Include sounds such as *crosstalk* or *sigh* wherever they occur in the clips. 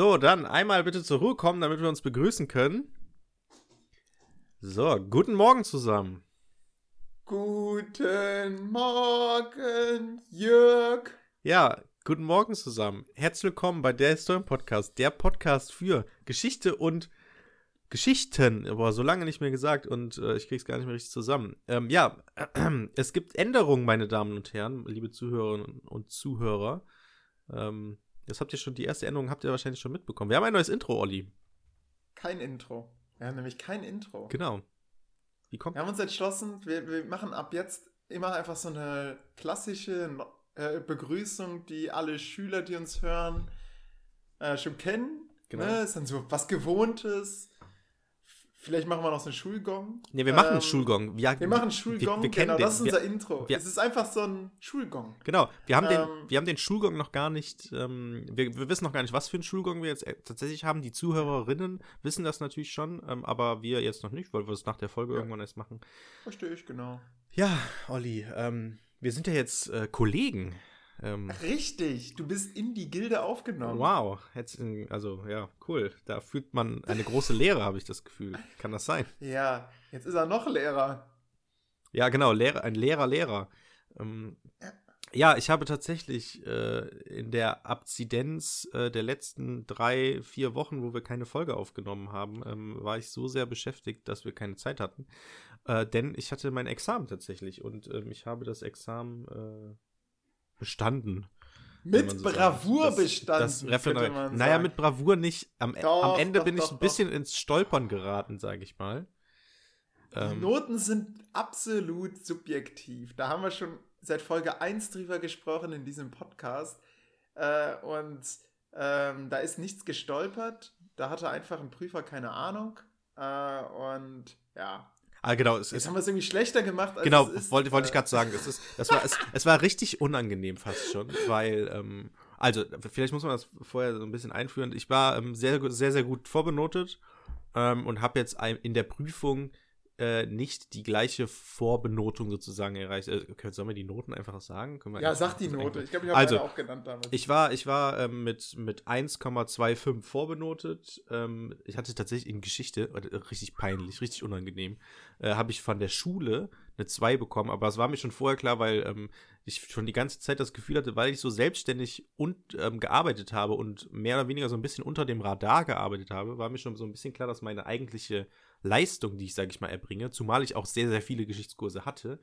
So, dann einmal bitte zur Ruhe kommen, damit wir uns begrüßen können. So, guten Morgen zusammen. Guten Morgen, Jörg. Ja, guten Morgen zusammen. Herzlich willkommen bei der Historien Podcast, der Podcast für Geschichte und Geschichten. Aber so lange nicht mehr gesagt und äh, ich krieg's gar nicht mehr richtig zusammen. Ähm, ja, äh, *clears throat* es gibt Änderungen, meine Damen und Herren, liebe Zuhörerinnen und Zuhörer. Ähm, das habt ihr schon, die erste Änderung habt ihr wahrscheinlich schon mitbekommen. Wir haben ein neues Intro, Olli. Kein Intro. Wir haben nämlich kein Intro. Genau. Wie kommt Wir haben uns entschlossen, wir, wir machen ab jetzt immer einfach so eine klassische äh, Begrüßung, die alle Schüler, die uns hören, äh, schon kennen. Genau. Ne? Ist dann so was Gewohntes. Vielleicht machen wir noch so einen Schulgong. Ne, wir machen ähm, einen Schulgong. Wir, wir machen einen Schulgong, wir, wir genau, das ist unser wir, Intro. Es ist einfach so ein Schulgong. Genau, wir haben, ähm, den, wir haben den Schulgong noch gar nicht, ähm, wir, wir wissen noch gar nicht, was für einen Schulgong wir jetzt äh, tatsächlich haben. Die Zuhörerinnen wissen das natürlich schon, ähm, aber wir jetzt noch nicht, weil wir es nach der Folge ja. irgendwann erst machen. Verstehe ich, genau. Ja, Olli, ähm, wir sind ja jetzt äh, Kollegen. Ähm, Richtig, du bist in die Gilde aufgenommen. Wow, also ja, cool. Da fühlt man eine große Lehre, habe ich das Gefühl. Kann das sein? Ja, jetzt ist er noch Lehrer. Ja, genau, Lehrer, ein Lehrer, Lehrer. Ähm, ja, ich habe tatsächlich äh, in der Abzidenz äh, der letzten drei, vier Wochen, wo wir keine Folge aufgenommen haben, ähm, war ich so sehr beschäftigt, dass wir keine Zeit hatten. Äh, denn ich hatte mein Examen tatsächlich und ähm, ich habe das Examen äh, bestanden. Mit so Bravour das, bestanden. Das Referendariat. Naja, mit Bravour nicht. Am, doch, am Ende doch, bin doch, ich ein bisschen ins Stolpern geraten, sage ich mal. Die ähm, Noten sind absolut subjektiv. Da haben wir schon seit Folge 1 drüber gesprochen in diesem Podcast. Äh, und ähm, da ist nichts gestolpert. Da hatte einfach ein Prüfer keine Ahnung. Äh, und ja, Ah, genau. Es, Jetzt haben wir es irgendwie schlechter gemacht. Als genau, es ist, wollte, wollte ich gerade sagen. Es, ist, das war, es, es war richtig unangenehm fast schon, weil, ähm, also, vielleicht muss man das vorher so ein bisschen einführen. Ich war ähm, sehr, sehr, sehr gut vorbenotet ähm, und habe jetzt in der Prüfung äh, nicht die gleiche Vorbenotung sozusagen erreicht. Äh, sollen wir die Noten einfach sagen? ja, sag die Note. Ich glaube, ich habe also, auch genannt damit. Ich war, ich war ähm, mit, mit 1,25 vorbenotet. Ähm, ich hatte tatsächlich in Geschichte, äh, richtig peinlich, richtig unangenehm, äh, habe ich von der Schule eine 2 bekommen. Aber es war mir schon vorher klar, weil ähm, ich schon die ganze Zeit das Gefühl hatte, weil ich so selbstständig und ähm, gearbeitet habe und mehr oder weniger so ein bisschen unter dem Radar gearbeitet habe, war mir schon so ein bisschen klar, dass meine eigentliche Leistung, die ich, sage ich mal, erbringe, zumal ich auch sehr, sehr viele Geschichtskurse hatte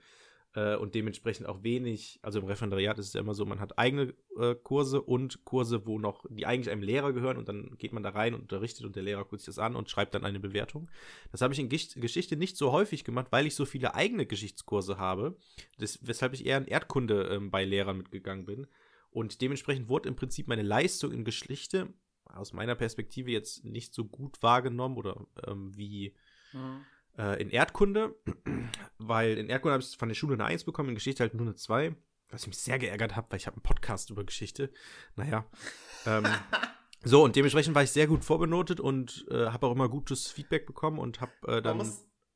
äh, und dementsprechend auch wenig, also im Referendariat ist es ja immer so, man hat eigene äh, Kurse und Kurse, wo noch, die eigentlich einem Lehrer gehören und dann geht man da rein und unterrichtet und der Lehrer guckt sich das an und schreibt dann eine Bewertung. Das habe ich in Gicht Geschichte nicht so häufig gemacht, weil ich so viele eigene Geschichtskurse habe, das, weshalb ich eher in Erdkunde ähm, bei Lehrern mitgegangen bin. Und dementsprechend wurde im Prinzip meine Leistung in Geschichte aus meiner Perspektive jetzt nicht so gut wahrgenommen oder ähm, wie Mhm. Äh, in Erdkunde, *clears throat* weil in Erdkunde habe ich von der Schule eine 1 bekommen, in Geschichte halt nur eine 2, was mich sehr geärgert hat, weil ich habe einen Podcast über Geschichte. Naja. ähm, *laughs* so, und dementsprechend war ich sehr gut vorbenotet und äh, habe auch immer gutes Feedback bekommen und habe äh, dann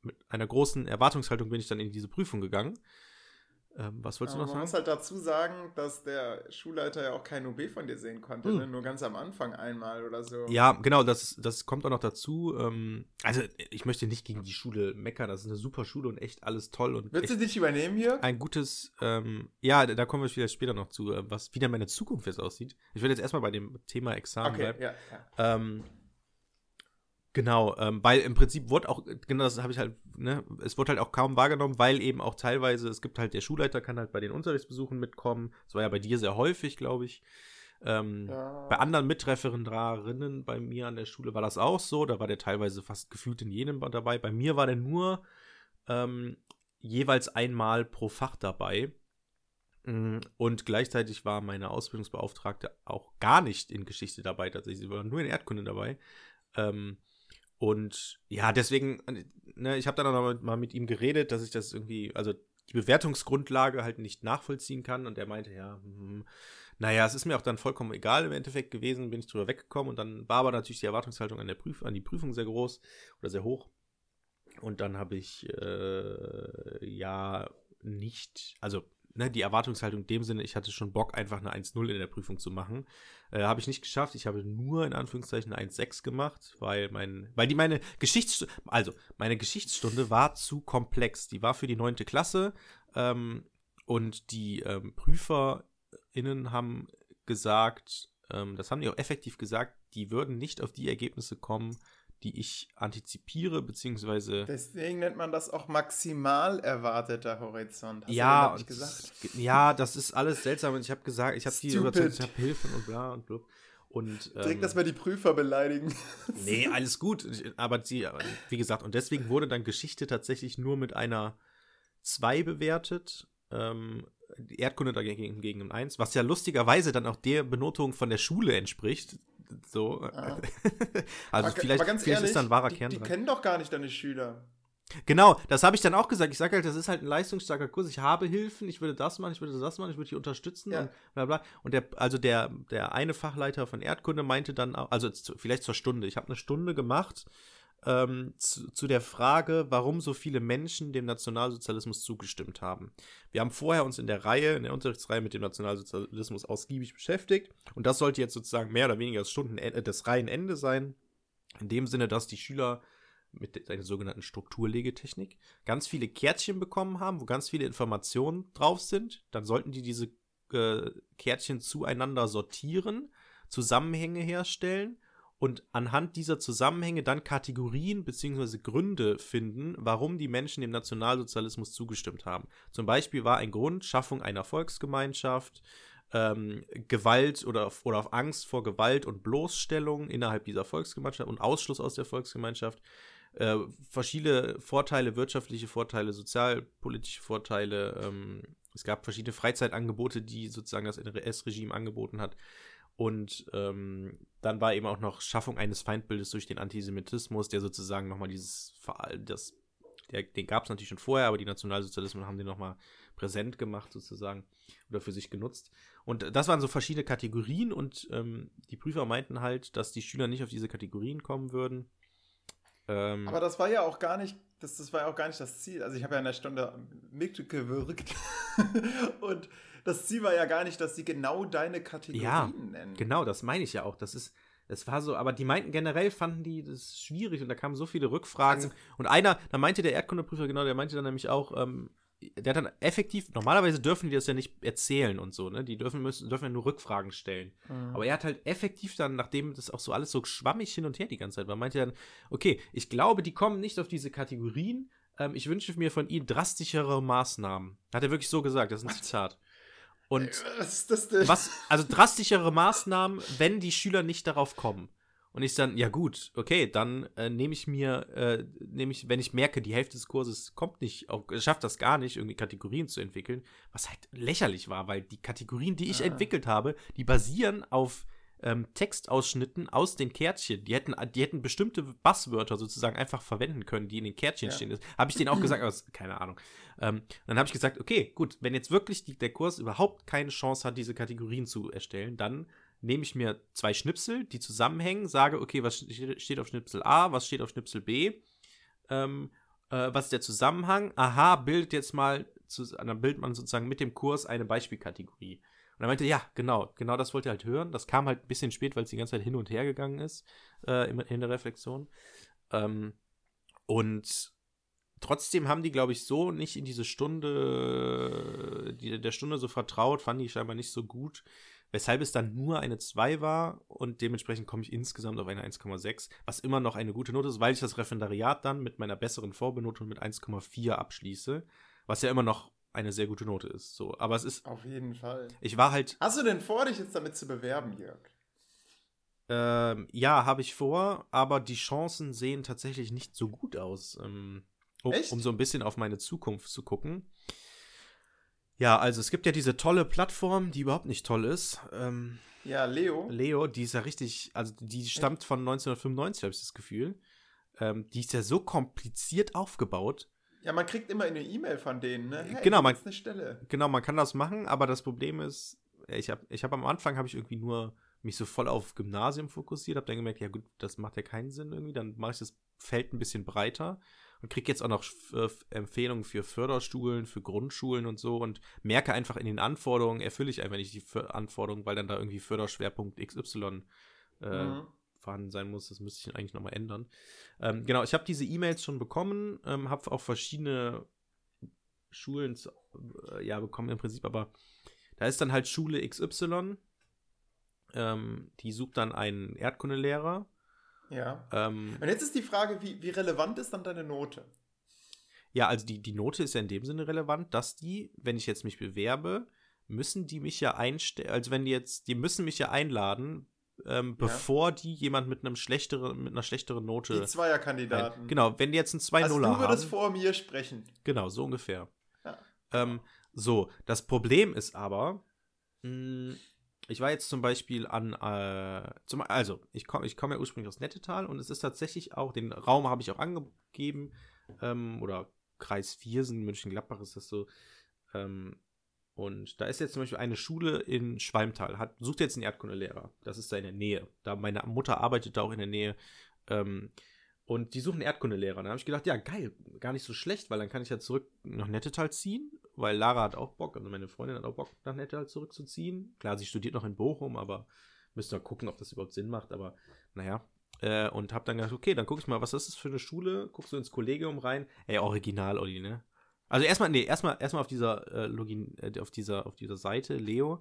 mit einer großen Erwartungshaltung bin ich dann in diese Prüfung gegangen. Ähm, was wolltest ja, du noch man sagen? Man muss halt dazu sagen, dass der Schulleiter ja auch kein OB von dir sehen konnte, hm. ne? nur ganz am Anfang einmal oder so. Ja, genau, das, das kommt auch noch dazu. Ähm, also, ich möchte nicht gegen die Schule meckern, das ist eine super Schule und echt alles toll. Und Willst du dich übernehmen hier? Ein gutes, ähm, ja, da kommen wir vielleicht später noch zu, äh, was wieder meine Zukunft jetzt aussieht. Ich will jetzt erstmal bei dem Thema Examen okay, bleiben. Ja, ja. Genau, ähm, weil im Prinzip wurde auch, genau das habe ich halt, ne, es wurde halt auch kaum wahrgenommen, weil eben auch teilweise, es gibt halt, der Schulleiter kann halt bei den Unterrichtsbesuchen mitkommen. Das war ja bei dir sehr häufig, glaube ich. Ähm, ja. Bei anderen Mitreferendarinnen bei mir an der Schule war das auch so. Da war der teilweise fast gefühlt in jedem dabei. Bei mir war der nur ähm, jeweils einmal pro Fach dabei. Mm, und gleichzeitig war meine Ausbildungsbeauftragte auch gar nicht in Geschichte dabei, tatsächlich. Sie war nur in Erdkunde dabei. Ähm, und ja, deswegen, ne, ich habe dann auch mal mit ihm geredet, dass ich das irgendwie, also die Bewertungsgrundlage halt nicht nachvollziehen kann. Und er meinte, ja, hm, naja, es ist mir auch dann vollkommen egal im Endeffekt gewesen, bin ich drüber weggekommen. Und dann war aber natürlich die Erwartungshaltung an, der Prüf an die Prüfung sehr groß oder sehr hoch. Und dann habe ich äh, ja nicht, also ne, die Erwartungshaltung in dem Sinne, ich hatte schon Bock, einfach eine 1-0 in der Prüfung zu machen. Äh, habe ich nicht geschafft. Ich habe nur in Anführungszeichen eine 1-6 gemacht, weil mein, weil die meine Geschichtsstunde, also meine Geschichtsstunde war zu komplex. Die war für die neunte Klasse ähm, und die ähm, PrüferInnen haben gesagt, ähm, das haben die auch effektiv gesagt, die würden nicht auf die Ergebnisse kommen, die ich antizipiere, beziehungsweise. Deswegen nennt man das auch maximal erwarteter Horizont. Hast ja, du gesagt? ja, das ist alles seltsam. Und ich habe gesagt, ich habe die überzeugt, ich habe Hilfen und bla und blub. Und, ähm, Direkt, dass wir die Prüfer beleidigen. *laughs* nee, alles gut. Aber sie, wie gesagt, und deswegen wurde dann Geschichte tatsächlich nur mit einer 2 bewertet. Ähm, Erdkunde dagegen gegen ein 1, was ja lustigerweise dann auch der Benotung von der Schule entspricht. So. Ah. *laughs* also aber, vielleicht, aber ganz vielleicht ehrlich, ist dann wahrer die, Kern. Die dran. kennen doch gar nicht deine Schüler. Genau, das habe ich dann auch gesagt. Ich sage halt, das ist halt ein leistungsstarker Kurs. Ich habe Hilfen, ich würde das machen, ich würde das machen, ich würde dich unterstützen ja. und bla bla. Und der, also der, der eine Fachleiter von Erdkunde meinte dann auch, also vielleicht zur Stunde. Ich habe eine Stunde gemacht ähm, zu, zu, der Frage, warum so viele Menschen dem Nationalsozialismus zugestimmt haben. Wir haben vorher uns in der Reihe, in der Unterrichtsreihe mit dem Nationalsozialismus ausgiebig beschäftigt und das sollte jetzt sozusagen mehr oder weniger das Stunden äh, das Reihenende sein. In dem Sinne, dass die Schüler mit einer sogenannten Strukturlegetechnik ganz viele Kärtchen bekommen haben, wo ganz viele Informationen drauf sind. Dann sollten die diese äh, Kärtchen zueinander sortieren, Zusammenhänge herstellen und anhand dieser Zusammenhänge dann Kategorien bzw. Gründe finden, warum die Menschen dem Nationalsozialismus zugestimmt haben. Zum Beispiel war ein Grund Schaffung einer Volksgemeinschaft, ähm, Gewalt oder, oder Angst vor Gewalt und Bloßstellung innerhalb dieser Volksgemeinschaft und Ausschluss aus der Volksgemeinschaft. Äh, verschiedene Vorteile, wirtschaftliche Vorteile, sozialpolitische Vorteile. Ähm, es gab verschiedene Freizeitangebote, die sozusagen das NRS-Regime angeboten hat. Und ähm, dann war eben auch noch Schaffung eines Feindbildes durch den Antisemitismus, der sozusagen nochmal dieses, das, der, den gab es natürlich schon vorher, aber die Nationalsozialismen haben den nochmal präsent gemacht sozusagen oder für sich genutzt. Und das waren so verschiedene Kategorien und ähm, die Prüfer meinten halt, dass die Schüler nicht auf diese Kategorien kommen würden. Ähm, aber das war ja auch gar nicht, das, das war ja auch gar nicht das Ziel. Also ich habe ja in der Stunde mitgewirkt *laughs* und das Ziel war ja gar nicht, dass sie genau deine Kategorien ja, nennen. Genau, das meine ich ja auch. Das ist, das war so, aber die meinten generell, fanden die das schwierig und da kamen so viele Rückfragen. Also, und einer, da meinte der Erdkundeprüfer, genau, der meinte dann nämlich auch, ähm, der hat dann effektiv, normalerweise dürfen die das ja nicht erzählen und so, ne? Die dürfen, müssen, dürfen ja nur Rückfragen stellen. Mhm. Aber er hat halt effektiv dann, nachdem das auch so alles so schwammig hin und her die ganze Zeit war, meinte er dann, okay, ich glaube, die kommen nicht auf diese Kategorien. Ähm, ich wünsche mir von ihnen drastischere Maßnahmen. Hat er wirklich so gesagt, das ist ein Zitat. Und was ist das denn? Was, also drastischere Maßnahmen, wenn die Schüler nicht darauf kommen. Und ich dann, ja gut, okay, dann äh, nehme ich mir, äh, nehme ich, wenn ich merke, die Hälfte des Kurses kommt nicht, auch, schafft das gar nicht, irgendwie Kategorien zu entwickeln, was halt lächerlich war, weil die Kategorien, die ich ah. entwickelt habe, die basieren auf ähm, Textausschnitten aus den Kärtchen. Die hätten, die hätten bestimmte Basswörter sozusagen einfach verwenden können, die in den Kärtchen ja. stehen. Habe ich denen auch gesagt, aber keine Ahnung. Ähm, dann habe ich gesagt, okay, gut, wenn jetzt wirklich die, der Kurs überhaupt keine Chance hat, diese Kategorien zu erstellen, dann nehme ich mir zwei Schnipsel, die zusammenhängen, sage, okay, was steht auf Schnipsel A, was steht auf Schnipsel B, ähm, äh, was ist der Zusammenhang? Aha, bildet jetzt mal, zu, dann bildet man sozusagen mit dem Kurs eine Beispielkategorie. Und er meinte, ja, genau, genau das wollte er halt hören. Das kam halt ein bisschen spät, weil es die ganze Zeit hin und her gegangen ist äh, in, der Reflexion. Ähm, und trotzdem haben die, glaube ich, so nicht in diese Stunde, die, der Stunde so vertraut, fanden die scheinbar nicht so gut, weshalb es dann nur eine 2 war und dementsprechend komme ich insgesamt auf eine 1,6, was immer noch eine gute Note ist, weil ich das Referendariat dann mit meiner besseren Vorbenotung mit 1,4 abschließe, was ja immer noch eine sehr gute Note ist. So, aber es ist. Auf jeden Fall. Ich war halt. Hast du denn vor, dich jetzt damit zu bewerben, Jörg? Ähm, ja, habe ich vor, aber die Chancen sehen tatsächlich nicht so gut aus. Ähm, um, um, so ein bisschen auf meine Zukunft zu gucken. Ja, also es gibt ja diese tolle Plattform, die überhaupt nicht toll ist. Ähm, ja, Leo. Leo, die ist ja richtig, also die stammt von 1995, habe ich das Gefühl. Ähm, die ist ja so kompliziert aufgebaut. Ja, man kriegt immer eine E-Mail von denen, ne? Hey, genau, man, eine Stelle. genau, man kann das machen, aber das Problem ist, ich habe ich hab am Anfang habe ich irgendwie nur mich so voll auf Gymnasium fokussiert, habe dann gemerkt, ja gut, das macht ja keinen Sinn irgendwie, dann mache ich das Feld ein bisschen breiter und kriege jetzt auch noch Empfehlungen für Förderschulen, für Grundschulen und so und merke einfach in den Anforderungen, erfülle ich einfach nicht die Anforderungen, weil dann da irgendwie Förderschwerpunkt XY äh, mhm. vorhanden sein muss. Das müsste ich eigentlich nochmal ändern. Ähm, genau, ich habe diese E-Mails schon bekommen, ähm, habe auch verschiedene Schulen äh, ja bekommen im Prinzip, aber da ist dann halt Schule XY, ähm, die sucht dann einen Erdkundelehrer ja. Ähm, Und jetzt ist die Frage, wie, wie relevant ist dann deine Note? Ja, also die, die Note ist ja in dem Sinne relevant, dass die, wenn ich jetzt mich bewerbe, müssen die mich ja einstellen, also wenn die jetzt, die müssen mich ja einladen, ähm, ja. bevor die jemand mit einem schlechteren, mit einer schlechteren Note. Die Zweierkandidaten. Genau, wenn die jetzt ein 2 0 also haben. Du würdest vor mir sprechen. Genau, so ungefähr. Ja. Ähm, so, das Problem ist aber, mh, hm, ich war jetzt zum Beispiel an, äh, zum, also ich komme ich komm ja ursprünglich aus Nettetal und es ist tatsächlich auch, den Raum habe ich auch angegeben, ähm, oder Kreis Viersen, München-Gladbach ist das so. Ähm, und da ist jetzt zum Beispiel eine Schule in Schwalmtal, hat, sucht jetzt einen Erdkundelehrer. Das ist da in der Nähe. Da meine Mutter arbeitet da auch in der Nähe. Ähm, und die suchen einen Erdkundelehrer. Da habe ich gedacht, ja, geil, gar nicht so schlecht, weil dann kann ich ja zurück nach Nettetal ziehen weil Lara hat auch Bock, also meine Freundin hat auch Bock, nach Nettal zurückzuziehen. Klar, sie studiert noch in Bochum, aber müsste wir gucken, ob das überhaupt Sinn macht, aber naja. Äh, und hab dann gedacht, okay, dann guck ich mal, was ist das für eine Schule? Guckst du ins Kollegium rein? Ey, original, Olli, ne? Also erstmal, nee, erstmal, erstmal auf dieser äh, Login, äh, auf dieser, auf dieser Seite, Leo,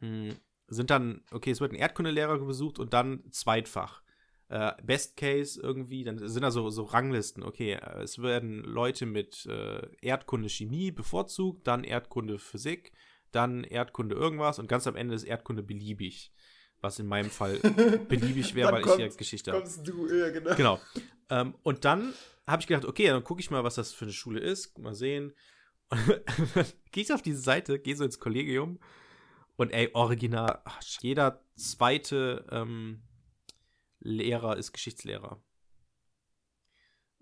mh, hm, sind dann, okay, es wird ein Erdkundelehrer besucht und dann Zweitfach äh, Best Case irgendwie, dann sind da so, so Ranglisten. Okay, äh, es werden Leute mit äh, Erdkunde Chemie bevorzugt, dann Erdkunde Physik, dann Erdkunde irgendwas und ganz am Ende ist Erdkunde beliebig. Was in meinem Fall *laughs* beliebig wäre, weil kommt, ich ja Geschichte habe. du, ja, genau. Genau. Ähm, und dann habe ich gedacht, okay, dann gucke ich mal, was das für eine Schule ist. Mal sehen. *laughs* gehe ich auf diese Seite, gehe so ins Kollegium und ey, original, ach, jeder zweite ähm, Lehrer ist Geschichtslehrer.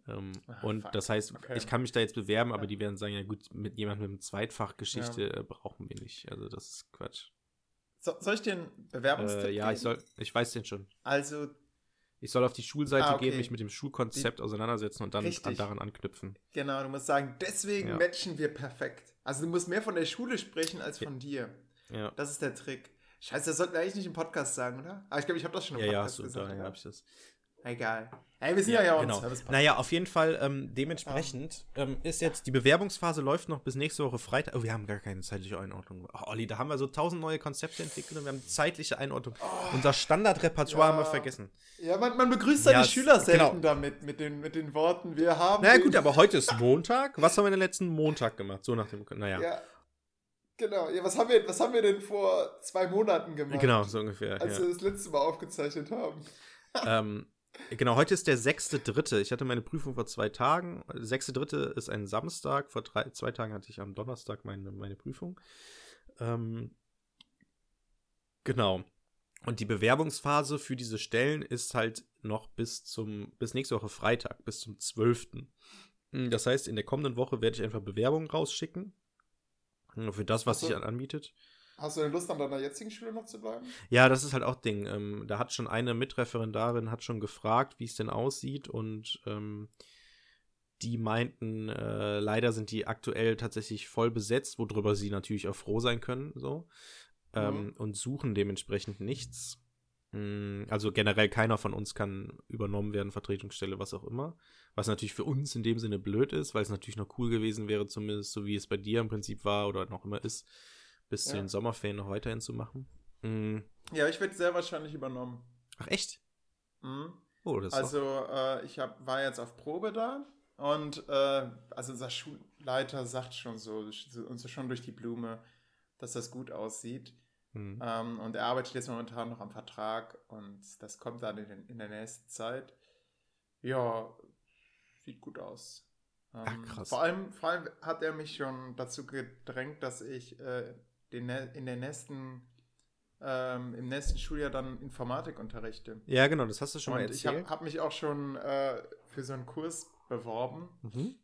Ähm, Ach, und fuck. das heißt, okay. ich kann mich da jetzt bewerben, aber die werden sagen, ja gut, mit jemandem mit einem Zweitfach Geschichte ja. Äh, brauchen wir nicht. Also das ist Quatsch. So, soll ich dir einen Bewerbungstipp äh, Ja, geben? ich soll, ich weiß den schon. Also ich soll auf die Schulseite ah, okay. gehen, mich mit dem Schulkonzept die, auseinandersetzen und dann an, daran anknüpfen. Genau, du musst sagen, deswegen ja. matchen wir perfekt. Also du musst mehr von der Schule sprechen als von dir. Ja. Das ist der Trick. Scheiße, das sollten wir eigentlich nicht im Podcast sagen, oder? Aber ich glaube, ich habe das schon im ja, Podcast ja, so, gesagt. Ja, habe ich das. Egal. Ey, wir sind ja ja auch genau. Naja, auf jeden Fall, ähm, dementsprechend ja. ähm, ist jetzt, die Bewerbungsphase läuft noch bis nächste Woche Freitag. Oh, wir haben gar keine zeitliche Einordnung. Oh, Olli, da haben wir so tausend neue Konzepte entwickelt und wir haben zeitliche Einordnung. Oh, Unser Standardrepertoire ja. haben wir vergessen. Ja, man, man begrüßt seine ja, Schüler selten genau. damit, mit den, mit den Worten, wir haben. Naja, gut, aber heute ist Montag. Was haben wir den letzten Montag gemacht? So nach dem, naja. Ja. Genau, ja, was haben, wir, was haben wir denn vor zwei Monaten gemacht? Genau, so ungefähr. Als ja. wir das letzte Mal aufgezeichnet haben. *laughs* ähm, genau, heute ist der sechste Dritte. Ich hatte meine Prüfung vor zwei Tagen. Sechste Dritte ist ein Samstag. Vor drei, zwei Tagen hatte ich am Donnerstag meine, meine Prüfung. Ähm, genau. Und die Bewerbungsphase für diese Stellen ist halt noch bis zum, bis nächste Woche Freitag, bis zum 12. Das heißt, in der kommenden Woche werde ich einfach Bewerbungen rausschicken für das, was sich anbietet. Hast du denn Lust, an deiner jetzigen Schule noch zu bleiben? Ja, das ist halt auch Ding. Ähm, da hat schon eine Mitreferendarin hat schon gefragt, wie es denn aussieht und ähm, die meinten, äh, leider sind die aktuell tatsächlich voll besetzt, worüber sie natürlich auch froh sein können, so. Ähm, mhm. Und suchen dementsprechend nichts. Mm, also generell keiner von uns kann übernommen werden, Vertretungsstelle, was auch immer. Was natürlich für uns in dem Sinne blöd ist, weil es natürlich noch cool gewesen wäre, zumindest so wie es bei dir im Prinzip war oder noch immer ist, bis ja. zu den Sommerferien noch weiterhin zu machen. Mhm. Ja, ich werde sehr wahrscheinlich übernommen. Ach echt? Mhm. Oh, das also äh, ich hab, war jetzt auf Probe da und äh, also unser Schulleiter sagt schon so, uns schon durch die Blume, dass das gut aussieht. Mhm. Ähm, und er arbeitet jetzt momentan noch am Vertrag und das kommt dann in, in der nächsten Zeit. Ja, sieht gut aus. Ähm, Ach, krass. Vor allem, vor allem hat er mich schon dazu gedrängt, dass ich äh, den, in der nächsten ähm, im nächsten Schuljahr dann Informatik unterrichte. Ja, genau, das hast du schon und mal erzählt. Ich habe hab mich auch schon äh, für so einen Kurs beworben. Mhm.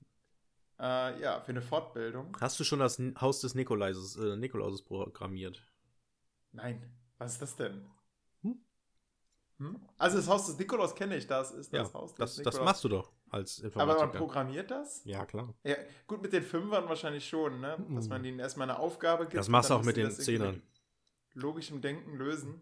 Äh, ja, für eine Fortbildung. Hast du schon das Haus des Nikolauses, äh, Nikolauses programmiert? Nein. Was ist das denn? Hm? Hm? Also das Haus des Nikolaus kenne ich, das ist das ja, Haus des das, Nikolaus. das machst du doch als Informatiker. Aber man programmiert das? Ja, klar. Ja, gut, mit den Fünfern wahrscheinlich schon, ne? Dass man ihnen erstmal eine Aufgabe gibt. Das machst du auch mit den Zehnern. Logischem Denken lösen.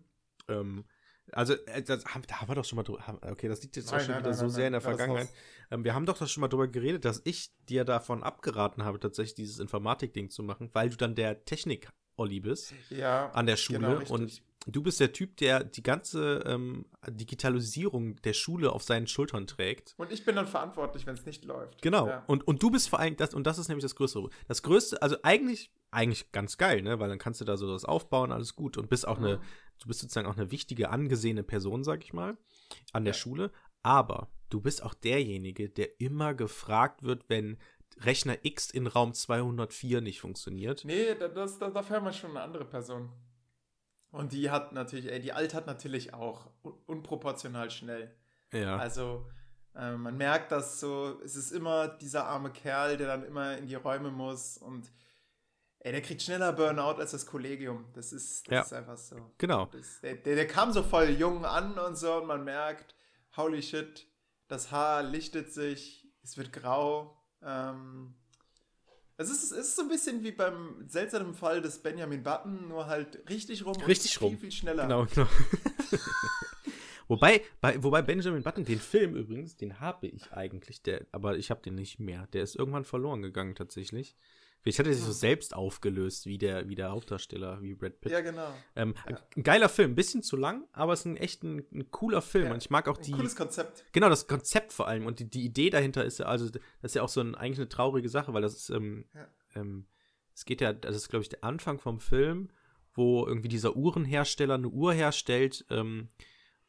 Ähm, also, äh, das, da haben wir doch schon mal drüber. Okay, das liegt jetzt auch Nein, schon nein, wieder nein, so sehr in der Vergangenheit. Ähm, wir haben doch das schon mal drüber geredet, dass ich dir davon abgeraten habe, tatsächlich dieses Informatik-Ding zu machen, weil du dann der Technik-Olli bist Ja. an der Schule genau, und du bist der Typ, der die ganze ähm, Digitalisierung der Schule auf seinen Schultern trägt. Und ich bin dann verantwortlich, wenn es nicht läuft. Genau. Ja. Und, und du bist vor allem, das, und das ist nämlich das Größere. Das Größte, also eigentlich, eigentlich ganz geil, ne? Weil dann kannst du da so was aufbauen, alles gut. Und bist auch eine, Mhm. du bist sozusagen auch eine wichtige, angesehene Person, sag ich mal, an der Ja. Schule. Aber du bist auch derjenige, der immer gefragt wird, wenn Rechner X in Raum 204 nicht funktioniert. Nee, da- das, da, dafür haben wir schon eine andere Person. Und die hat natürlich, ey, die altert natürlich auch un unproportional schnell. Ja. Also äh, man merkt das so, es ist immer dieser arme Kerl, der dann immer in die Räume muss und ey, der kriegt schneller Burnout als das Kollegium. Das ist, das Ja. ist einfach so. genau. Das, der, der, der kam so voll jung an und so und man merkt, holy shit, das Haar lichtet sich, es wird grau. Ähm, es, ist, es ist so ein bisschen wie beim seltsamen Fall des Benjamin Button, nur halt richtig rum Richtig und rum. viel, viel schneller. Genau, genau. *laughs* wobei, bei, wobei Benjamin Button, den Film übrigens, den habe ich eigentlich, der, aber ich habe den nicht mehr. Der ist irgendwann verloren gegangen tatsächlich. Vielleicht hat er sich so selbst aufgelöst, wie der, wie der Hauptdarsteller, wie Brad Pitt. Ja, genau. ähm, ja. Ein geiler Film, ein bisschen zu lang, aber es ist ein echt ein, ein cooler Film. Ja, Und ich mag auch Ein die. cooles Konzept. Genau, das Konzept vor allem und die, die Idee dahinter ist ja, also das ist ja auch so ein, eigentlich eine traurige Sache, weil das ist, ähm, Ja. ähm, es geht ja, das ist glaube ich der Anfang vom Film, wo irgendwie dieser Uhrenhersteller eine Uhr herstellt, ähm,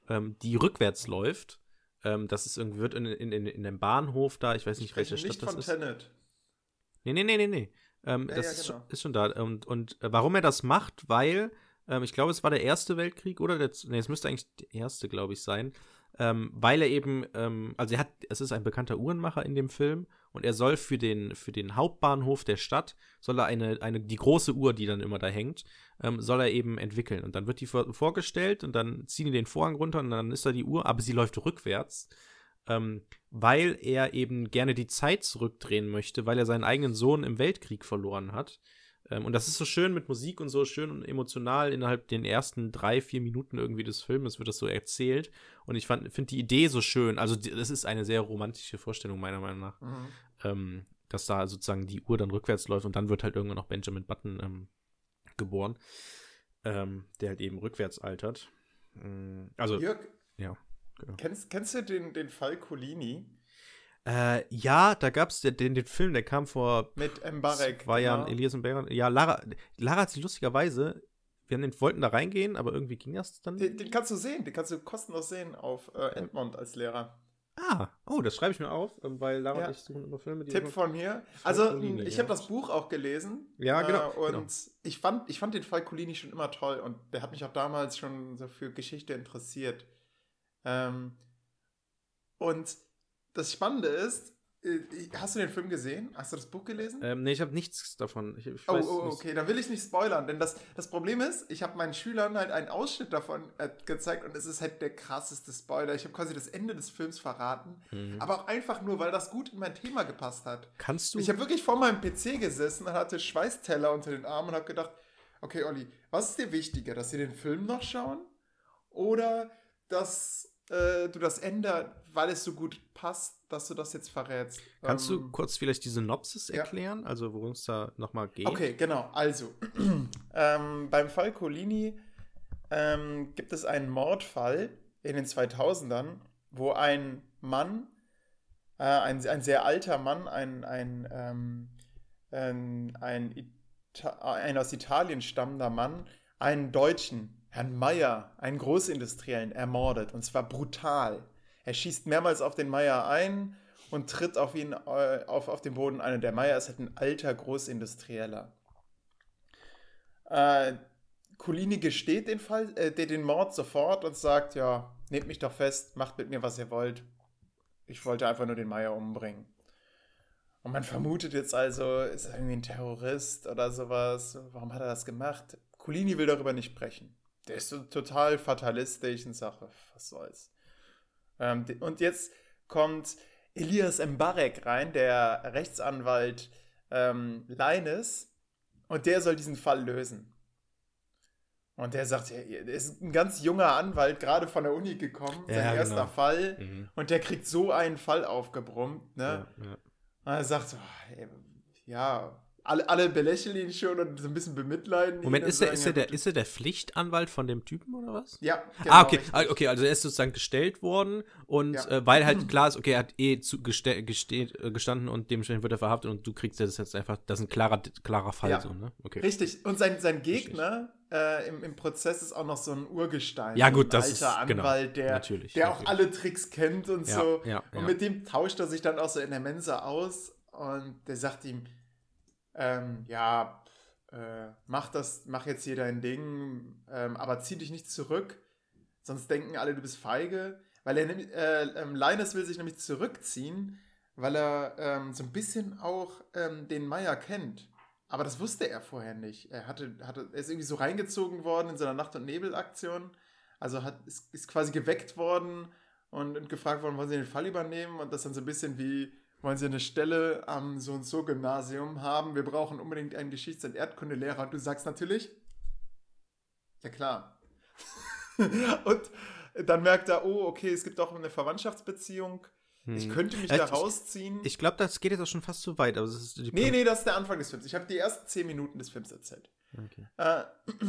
ähm, die rückwärts läuft. Ähm, das ist irgendwie, wird in, in, in, in dem Bahnhof da, ich weiß nicht, welche nicht Stadt das von ist. Tenet. Nee, nee, nee, nee, nee. Ähm, Ja, das ja, ist, genau. schon, ist schon da. Und, und äh, warum er das macht, weil, ähm, ich glaube, es war der Erste Weltkrieg oder der, nee, es müsste eigentlich der Erste, glaube ich, sein. Ähm, weil er eben, ähm, also er hat, es ist ein bekannter Uhrenmacher in dem Film und er soll für den, für den Hauptbahnhof der Stadt, soll er eine, eine, die große Uhr, die dann immer da hängt, ähm, soll er eben entwickeln. Und dann wird die vor, vorgestellt und dann ziehen die den Vorhang runter und dann ist da die Uhr, aber sie läuft rückwärts ähm, weil er eben gerne die Zeit zurückdrehen möchte, weil er seinen eigenen Sohn im Weltkrieg verloren hat. Ähm, und das ist so schön mit Musik und so schön und emotional innerhalb den ersten drei, vier Minuten irgendwie des Filmes wird das so erzählt. Und ich finde die Idee so schön. Also, die, das ist eine sehr romantische Vorstellung, meiner Meinung nach. Mhm. Ähm, dass da sozusagen die Uhr dann rückwärts läuft und dann wird halt irgendwann noch Benjamin Button ähm, geboren, ähm, der halt eben rückwärts altert. Mm, Also, Jörg, ja, genau. kennst, kennst du den, den Fall Colini Äh, ja, da gab es den, den, Film, der kam vor mit Mbarek? zwei Jahren, genau. Elias und Baron. Ja, Lara, Lara hat sich lustigerweise, wir haben den, wollten da reingehen, aber irgendwie ging das dann. Den, den kannst du sehen, den kannst du kostenlos sehen auf äh, Edmond als Lehrer. ah, oh, das schreibe ich mir auf, ähm, weil Lara Ja. und ich suchen immer Filme, die. Tipp von mir. Also, Colini, ich ja. habe das Buch auch gelesen. Ja, genau, Äh, und genau. Ich, fand, ich fand den Fall Colini schon immer toll und der hat mich auch damals schon so für Geschichte interessiert. Ähm, und das Spannende ist, äh, hast du den Film gesehen? Hast du das Buch gelesen? ähm, nee, ich habe nichts davon. Ich, ich Oh, oh, okay, dann will ich nicht spoilern, denn das, das Problem ist, ich habe meinen Schülern halt einen Ausschnitt davon äh, gezeigt und es ist halt der krasseste Spoiler. Ich habe quasi das Ende des Films verraten, Mhm. aber auch einfach nur, weil das gut in mein Thema gepasst hat. Kannst du. Ich habe wirklich vor meinem PC gesessen und hatte Schweißteller unter den Armen und habe gedacht, okay, Olli, was ist dir wichtiger, dass sie den Film noch schauen oder dass äh, du das Ende, weil es so gut passt, dass du das jetzt verrätst? kannst du Ähm, kurz vielleicht die Synopsis ja. erklären? Also, worum es da nochmal geht? Okay, genau. Also, *clears throat* ähm, beim Fall Colini ähm, gibt es einen Mordfall in den 2000ern, wo ein Mann, äh, ein, ein sehr alter Mann, ein, ein, ähm, ein, ein, Ita ein aus Italien stammender Mann, einen Deutschen, Herrn Meyer, einen Großindustriellen, ermordet. Und zwar brutal. Er schießt mehrmals auf den Meyer ein und tritt auf ihn äh, auf, auf den Boden ein. Und der Meyer ist halt ein alter Großindustrieller. Äh, Colini gesteht den Fall, äh, den Mord sofort und sagt, ja, nehmt mich doch fest, macht mit mir, was ihr wollt. Ich wollte einfach nur den Meyer umbringen. Und man vermutet jetzt also, ist er irgendwie ein Terrorist oder sowas? Warum hat er das gemacht? Colini will darüber nicht sprechen. Der ist so total fatalistisch und Sache, was soll's. Ähm, und jetzt kommt Elias Mbarek rein, der Rechtsanwalt ähm, Leines, und der soll diesen Fall lösen. Und der sagt, er ist ein ganz junger Anwalt, gerade von der Uni gekommen, ja, sein erster genau. Fall. Mhm. Und der kriegt so einen Fall aufgebrummt. Ne? Ja, ja. Und er sagt so, ey, ja, alle, alle belächeln ihn schon und so ein bisschen bemitleiden. Moment, ist, er, ist, er der, ist er der Pflichtanwalt von dem Typen oder was? Ja. Genau, ah, okay. Ah, okay, also er ist sozusagen gestellt worden und ja. äh, weil halt klar ist, okay, er hat eh zu, geste, äh, gestanden und dementsprechend wird er verhaftet und du kriegst das jetzt einfach, das ist ein klarer, klarer Fall. Ja. So, ne? okay. Richtig. Und sein, sein Gegner äh, im, im Prozess ist auch noch so ein Urgestein. Ja, gut, das ist alter genau, Anwalt, genau, der, natürlich, der natürlich. auch alle Tricks kennt und ja, so. und mit dem tauscht er sich dann auch so in der Mensa aus und der sagt ihm, ähm, ja, äh, mach das, mach jetzt hier dein Ding, ähm, aber zieh dich nicht zurück, sonst denken alle, du bist feige. Weil er äh, ähm, Linus will sich nämlich zurückziehen, weil er ähm, so ein bisschen auch ähm, den Meier kennt. Aber das wusste er vorher nicht. Er hatte, hatte, er ist irgendwie so reingezogen worden in seiner Nacht- und Nebelaktion. Also hat, ist, ist quasi geweckt worden und, und gefragt worden, wollen sie den Fall übernehmen? Und das dann so ein bisschen wie, wollen Sie eine Stelle am so und so Gymnasium haben? Wir brauchen unbedingt einen Geschichts- und Erdkundelehrer. Und du sagst natürlich, ja klar. *laughs* und dann merkt er, oh, okay, es gibt auch eine Verwandtschaftsbeziehung. Ich hm. könnte mich also da rausziehen. Ich, ich glaube, das geht jetzt auch schon fast zu weit. Aber das ist die nee, nee, das ist der Anfang des Films. Ich habe die ersten zehn Minuten des Films erzählt. Okay. Äh,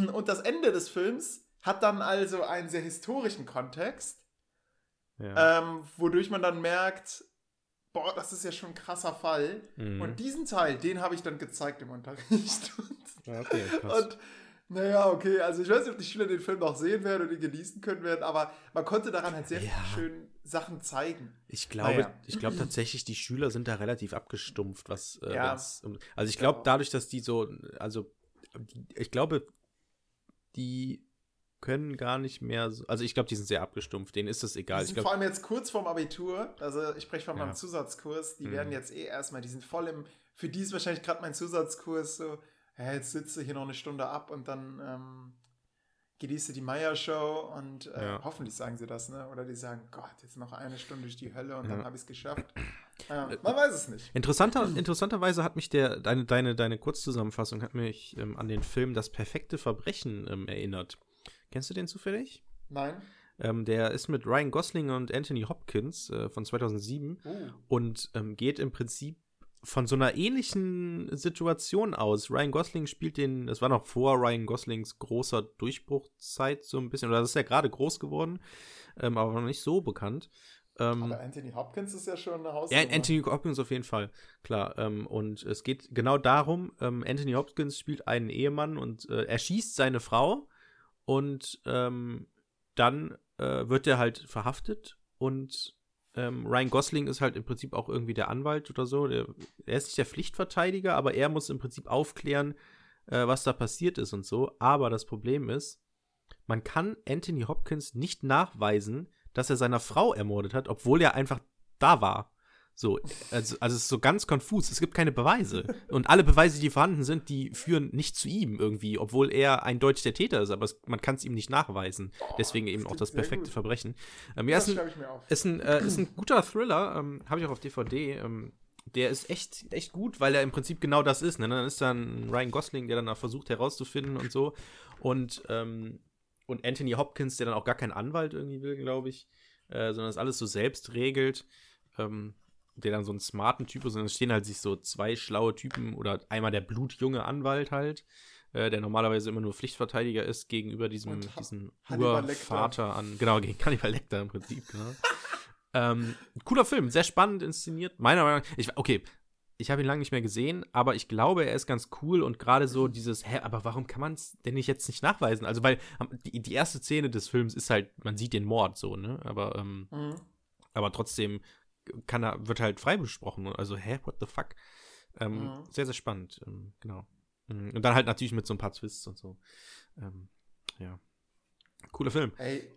*clears throat* und das Ende des Films hat dann also einen sehr historischen Kontext, ja. ähm, wodurch man dann merkt, boah, das ist ja schon ein krasser Fall. Mhm. Und diesen Teil, den habe ich dann gezeigt im Unterricht. *laughs* Und, ja, okay, krass. Und naja, okay, also ich weiß nicht, ob die Schüler den Film noch sehen werden und ihn genießen können werden, aber man konnte daran halt sehr ja. viele schöne Sachen zeigen. Ich glaube, naja. ich glaube tatsächlich, die Schüler sind da relativ abgestumpft, was, äh, ja. also ich glaube, dadurch, dass die so, also ich glaube, die können gar nicht mehr so, also ich glaube, die sind sehr abgestumpft, denen ist das egal. Die sind glaub, vor allem jetzt kurz vorm Abitur, also ich spreche von ja. meinem Zusatzkurs, die mhm. werden jetzt eh erstmal, die sind voll im, für die ist wahrscheinlich gerade mein Zusatzkurs so, ja, jetzt sitze ich hier noch eine Stunde ab und dann ähm, genieße die Meier-Show und äh, ja. hoffentlich sagen sie das, ne? Oder die sagen, Gott, jetzt noch eine Stunde durch die Hölle und ja. dann habe ich es geschafft. *clears throat* Äh, man weiß es nicht. Interessanter, *clears throat* interessanterweise hat mich der, deine, deine, deine Kurzzusammenfassung hat mich ähm, an den Film Das perfekte Verbrechen ähm, erinnert. Kennst du den zufällig? Nein. Ähm, der ist mit Ryan Gosling und Anthony Hopkins äh, von 2007 uh. und ähm, geht im Prinzip von so einer ähnlichen Situation aus. Ryan Gosling spielt den, das war noch vor Ryan Goslings großer Durchbruchzeit so ein bisschen, oder das ist ja gerade groß geworden, ähm, aber noch nicht so bekannt. Ähm, aber Anthony Hopkins ist ja schon eine Hausnummer. Ja, Anthony Hopkins auf jeden Fall, klar. Ähm, und es geht genau darum, ähm, Anthony Hopkins spielt einen Ehemann und äh, er schießt seine Frau und ähm, dann äh, wird er halt verhaftet und ähm, Ryan Gosling ist halt im Prinzip auch irgendwie der Anwalt oder so. Der, er ist nicht der Pflichtverteidiger, aber er muss im Prinzip aufklären, äh, was da passiert ist und so. Aber das Problem ist, man kann Anthony Hopkins nicht nachweisen, dass er seiner Frau ermordet hat, obwohl er einfach da war. So, also, also es ist so ganz konfus. Es gibt keine Beweise. Und alle Beweise, die vorhanden sind, die führen nicht zu ihm irgendwie, obwohl er eindeutig der Täter ist, aber es, man kann es ihm nicht nachweisen. Deswegen eben auch das perfekte Verbrechen. Ähm, ja, das ist ein, ist ein, äh, ist ein guter Thriller, ähm, habe ich auch auf DVD. Ähm, der ist echt, echt gut, weil er im Prinzip genau das ist. Ne? Dann ist dann Ryan Gosling, der dann auch versucht herauszufinden und so. Und, ähm, und Anthony Hopkins, der dann auch gar keinen Anwalt irgendwie will, glaube ich, äh, sondern das alles so selbst regelt. Ähm, der dann so einen smarten Typ ist. Und dann stehen halt sich so zwei schlaue Typen oder einmal der blutjunge Anwalt halt, äh, der normalerweise immer nur Pflichtverteidiger ist gegenüber diesem, diesem Urvater an. Genau, gegen Cannibal Lecter im Prinzip, genau. *laughs* ähm, cooler Film, sehr spannend inszeniert. Meiner Meinung nach, ich, okay, ich habe ihn lange nicht mehr gesehen, aber ich glaube, er ist ganz cool und gerade so dieses, hä, aber warum kann man es denn nicht jetzt nicht nachweisen? Also, weil die, die erste Szene des Films ist halt, man sieht den Mord so, ne? Aber, ähm, mhm. aber trotzdem kann er, wird halt frei besprochen. Also, hä, what the fuck? Ähm, mhm. Sehr, sehr spannend, ähm, genau. Mhm. Und dann halt natürlich mit so ein paar Twists und so. Ähm, ja. Cooler Film. Ey,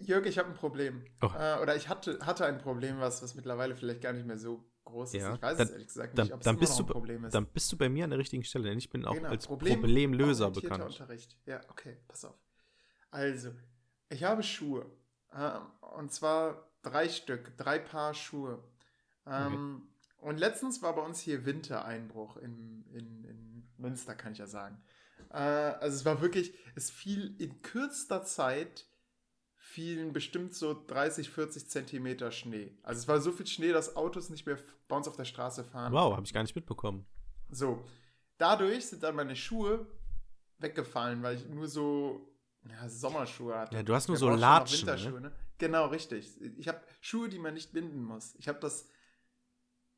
Jörg, ich habe ein Problem. Oh. Äh, oder ich hatte, hatte ein Problem, was, was mittlerweile vielleicht gar nicht mehr so groß ist. Ja. Ich weiß dann, es ehrlich gesagt nicht, ob es dann bist du, Problem ist. Dann bist du bei mir an der richtigen Stelle, denn ich bin auch genau. als Problem, Problemlöser bekannt. Unterricht. Ja, okay, pass auf. Also, ich habe Schuhe. Äh, und zwar drei Stück, drei Paar Schuhe. Ähm, okay. Und letztens war bei uns hier Wintereinbruch in, in, in Münster, kann ich ja sagen. Äh, also es war wirklich, es fiel in kürzester Zeit fielen bestimmt so 30, 40 Zentimeter Schnee. Also es war so viel Schnee, dass Autos nicht mehr bei uns auf der Straße fahren. Wow, habe ich gar nicht mitbekommen. So, dadurch sind dann meine Schuhe weggefallen, weil ich nur so ja, Sommerschuhe hatte. Ja, du hast nur so Latschen. Ne? Genau, richtig. Ich habe Schuhe, die man nicht binden muss. Ich habe das,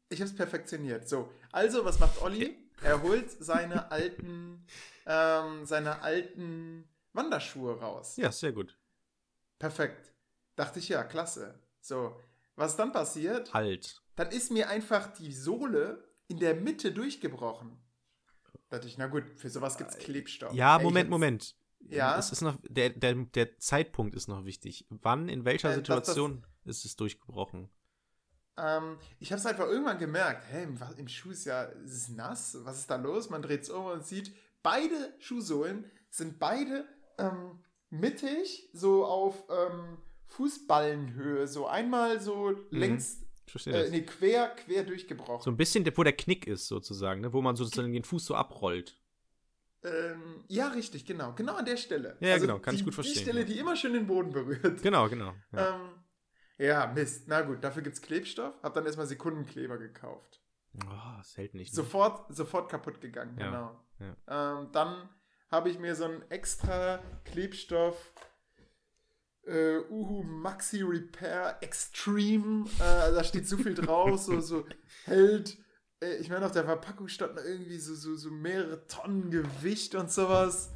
ich habe es perfektioniert. So, also was macht Olli? Er holt seine *laughs* alten, ähm, seine alten Wanderschuhe raus. Ja, sehr gut. Perfekt. Dachte ich ja, klasse. So, was dann passiert? Halt. Dann ist mir einfach die Sohle in der Mitte durchgebrochen. Dachte ich, na gut, für sowas gibt es Klebstoff. Ja, Moment, Moment. Ja. Es ist noch, der, der, der Zeitpunkt ist noch wichtig. Wann, in welcher äh, Situation das, das, ist es durchgebrochen? Ähm, ich habe es einfach irgendwann gemerkt, hey, im, im Schuh ist ja, ist es nass, was ist da los? Man dreht es um und sieht, beide Schuhsohlen sind beide ähm, mittig, so auf ähm, Fußballenhöhe, so einmal so mhm. längs, äh, nee, quer, quer durchgebrochen. So ein bisschen, wo der Knick ist, sozusagen, ne? wo man sozusagen den Fuß so abrollt. Ähm, ja, richtig, genau. Genau an der Stelle. Ja, also genau, kann die, ich gut verstehen. Die Stelle, ja. die immer schön den Boden berührt. Genau, genau. Ja, ähm, ja Mist. Na gut, dafür gibt es Klebstoff. Hab dann erstmal Sekundenkleber gekauft. Oh, das hält nicht. Ne? Sofort, sofort kaputt gegangen, ja, genau. Ja. Ähm, dann habe ich mir so einen extra Klebstoff äh, Uhu Maxi Repair Extreme, äh, da steht so viel drauf, so, so *laughs* hält, ich meine, auf der Verpackung stand noch irgendwie so, so, so mehrere Tonnen Gewicht und sowas.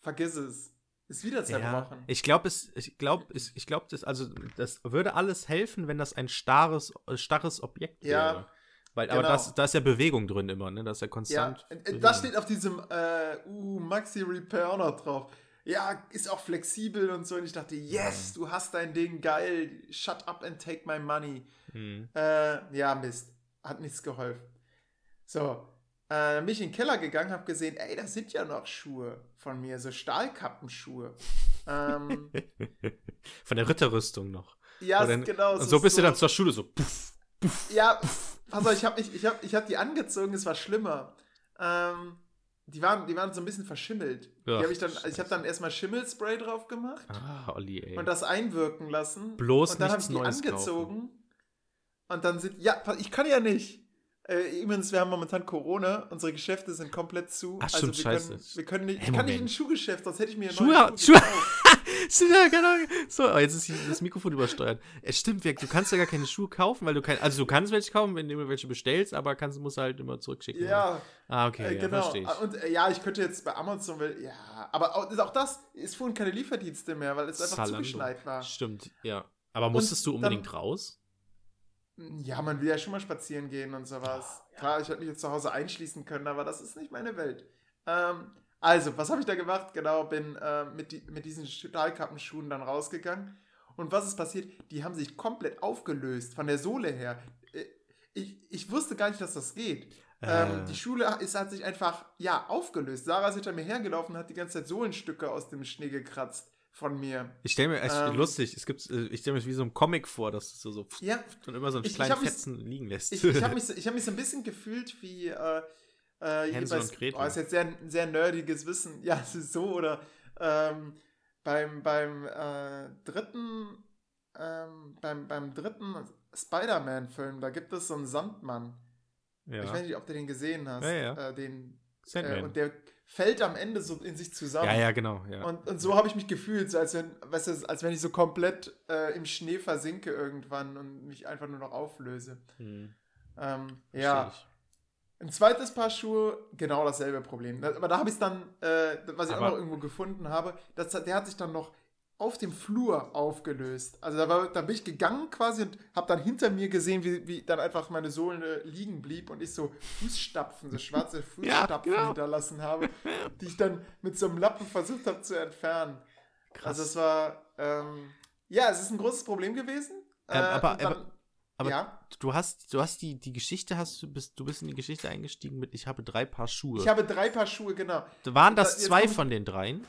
Vergiss es. Ist wieder zerbrochen. Ja, ich glaube, es, ich glaube, ich glaube, das, also, das würde alles helfen, wenn das ein starres, starres Objekt ja, wäre. Weil, genau. aber das, da ist ja Bewegung drin immer, ne? Das ist ja konstant. Ja, das steht auf diesem äh, uh, Maxi Repair auch noch drauf ja, ist auch flexibel und so. Und ich dachte, yes, du hast dein Ding, geil, shut up and take my money. Mhm. Äh, ja, Mist, hat nichts geholfen. So, äh, bin ich in den Keller gegangen, habe gesehen, ey, da sind ja noch Schuhe von mir, so Stahlkappenschuhe. ähm, *laughs* von der Ritterrüstung noch. Ja, dann, genau. Und so, so bist so, du dann zur Schule so. Puff, puff, ja, puff. also ich habe ich hab, ich hab die angezogen, es war schlimmer. Ähm, die waren, die waren so ein bisschen verschimmelt. Ja, die hab ich dann, ich habe dann erstmal Schimmelspray drauf gemacht. Ah, Olli, ey. Und das einwirken lassen. Bloß Und dann habe ich die Neues angezogen. Kaufen. Und dann sind, ja, ich kann ja nicht. Äh, übrigens, wir haben momentan Corona, unsere Geschäfte sind komplett zu. Ach, also wir scheiße. Können, wir können nicht, hey, ich kann nicht in ein Schuhgeschäft, sonst hätte ich mir Schuhe, neue Schuhe, *laughs* Schuhe ja, genau. So, oh, jetzt ist das Mikrofon übersteuert. Es stimmt, du kannst ja gar keine Schuhe kaufen, weil du kein, also du kannst welche kaufen, wenn du welche bestellst, aber kannst, musst halt immer zurückschicken. Ja. Ah, okay, äh, ja, genau. verstehe ich. Und äh, ja, ich könnte jetzt bei Amazon, weil, ja, aber auch, auch das, es fuhren keine Lieferdienste mehr, weil es einfach Zalando. zugeschneit war. Stimmt, ja. Aber musstest und du unbedingt dann, raus? Ja, man will ja schon mal spazieren gehen und sowas. Oh, ja. Klar, ich hätte mich jetzt zu Hause einschließen können, aber das ist nicht meine Welt. Ähm, also, was habe ich da gemacht? Genau, bin äh, mit, die, mit diesen Stahlkappenschuhen dann rausgegangen. Und was ist passiert? Die haben sich komplett aufgelöst von der Sohle her. Äh, ich, ich wusste gar nicht, dass das geht. Äh. Ähm, die Schule ist, hat sich einfach, ja, aufgelöst. Sarah ist hinter mir hergelaufen und hat die ganze Zeit Sohlenstücke aus dem Schnee gekratzt von mir. Ich stelle mir echt ähm, lustig, es gibt, äh, ich stelle mir wie so ein Comic vor, dass du so, so ja, und immer so einen kleinen Fetzen mich, liegen lässt. Ich, ich habe *laughs* mich, so, hab mich so ein bisschen gefühlt wie äh, äh, Hänsel und Gretel. Oh, ist jetzt sehr, sehr nerdiges Wissen. Ja, es ist so, oder ähm, beim, beim äh, dritten ähm, beim, beim dritten Spider-Man-Film, da gibt es so einen Sandmann. Ja. Ich weiß nicht, ob du den gesehen hast. Ja, ja. Äh, den, äh, und der fällt am Ende so in sich zusammen. Ja, ja, genau. Ja. Und, und so habe ich mich gefühlt, so als wenn, weißt du, als wenn ich so komplett äh, im Schnee versinke irgendwann und mich einfach nur noch auflöse. Hm. Ähm, ja. Ein zweites Paar Schuhe, genau dasselbe Problem. Aber da habe ich es dann, äh, was ich Aber auch noch irgendwo gefunden habe, das, der hat sich dann noch auf dem Flur aufgelöst. Also da, war, da bin ich gegangen quasi und habe dann hinter mir gesehen, wie, wie dann einfach meine Sohle liegen blieb und ich so Fußstapfen, so schwarze *laughs* Fußstapfen ja, genau. hinterlassen habe, *laughs* die ich dann mit so einem Lappen versucht habe zu entfernen. Krass. Also es war, ähm, ja, es ist ein großes Problem gewesen. Ähm, äh, aber, dann, aber, aber ja? du hast, du hast die, die Geschichte, hast du bist, du bist in die Geschichte eingestiegen mit, ich habe drei Paar Schuhe. Ich habe drei Paar Schuhe, genau. Waren das da, zwei von den dreien?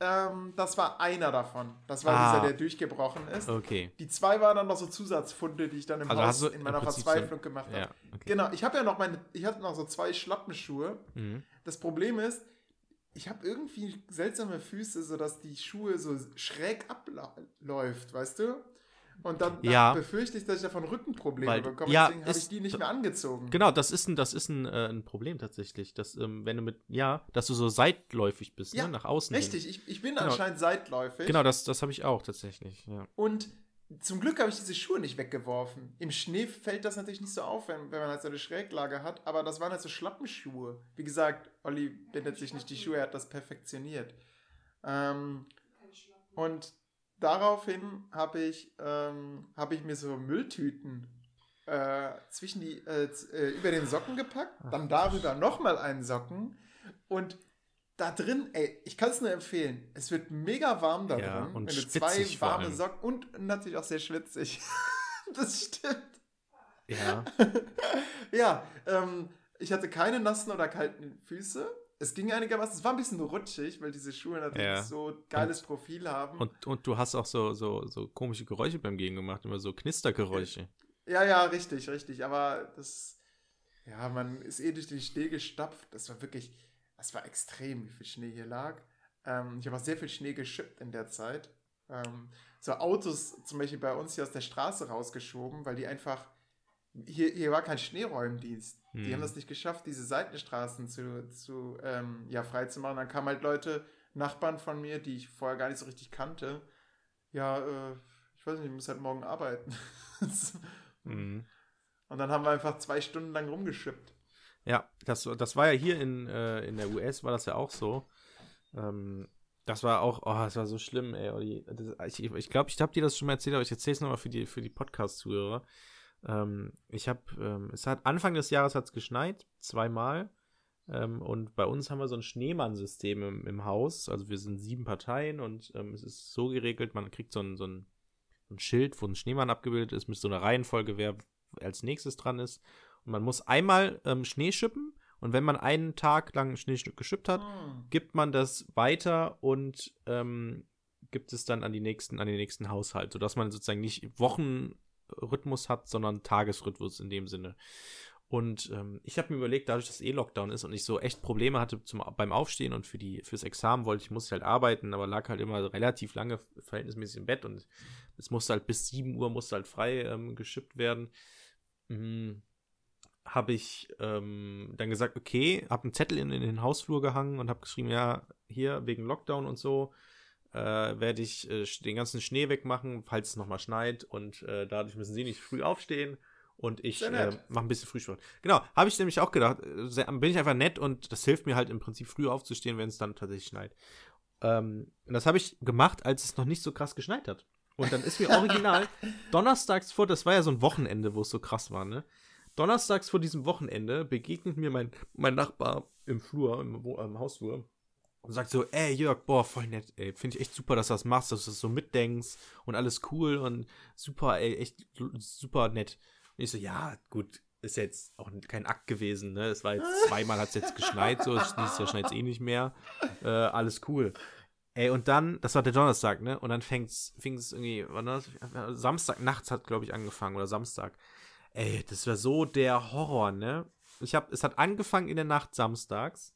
Ähm, das war einer davon. Das war ah, dieser, der durchgebrochen ist. Okay. Die zwei waren dann noch so Zusatzfunde, die ich dann im also Haus in meiner Verzweiflung so, gemacht habe. Ja, okay. Genau, ich habe ja noch meine, ich hatte noch so zwei Schlappenschuhe. Mhm. Das Problem ist, ich habe irgendwie seltsame Füße, sodass die Schuhe so schräg abläuft, weißt du? Und dann, ja. befürchte ich, dass ich davon Rückenprobleme Weil, bekomme. Ja, deswegen habe ich die nicht mehr angezogen. Genau, das ist ein, das ist ein, äh, ein Problem tatsächlich. Dass, ähm, wenn du mit, ja, dass du so seitläufig bist, ne, ja, ne? nach außen. Richtig, ich, ich bin genau. anscheinend seitläufig. Genau, das, das habe ich auch tatsächlich. Ja. Und zum Glück habe ich diese Schuhe nicht weggeworfen. Im Schnee fällt das natürlich nicht so auf, wenn, wenn man halt so eine Schräglage hat, aber das waren halt so Schlappenschuhe. Wie gesagt, Olli bindet sich nicht die Schuhe, er hat das perfektioniert. Ähm, und daraufhin habe ich, ähm, hab ich mir so Mülltüten äh, zwischen die, äh, äh, über den Socken gepackt, dann darüber nochmal einen Socken und da drin, ey, ich kann es nur empfehlen. Es wird mega warm da ja, drin. Und wenn du zwei warme Socken und natürlich auch sehr schwitzig. *laughs* das stimmt. Ja. *laughs* ja, ähm, ich hatte keine nassen oder kalten Füße. Es ging einigermaßen, es war ein bisschen rutschig, weil diese Schuhe natürlich ja. so geiles und, Profil haben. Und, und du hast auch so, so, so komische Geräusche beim Gehen gemacht, immer so Knistergeräusche. Ja, ja, richtig, richtig. Aber das, ja, man ist eh durch den Schnee gestapft. Das war wirklich, es war extrem, wie viel Schnee hier lag. Ähm, ich habe auch sehr viel Schnee geschippt in der Zeit. Ähm, so Autos zum Beispiel bei uns hier aus der Straße rausgeschoben, weil die einfach, hier, hier war kein Schneeräumdienst. Hm. Die haben das nicht geschafft, diese Seitenstraßen zu, zu ähm, ja, freizumachen. Dann kamen halt Leute, Nachbarn von mir, die ich vorher gar nicht so richtig kannte. Ja, äh, ich weiß nicht, ich muss halt morgen arbeiten. *laughs* hm. Und dann haben wir einfach zwei Stunden lang rumgeschippt. Ja, das, das war ja hier in, äh, in der US, war das ja auch so. Ähm, das war auch, oh, das war so schlimm, ey. Ich glaube, ich, glaub, ich habe dir das schon mal erzählt, aber ich erzähle es nochmal für die, für die Podcast-Zuhörer. Ähm, ich habe, ähm, es hat Anfang des Jahres hat es geschneit, zweimal. Ähm, und bei uns haben wir so ein Schneemann-System im, im, Haus. Also wir sind sieben Parteien und ähm, es ist so geregelt, man kriegt so ein, so, ein, so ein Schild, wo ein Schneemann abgebildet ist, mit so einer Reihenfolge, wer als nächstes dran ist. Und man muss einmal ähm, Schnee schippen und wenn man einen Tag lang Schnee geschippt hat, oh. gibt man das weiter und ähm, gibt es dann an die nächsten, an den nächsten Haushalt, sodass man sozusagen nicht Wochenrhythmus hat, sondern Tagesrhythmus in dem Sinne. Und ähm, ich habe mir überlegt, dadurch, dass eh Lockdown ist und ich so echt Probleme hatte zum, beim Aufstehen und für die, fürs Examen wollte ich, musste halt arbeiten, aber lag halt immer relativ lange verhältnismäßig im Bett und es musste halt bis 7 Uhr musste halt frei ähm, geschippt werden. Mhm habe ich ähm, dann gesagt, okay, habe einen Zettel in, in, den Hausflur gehangen und habe geschrieben, ja, hier wegen Lockdown und so äh, werde ich äh, den ganzen Schnee wegmachen, falls es nochmal schneit und äh, dadurch müssen sie nicht früh aufstehen und ich äh, mache ein bisschen Frühsport. Genau, habe ich nämlich auch gedacht, äh, bin ich einfach nett und das hilft mir halt im Prinzip früh aufzustehen, wenn es dann tatsächlich schneit. Ähm, und das habe ich gemacht, als es noch nicht so krass geschneit hat. Und dann ist mir original *laughs* donnerstags vor, das war ja so ein Wochenende, wo es so krass war, ne? Donnerstags vor diesem Wochenende begegnet mir mein, mein Nachbar im Flur, im, im Hausflur und sagt so, ey Jörg, boah, voll nett, ey, finde ich echt super, dass du das machst, dass du das so mitdenkst und alles cool und super, ey, echt super nett. Und ich so, ja, gut, ist jetzt auch kein Akt gewesen, ne? Es war jetzt *laughs* zweimal hat es jetzt geschneit, so, nächstes Jahr schneit es eh nicht mehr. Äh, alles cool. Ey, und dann, das war der Donnerstag, ne? Und dann fängt's, fing es irgendwie, wann das? Samstag nachts hat, glaube ich, angefangen oder Samstag. Ey, das war so der Horror, ne? Ich hab, es hat angefangen in der Nacht samstags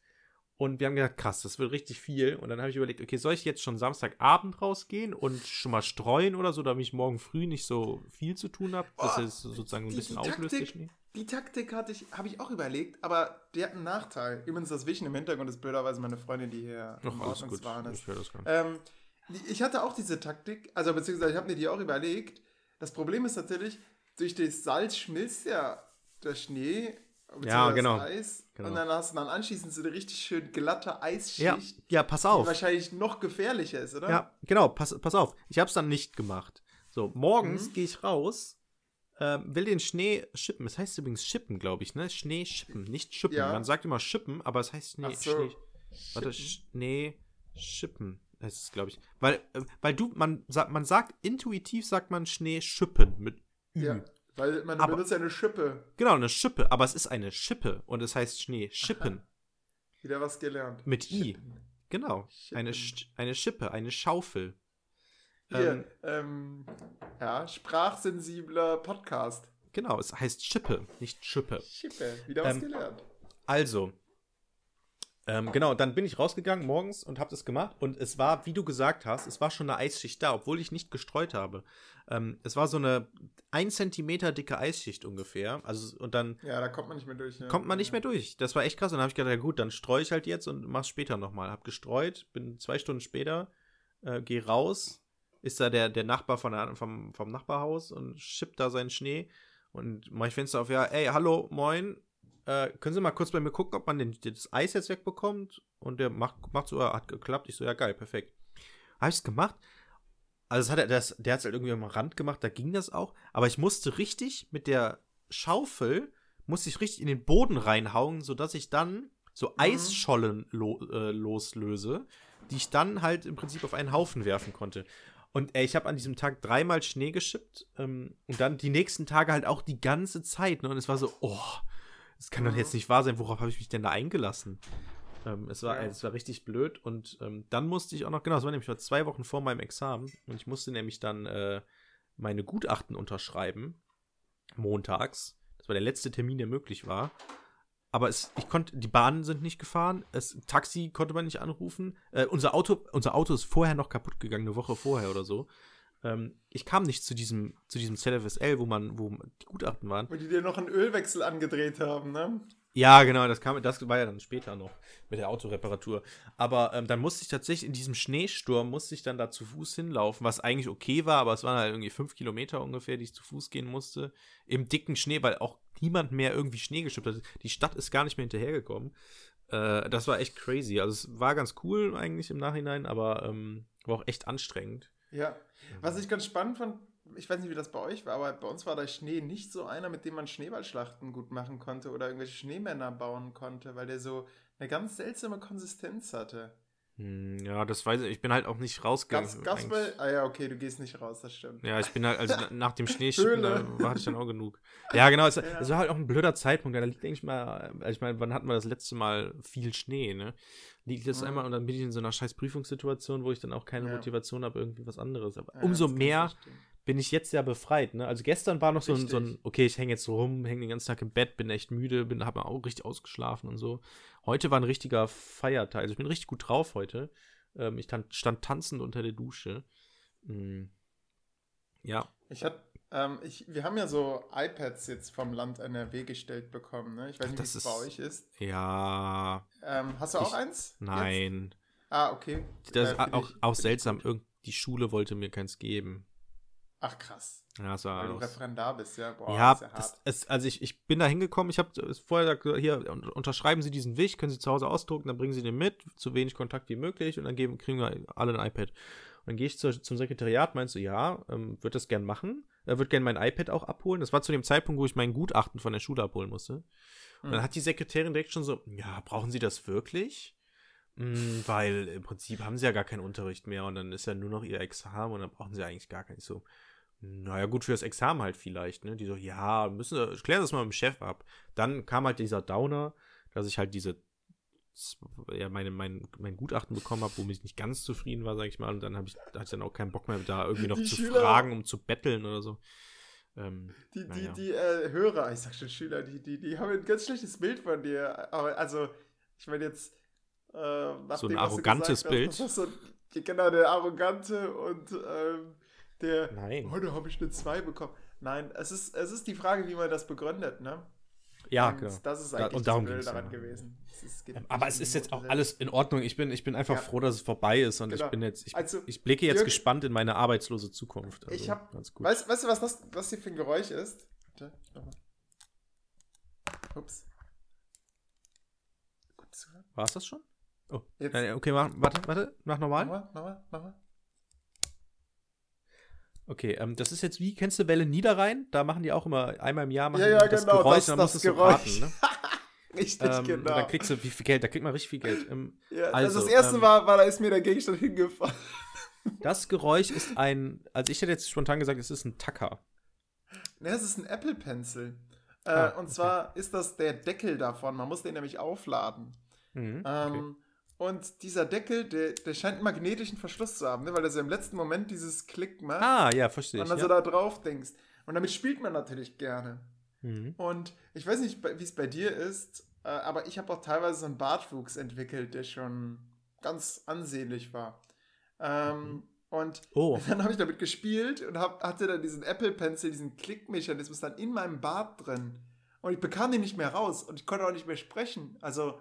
und wir haben gedacht, krass, das wird richtig viel. Und dann habe ich überlegt, okay, soll ich jetzt schon Samstagabend rausgehen und schon mal streuen oder so, damit ich morgen früh nicht so viel zu tun habe, dass oh, es sozusagen ein bisschen auflöst. Taktik, die Taktik hatte ich, habe ich auch überlegt, aber die hat einen Nachteil. Übrigens, das Wischen im Hintergrund ist blöderweise meine Freundin, die hier Ach, im Ordnungswahn ist. Ich. Ähm, ich hatte auch diese Taktik, also beziehungsweise ich habe mir die auch überlegt. Das Problem ist natürlich, durch das Salz schmilzt ja der Schnee, ja, genau. Eis. Genau. Und dann hast du dann anschließend so eine richtig schön glatte Eisschicht. Ja, ja pass auf. Die wahrscheinlich noch gefährlicher ist, oder? Ja, genau, pass, pass auf. Ich habe es dann nicht gemacht. So, morgens mhm. gehe ich raus, äh, will den Schnee schippen. Es heißt übrigens schippen, glaube ich, ne? Schnee schippen, nicht schippen. Ja. Man sagt immer schippen, aber es heißt Schnee. So. Schnee warte, Schnee schippen heißt es, glaube ich. Weil, äh, weil du, man sagt, man sagt, intuitiv sagt man Schnee schippen mit ja, weil man aber, benutzt ja eine Schippe. Genau, eine Schippe, aber es ist eine Schippe und es heißt Schnee, Schippen. Wieder was gelernt. Mit I. Genau, eine, eine Schippe, eine Schaufel. Hier, ähm, ähm, ja, sprachsensibler Podcast. Genau, es heißt Schippe, nicht Schippe. Schippe, wieder was ähm, gelernt. Also, ähm, genau, dann bin ich rausgegangen morgens und habe das gemacht und es war, wie du gesagt hast, es war schon eine Eisschicht da, obwohl ich nicht gestreut habe. Ähm, es war so eine ein Zentimeter dicke Eisschicht ungefähr. Also und dann. Ja, da kommt man nicht mehr durch. Ja. Kommt man nicht mehr durch. Das war echt krass. Und dann habe ich gedacht, ja gut, dann streue ich halt jetzt und mach's später nochmal. Hab gestreut, bin zwei Stunden später, äh, gehe raus, ist da der, der Nachbar von der, vom, vom Nachbarhaus und schippt da seinen Schnee und mach ich Fenster auf, ja, ey, hallo, moin, äh, können Sie mal kurz bei mir gucken, ob man den, das Eis jetzt wegbekommt? Und der macht, macht so, hat geklappt. Ich so, ja, geil, perfekt. Habe ich es gemacht. Also, hat er, das, der hat es halt irgendwie am Rand gemacht, da ging das auch. Aber ich musste richtig mit der Schaufel, musste ich richtig in den Boden reinhauen, sodass ich dann so mhm. Eisschollen lo, äh, loslöse, die ich dann halt im Prinzip auf einen Haufen werfen konnte. Und ey, ich habe an diesem Tag dreimal Schnee geschippt ähm, und dann die nächsten Tage halt auch die ganze Zeit. Ne? Und es war so, oh, das kann doch jetzt nicht wahr sein, worauf habe ich mich denn da eingelassen? Ähm, es, war, ja. es war richtig blöd und ähm, dann musste ich auch noch, genau, es war nämlich zwei Wochen vor meinem Examen und ich musste nämlich dann äh, meine Gutachten unterschreiben, montags. Das war der letzte Termin, der möglich war. Aber es, ich konnte, die Bahnen sind nicht gefahren, das Taxi konnte man nicht anrufen. Äh, unser, Auto, unser Auto ist vorher noch kaputt gegangen, eine Woche vorher oder so ähm, ich kam nicht zu diesem, zu diesem ZFSL, wo man, wo die Gutachten waren. Wo die dir noch einen Ölwechsel angedreht haben, ne? Ja, genau, das kam, das war ja dann später noch mit der Autoreparatur. Aber ähm, dann musste ich tatsächlich in diesem Schneesturm, musste ich dann da zu Fuß hinlaufen, was eigentlich okay war, aber es waren halt irgendwie fünf Kilometer ungefähr, die ich zu Fuß gehen musste. Im dicken Schnee, weil auch niemand mehr irgendwie Schnee geschippt hat. Die Stadt ist gar nicht mehr hinterhergekommen. Äh, das war echt crazy. Also es war ganz cool eigentlich im Nachhinein, aber ähm, war auch echt anstrengend. Ja, was ich ganz spannend fand, ich weiß nicht, wie das bei euch war, aber bei uns war der Schnee nicht so einer, mit dem man Schneeballschlachten gut machen konnte oder irgendwelche Schneemänner bauen konnte, weil der so eine ganz seltsame Konsistenz hatte. Hm, ja, das weiß ich. Ich bin halt auch nicht rausgegangen. Gas, Gasball? Ah ja, okay, du gehst nicht raus, das stimmt. Ja, ich bin halt, also nach dem *laughs* Schneeschippen, da hatte ich dann auch genug. Ja, genau, es, ja. es, war halt auch ein blöder Zeitpunkt. Da liegt eigentlich mal, also ich meine, wann hatten wir das letzte Mal viel Schnee, ne? Liegt das mhm. einmal und dann bin ich in so einer scheiß Prüfungssituation, wo ich dann auch keine ja. Motivation habe, irgendwie was anderes. Aber ja, umso mehr bin ich jetzt ja befreit, ne? Also gestern war noch so ein, so ein, okay, ich hänge jetzt so rum, hänge den ganzen Tag im Bett, bin echt müde, bin, habe auch richtig ausgeschlafen und so. Heute war ein richtiger Feiertag. Also ich bin richtig gut drauf heute. Ähm, ich stand, stand tanzend unter der Dusche. Mhm. Ja. Ich hatte ähm, ich, wir haben ja so iPads jetzt vom Land NRW gestellt bekommen. Ne? Ich weiß nicht, wie es bei euch ist. Ja. Ähm, hast du auch ich, eins? Nein. Jetzt? Ah, okay. Das äh, ist auch, auch seltsam. Irgend, die Schule wollte mir keins geben. Ach krass. Ja, das war Weil du Referendar bist, ja. Boah, ja, ja das, es, also ich, ich bin da hingekommen, ich habe vorher gesagt, hier, unterschreiben Sie diesen Wicht, können Sie zu Hause ausdrucken, dann bringen Sie den mit, so wenig Kontakt wie möglich und dann geben, kriegen wir alle ein iPad. Und dann gehe ich zu, zum Sekretariat, meinst du, ja, ähm, würde das gern machen, er würde gern mein iPad auch abholen. Das war zu dem Zeitpunkt, wo ich mein Gutachten von der Schule abholen musste. Und dann hat die Sekretärin direkt schon so, ja, brauchen Sie das wirklich? Mhm, weil im Prinzip haben sie ja gar keinen Unterricht mehr und dann ist ja nur noch ihr Examen und dann brauchen sie eigentlich gar keinen so. Naja, gut für das Examen halt vielleicht, ne? Die so, ja, müssen klären das mal mit dem Chef ab. Dann kam halt dieser Downer, dass ich halt diese, ja, meine, mein, mein Gutachten bekommen habe, womit ich nicht ganz zufrieden war, sag ich mal. Und dann habe ich, hatte ich dann auch keinen Bock mehr, da irgendwie noch die zu Schüler, fragen, um zu betteln oder so. Ähm, die die, ja. die äh, Hörer, ich sag schon Schüler, die, die, die haben ein ganz schlechtes Bild von dir. Aber also, ich meine jetzt, äh, so ein arrogantes Bild. Hast, so, genau, der arrogante und ähm, der, Nein. heute habe ich eine 2 bekommen. Nein, es ist, es ist die Frage, wie man das begründet, ne? Ja, genau. Das ist eigentlich da, und das daran ja. gewesen. Ist, aber es ist jetzt auch alles in Ordnung. Ich bin, ich bin einfach ja. froh, dass es vorbei ist und genau. ich bin jetzt, ich, also, ich blicke jetzt Jürgen, gespannt in meine arbeitslose Zukunft. Also, ich habe, weißt, weißt du, was das, was hier für ein Geräusch ist? Warte, nochmal. Ups. War es das schon? Oh, jetzt. okay, mach, warte, warte, mach nochmal. Nochmal, nochmal, nochmal. Okay, ähm, das ist jetzt wie, kennst du Welle Niederrhein? Da machen die auch immer einmal im Jahr machen ja, ja, das genau, Geräusch, das, dann das musst du raten, ne? *laughs* richtig, ähm, genau. Dann kriegst du wie viel Geld, da kriegt man richtig viel Geld. Ähm, ja, also, das erste ähm, war, war, da ist mir der Gegenstand hingefallen. *laughs* Das Geräusch ist ein, also ich hätte jetzt spontan gesagt, es ist ein Tacker. Ne, es ist ein Apple Pencil. Äh, ah, und okay. zwar ist das der Deckel davon. Man muss den nämlich aufladen. Mhm, okay. Und dieser Deckel, der, der scheint einen magnetischen Verschluss zu haben, ne? weil er so im letzten Moment dieses Klick macht. Ah, ja, verstehe ich. Und dann ja. so da drauf denkst. Und damit spielt man natürlich gerne. Mhm. Und ich weiß nicht, wie es bei dir ist, äh, aber ich habe auch teilweise so einen Bartwuchs entwickelt, der schon ganz ansehnlich war. Ähm, Mhm. Und Oh, *laughs* dann habe ich damit gespielt und hab, hatte dann diesen Apple Pencil, diesen Klickmechanismus dann in meinem Bart drin. Und ich bekam den nicht mehr raus und ich konnte auch nicht mehr sprechen. Also,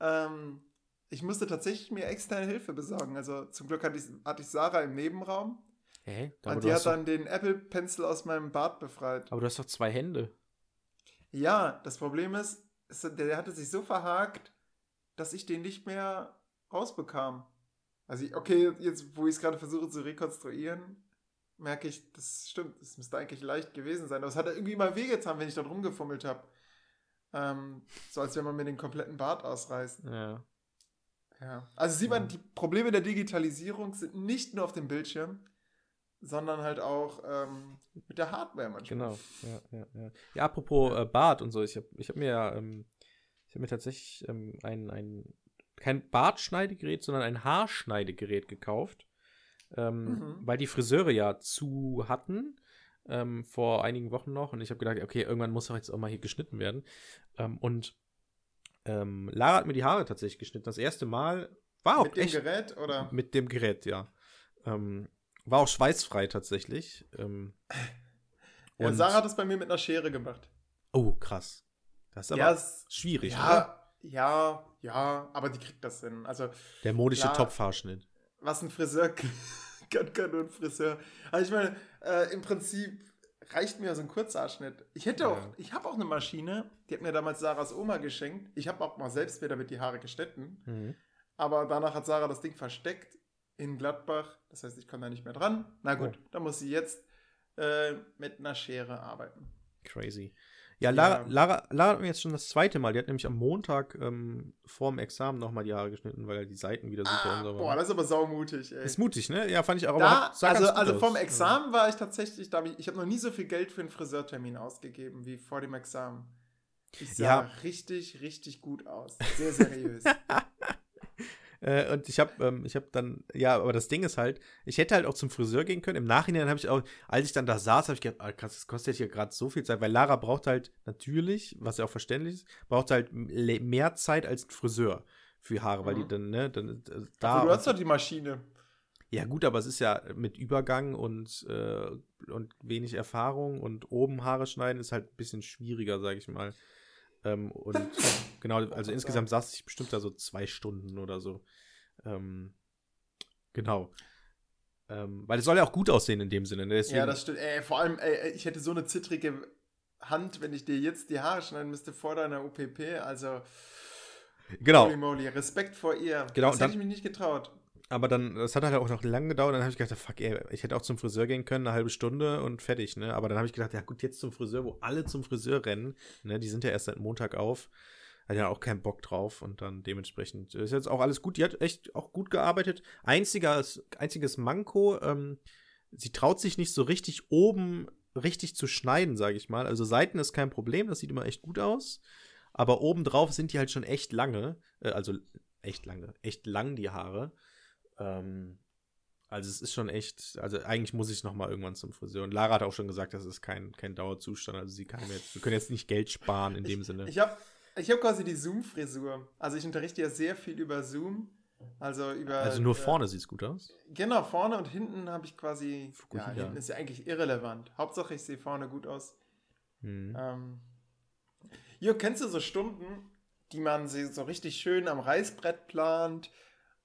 ähm, ich musste tatsächlich mir externe Hilfe besorgen. Also, zum Glück hatte ich, hatte ich Sarah im Nebenraum hä? Aber und die hat dann den Apple Pencil aus meinem Bart befreit. aber du hast doch zwei Hände. Ja, das Problem ist, ist, der hatte sich so verhakt, dass ich den nicht mehr rausbekam. Also, ich, okay, jetzt, wo ich es gerade versuche zu rekonstruieren, merke ich, das stimmt, das müsste eigentlich leicht gewesen sein. Aber es hat irgendwie immer wehgetan, wenn ich da rumgefummelt habe. Ähm, so als wenn man mir den kompletten Bart ausreißt. Ja. Ja. Also sieht man, die Probleme der Digitalisierung sind nicht nur auf dem Bildschirm, sondern halt auch ähm, mit der Hardware manchmal. Genau. Ja, ja, ja. ja apropos äh, Bart und so, ich habe ich hab mir ja, ähm, ich habe mir tatsächlich ähm, ein, ein, kein Bartschneidegerät, sondern ein Haarschneidegerät gekauft, ähm, Mhm. weil die Friseure ja zu hatten. Ähm, vor einigen Wochen noch und ich habe gedacht, okay, irgendwann muss doch jetzt auch mal hier geschnitten werden. Ähm, und ähm, Lara hat mir die Haare tatsächlich geschnitten. Das erste Mal war auch Mit dem echt Gerät oder? mit dem Gerät, ja. Ähm, war auch schweißfrei tatsächlich. Ähm, Ja, und- Sarah hat das bei mir mit einer Schere gemacht. Oh, krass. Das ist aber ja, es, schwierig, oder? ja, ja, ja, aber die kriegt das hin. Also, Der modische. Topfhaarschnitt. was ein Friseur *laughs* kann, kann nur ein Friseur. Also, ich meine, äh, im Prinzip reicht mir so ein Kurzhaarschnitt. Ich hätte auch, Ja. ich habe auch eine Maschine, die hat mir damals Sarahs Oma geschenkt. Ich habe auch mal selbst mir damit die Haare geschnitten. Mhm. Aber danach hat Sarah das Ding versteckt in Gladbach. Das heißt, ich komme da nicht mehr dran. Na gut, Oh. dann muss sie jetzt äh, mit einer Schere arbeiten. Crazy. Ja, Lara, Ja. Lara, Lara hat mir jetzt schon das zweite Mal. Die hat nämlich am Montag ähm, vor dem Examen nochmal die Haare geschnitten, weil die Seiten wieder super Ah, und so boah, waren. das ist aber saumutig, ey. Ist mutig, ne? Ja, fand ich auch. Da, also, also vom Examen war ich tatsächlich, da hab ich, ich habe noch nie so viel Geld für einen Friseurtermin ausgegeben wie vor dem Examen. Ich sah Ja. richtig, richtig gut aus. Sehr seriös. *laughs* Äh, und ich habe ähm, ich hab dann, ja, aber das Ding ist halt, ich hätte halt auch zum Friseur gehen können. Im Nachhinein habe ich auch, als ich dann da saß, habe ich gedacht, ah, krass, das kostet hier gerade so viel Zeit, weil Lara braucht halt natürlich, was ja auch verständlich ist, braucht halt mehr Zeit als ein Friseur für Haare, weil die Mhm. dann, ne, dann äh, da. Aber du hast doch die Maschine. ja, gut, aber es ist ja mit Übergang und, äh, und wenig Erfahrung und oben Haare schneiden ist halt ein bisschen schwieriger, sage ich mal. Ähm, und *laughs* genau, also insgesamt saß ich bestimmt da so zwei Stunden oder so. Ähm, genau. Ähm, weil es soll ja auch gut aussehen in dem Sinne. Ne? Deswegen, Ja, das stimmt. Ey, vor allem, ey, ich hätte so eine zittrige Hand, wenn ich dir jetzt die Haare schneiden müsste vor deiner UPP. Also, genau. holy moly, Respekt vor ihr. Genau, Das hätte ich mich nicht getraut. Aber dann, das hat halt auch noch lange gedauert. Dann habe ich gedacht, fuck, ey, ich hätte auch zum Friseur gehen können, eine halbe Stunde und fertig, ne? Aber dann habe ich gedacht, ja gut, jetzt zum Friseur, wo alle zum Friseur rennen, ne? Die sind ja erst seit Montag auf. Hat ja auch keinen Bock drauf und dann dementsprechend ist jetzt auch alles gut. Die hat echt auch gut gearbeitet. Einziges, einziges Manko, ähm, sie traut sich nicht so richtig oben richtig zu schneiden, sage ich mal. Also Seiten ist kein Problem, das sieht immer echt gut aus. Aber obendrauf sind die halt schon echt lange. Äh, also echt lange, echt lang die Haare. Ähm, also es ist schon echt, also eigentlich muss ich noch mal irgendwann zum Friseur. Und Lara hat auch schon gesagt, das ist kein, kein Dauerzustand. Also sie kann mir jetzt, wir können jetzt nicht Geld sparen in dem Sinne. Ich habe ich hab quasi die Zoom-Frisur. Also, ich unterrichte ja sehr viel über Zoom. Also, über. also nur äh, vorne sieht es gut aus. Genau, vorne und hinten habe ich quasi. Gut, ja, ja. hinten ist ja eigentlich irrelevant. Hauptsache, ich sehe vorne gut aus. Hm. Ähm, jo, kennst du so Stunden, die man so richtig schön am Reißbrett plant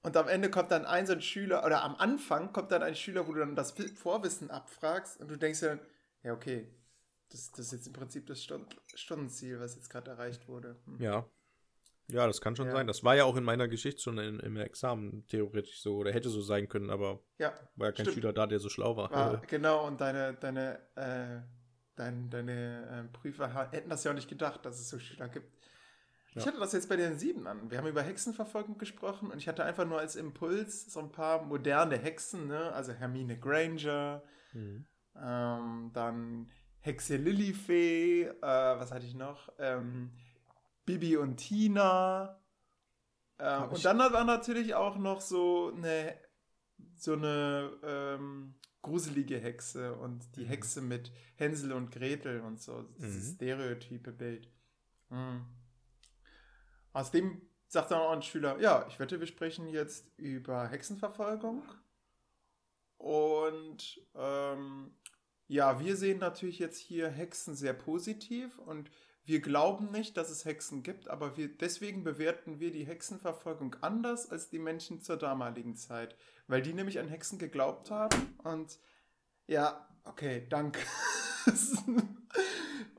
und am Ende kommt dann ein so ein Schüler, oder am Anfang kommt dann ein Schüler, wo du dann das Vorwissen abfragst und du denkst dir dann, ja, okay, das, das ist jetzt im Prinzip das Stund Stundenziel, was jetzt gerade erreicht wurde. Hm. Ja. Ja, das kann schon Ja. sein. Das war ja auch in meiner Geschichte schon in, im Examen theoretisch so oder hätte so sein können, aber Ja, war ja kein Stimmt. Schüler da, der so schlau war. war, *laughs* genau, und deine, deine, äh, dein, deine äh, Prüfer hätten das ja auch nicht gedacht, dass es so Schüler gibt. Ich hatte das jetzt bei den sieben an. Wir haben über Hexenverfolgung gesprochen und ich hatte einfach nur als Impuls so ein paar moderne Hexen, ne? Also Hermine Granger, Mhm. ähm, dann Hexe Lilifee, äh, was hatte ich noch? Ähm, Bibi und Tina, Ähm, und dann war natürlich auch noch so eine, so eine ähm, gruselige Hexe und die mhm. Hexe mit Hänsel und Gretel und so. Dieses mhm. stereotype Bild. Mhm. Aus dem sagt dann auch ein Schüler, ja, ich wette, wir sprechen jetzt über Hexenverfolgung. Und ähm, ja, wir sehen natürlich jetzt hier Hexen sehr positiv und wir glauben nicht, dass es Hexen gibt, aber wir, deswegen bewerten wir die Hexenverfolgung anders als die Menschen zur damaligen Zeit, weil die nämlich an Hexen geglaubt haben und ja, okay, danke. *laughs*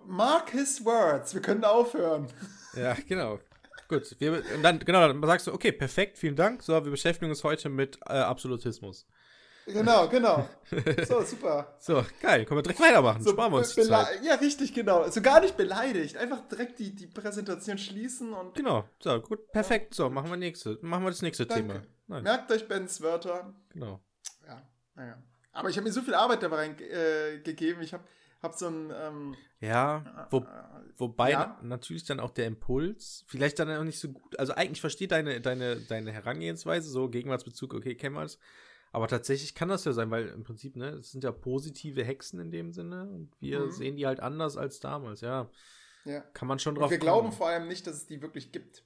Mark his words, wir können aufhören. Ja, genau. Gut, wir, dann, genau, dann sagst du, okay, perfekt, vielen Dank. So, wir beschäftigen uns heute mit äh, Absolutismus. Genau, genau. *laughs* So, super. so, geil. Können wir direkt weitermachen. So, Sparen wir uns Ja, richtig, genau. Also gar nicht beleidigt. Einfach direkt die, die Präsentation schließen und. Genau. So, gut. Perfekt. So, machen wir nächste. Machen wir das nächste Danke. Thema. Nein. Merkt euch Bens Wörter. Genau. Ja, naja. Aber ich habe mir so viel Arbeit dabei äh, gegeben. Ich habe hab so ein. Ähm, ja, wo, äh, wobei ja. natürlich dann auch der Impuls, vielleicht dann auch nicht so gut. Also eigentlich versteht deine, deine, deine Herangehensweise, so Gegenwartsbezug, okay, kennen wir es. Aber tatsächlich kann das ja sein, weil im Prinzip, ne, es sind ja positive Hexen in dem Sinne und wir mhm. sehen die halt anders als damals, ja. Ja. Kann man schon drauf und Wir kommen. glauben vor allem nicht, dass es die wirklich gibt.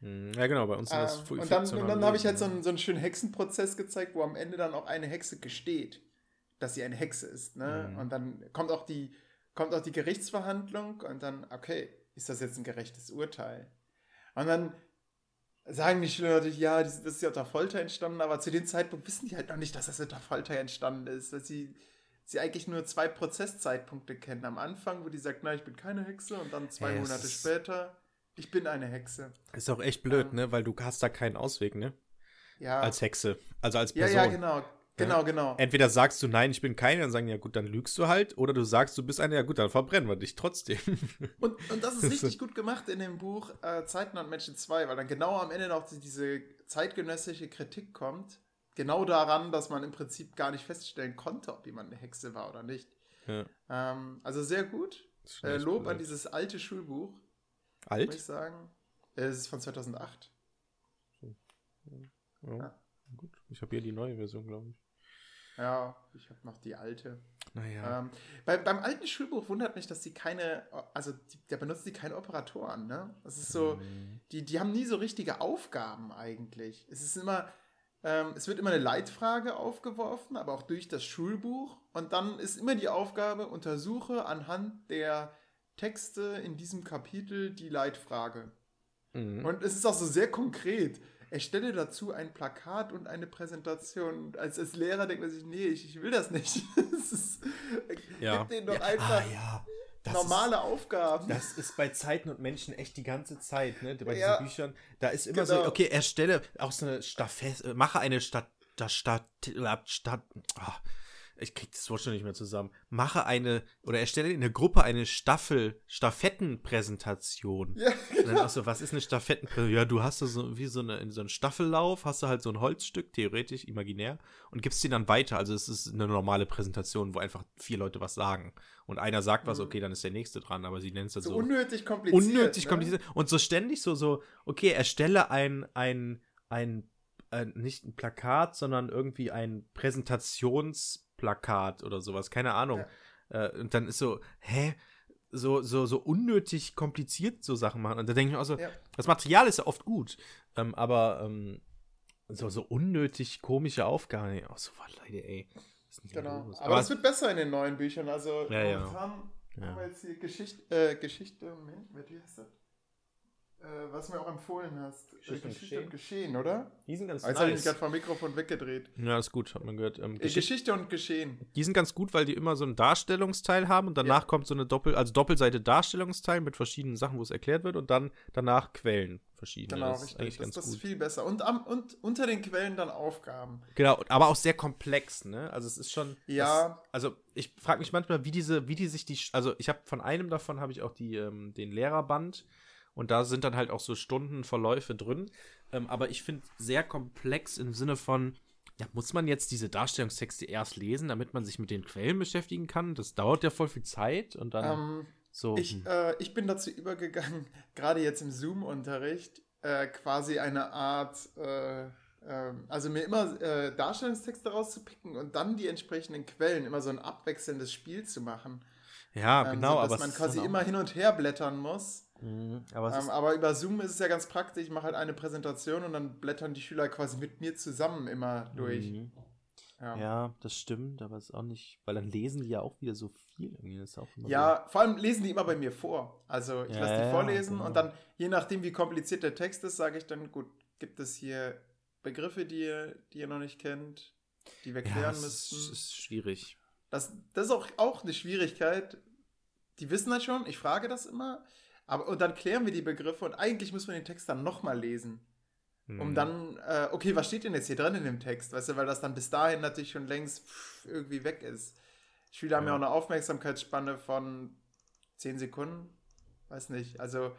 Hm, ja, genau, bei uns sind das ähm, Und dann, und dann habe ich halt so einen, so einen schönen Hexenprozess gezeigt, wo am Ende dann auch eine Hexe gesteht, dass sie eine Hexe ist. Ne? Mhm. Und dann kommt auch, die, kommt auch die Gerichtsverhandlung und dann, okay, ist das jetzt ein gerechtes Urteil? Und dann sagen die Schüler natürlich, ja, das ist ja unter Folter entstanden, aber zu dem Zeitpunkt wissen die halt noch nicht, dass das unter Folter entstanden ist, weil sie, sie eigentlich nur zwei Prozesszeitpunkte kennen. Am Anfang, wo die sagt, nein, ich bin keine Hexe, und dann zwei ja, Monate später, ich bin eine Hexe. Ist auch echt blöd, ähm, ne, weil du hast da keinen Ausweg, ne? Ja. Als Hexe, also als Person. Ja, ja, genau. Genau, genau. Entweder sagst du, nein, ich bin keine, dann sagen, ja gut, dann lügst du halt, oder du sagst, du bist eine, ja gut, dann verbrennen wir dich trotzdem. *laughs* Und, und das ist richtig gut gemacht in dem Buch äh, Zeiten und Menschen 2, weil dann genau am Ende noch diese zeitgenössische Kritik kommt, genau daran, dass man im Prinzip gar nicht feststellen konnte, ob jemand eine Hexe war oder nicht. Ja. Ähm, also sehr gut. Äh, Lob gut, an dieses alte Schulbuch. Alt? Muss ich sagen. Es ist von 2008. Ja. ja. Gut, ich habe hier die neue Version, glaube ich. Ja, ich habe noch die alte. Naja. Ähm, bei, beim alten Schulbuch wundert mich, dass die keine, also die, der benutzt die keine Operatoren, ne? Das ist so, mhm. die, die haben nie so richtige Aufgaben eigentlich. Es ist immer, ähm, es wird immer eine Leitfrage aufgeworfen, aber auch durch das Schulbuch. Und dann ist immer die Aufgabe, untersuche anhand der Texte in diesem Kapitel die Leitfrage. Mhm. Und es ist auch so sehr konkret erstelle dazu ein Plakat und eine Präsentation. Als, als Lehrer denkt man sich, nee, ich, ich will das nicht. *laughs* das ist, ja. Gib denen doch ja. einfach ah, ja. normale ist, Aufgaben. Das ist bei Zeiten und Menschen echt die ganze Zeit, ne? Bei ja. diesen Büchern. Da ist immer genau. so, okay, erstelle auch so eine Staffette, mache eine Stadt, das Stadt, Stadt, oh, ich krieg das Wort schon nicht mehr zusammen. Mache eine oder erstelle in der Gruppe eine Staffel Staffettenpräsentation. Ja, genau. Und dann auch so, was ist eine Staffettenpräsentation? Ja, du hast so wie so eine so einen Staffellauf, hast du halt so ein Holzstück theoretisch imaginär und gibst die dann weiter. Also es ist eine normale Präsentation, wo einfach vier Leute was sagen und einer sagt was, mhm. okay, dann ist der nächste dran, aber sie nennt es dann so, so unnötig kompliziert. Unnötig ne? kompliziert und so ständig so so, okay, erstelle ein ein ein äh, nicht ein Plakat, sondern irgendwie ein Präsentations Plakat oder sowas, keine Ahnung. Ja. Äh, und dann ist so, hä? So, so, so unnötig kompliziert so Sachen machen. Und da denke ich mir auch so, ja. das Material ist ja oft gut, ähm, aber ähm, so, so unnötig komische Aufgaben. Oh, so war Leute, ey. Genau. Aber, aber es wird besser in den neuen Büchern. Also ja, ja. haben wir jetzt hier Geschichte, äh, Geschichte, Moment, wie heißt das? Äh, was mir auch empfohlen hast. Geschichte, Geschichte und, Geschehen. oder? Die sind ganz Jetzt nice. habe ich mich gerade vom Mikrofon weggedreht. Ja, ist gut, hat man gehört. Ähm, Geschichte, Geschichte, und Geschehen. Die sind ganz gut, weil die immer so einen Darstellungsteil haben und danach ja. kommt so eine Doppel, also Doppelseite Darstellungsteil mit verschiedenen Sachen, wo es erklärt wird und dann danach Quellen verschiedene. Genau, das richtig. Ist das, das ist viel besser. Und, am, und unter den Quellen dann Aufgaben. Genau, aber auch sehr komplex, ne? Also es ist schon. Ja. Das, also ich frage mich manchmal, wie diese, wie die sich die, also ich habe von einem davon habe ich auch die, ähm, den Lehrerband und da sind dann halt auch so Stundenverläufe drin. Ähm, aber ich finde sehr komplex im Sinne von, ja, muss man jetzt diese Darstellungstexte erst lesen, damit man sich mit den Quellen beschäftigen kann? Das dauert ja voll viel Zeit und dann ähm, so. Ich, hm. äh, ich bin dazu übergegangen, *laughs* gerade jetzt im Zoom-Unterricht, äh, quasi eine Art, äh, ähm, also mir immer äh, Darstellungstexte rauszupicken und dann die entsprechenden Quellen, immer so ein abwechselndes Spiel zu machen. Ja, ähm, genau. So, dass man quasi immer hin und her blättern muss. Mhm, aber, ähm, aber, über Zoom ist es ja ganz praktisch. Ich mache halt eine Präsentation und dann blättern die Schüler quasi mit mir zusammen immer durch. Mhm. Ja. ja. das stimmt, aber es ist auch nicht, weil dann lesen die ja auch wieder so viel. Irgendwie. Das auch ja, so. vor allem lesen die immer bei mir vor. Also ich ja, lasse die vorlesen genau. und dann, je nachdem, wie kompliziert der Text ist, sage ich dann, gut, gibt es hier Begriffe, die ihr, die ihr noch nicht kennt, die wir klären ja, müssten. Das ist schwierig. Das, das ist auch, auch eine Schwierigkeit. Die wissen das schon, ich frage das immer. Aber, und dann klären wir die Begriffe und eigentlich muss man den Text dann nochmal lesen. Um hm. dann, äh, okay, was steht denn jetzt hier drin in dem Text? Weißt du, weil das dann bis dahin natürlich schon längst pff, irgendwie weg ist. Spieler ja. haben ja auch eine Aufmerksamkeitsspanne von 10 Sekunden. Weiß nicht. Also,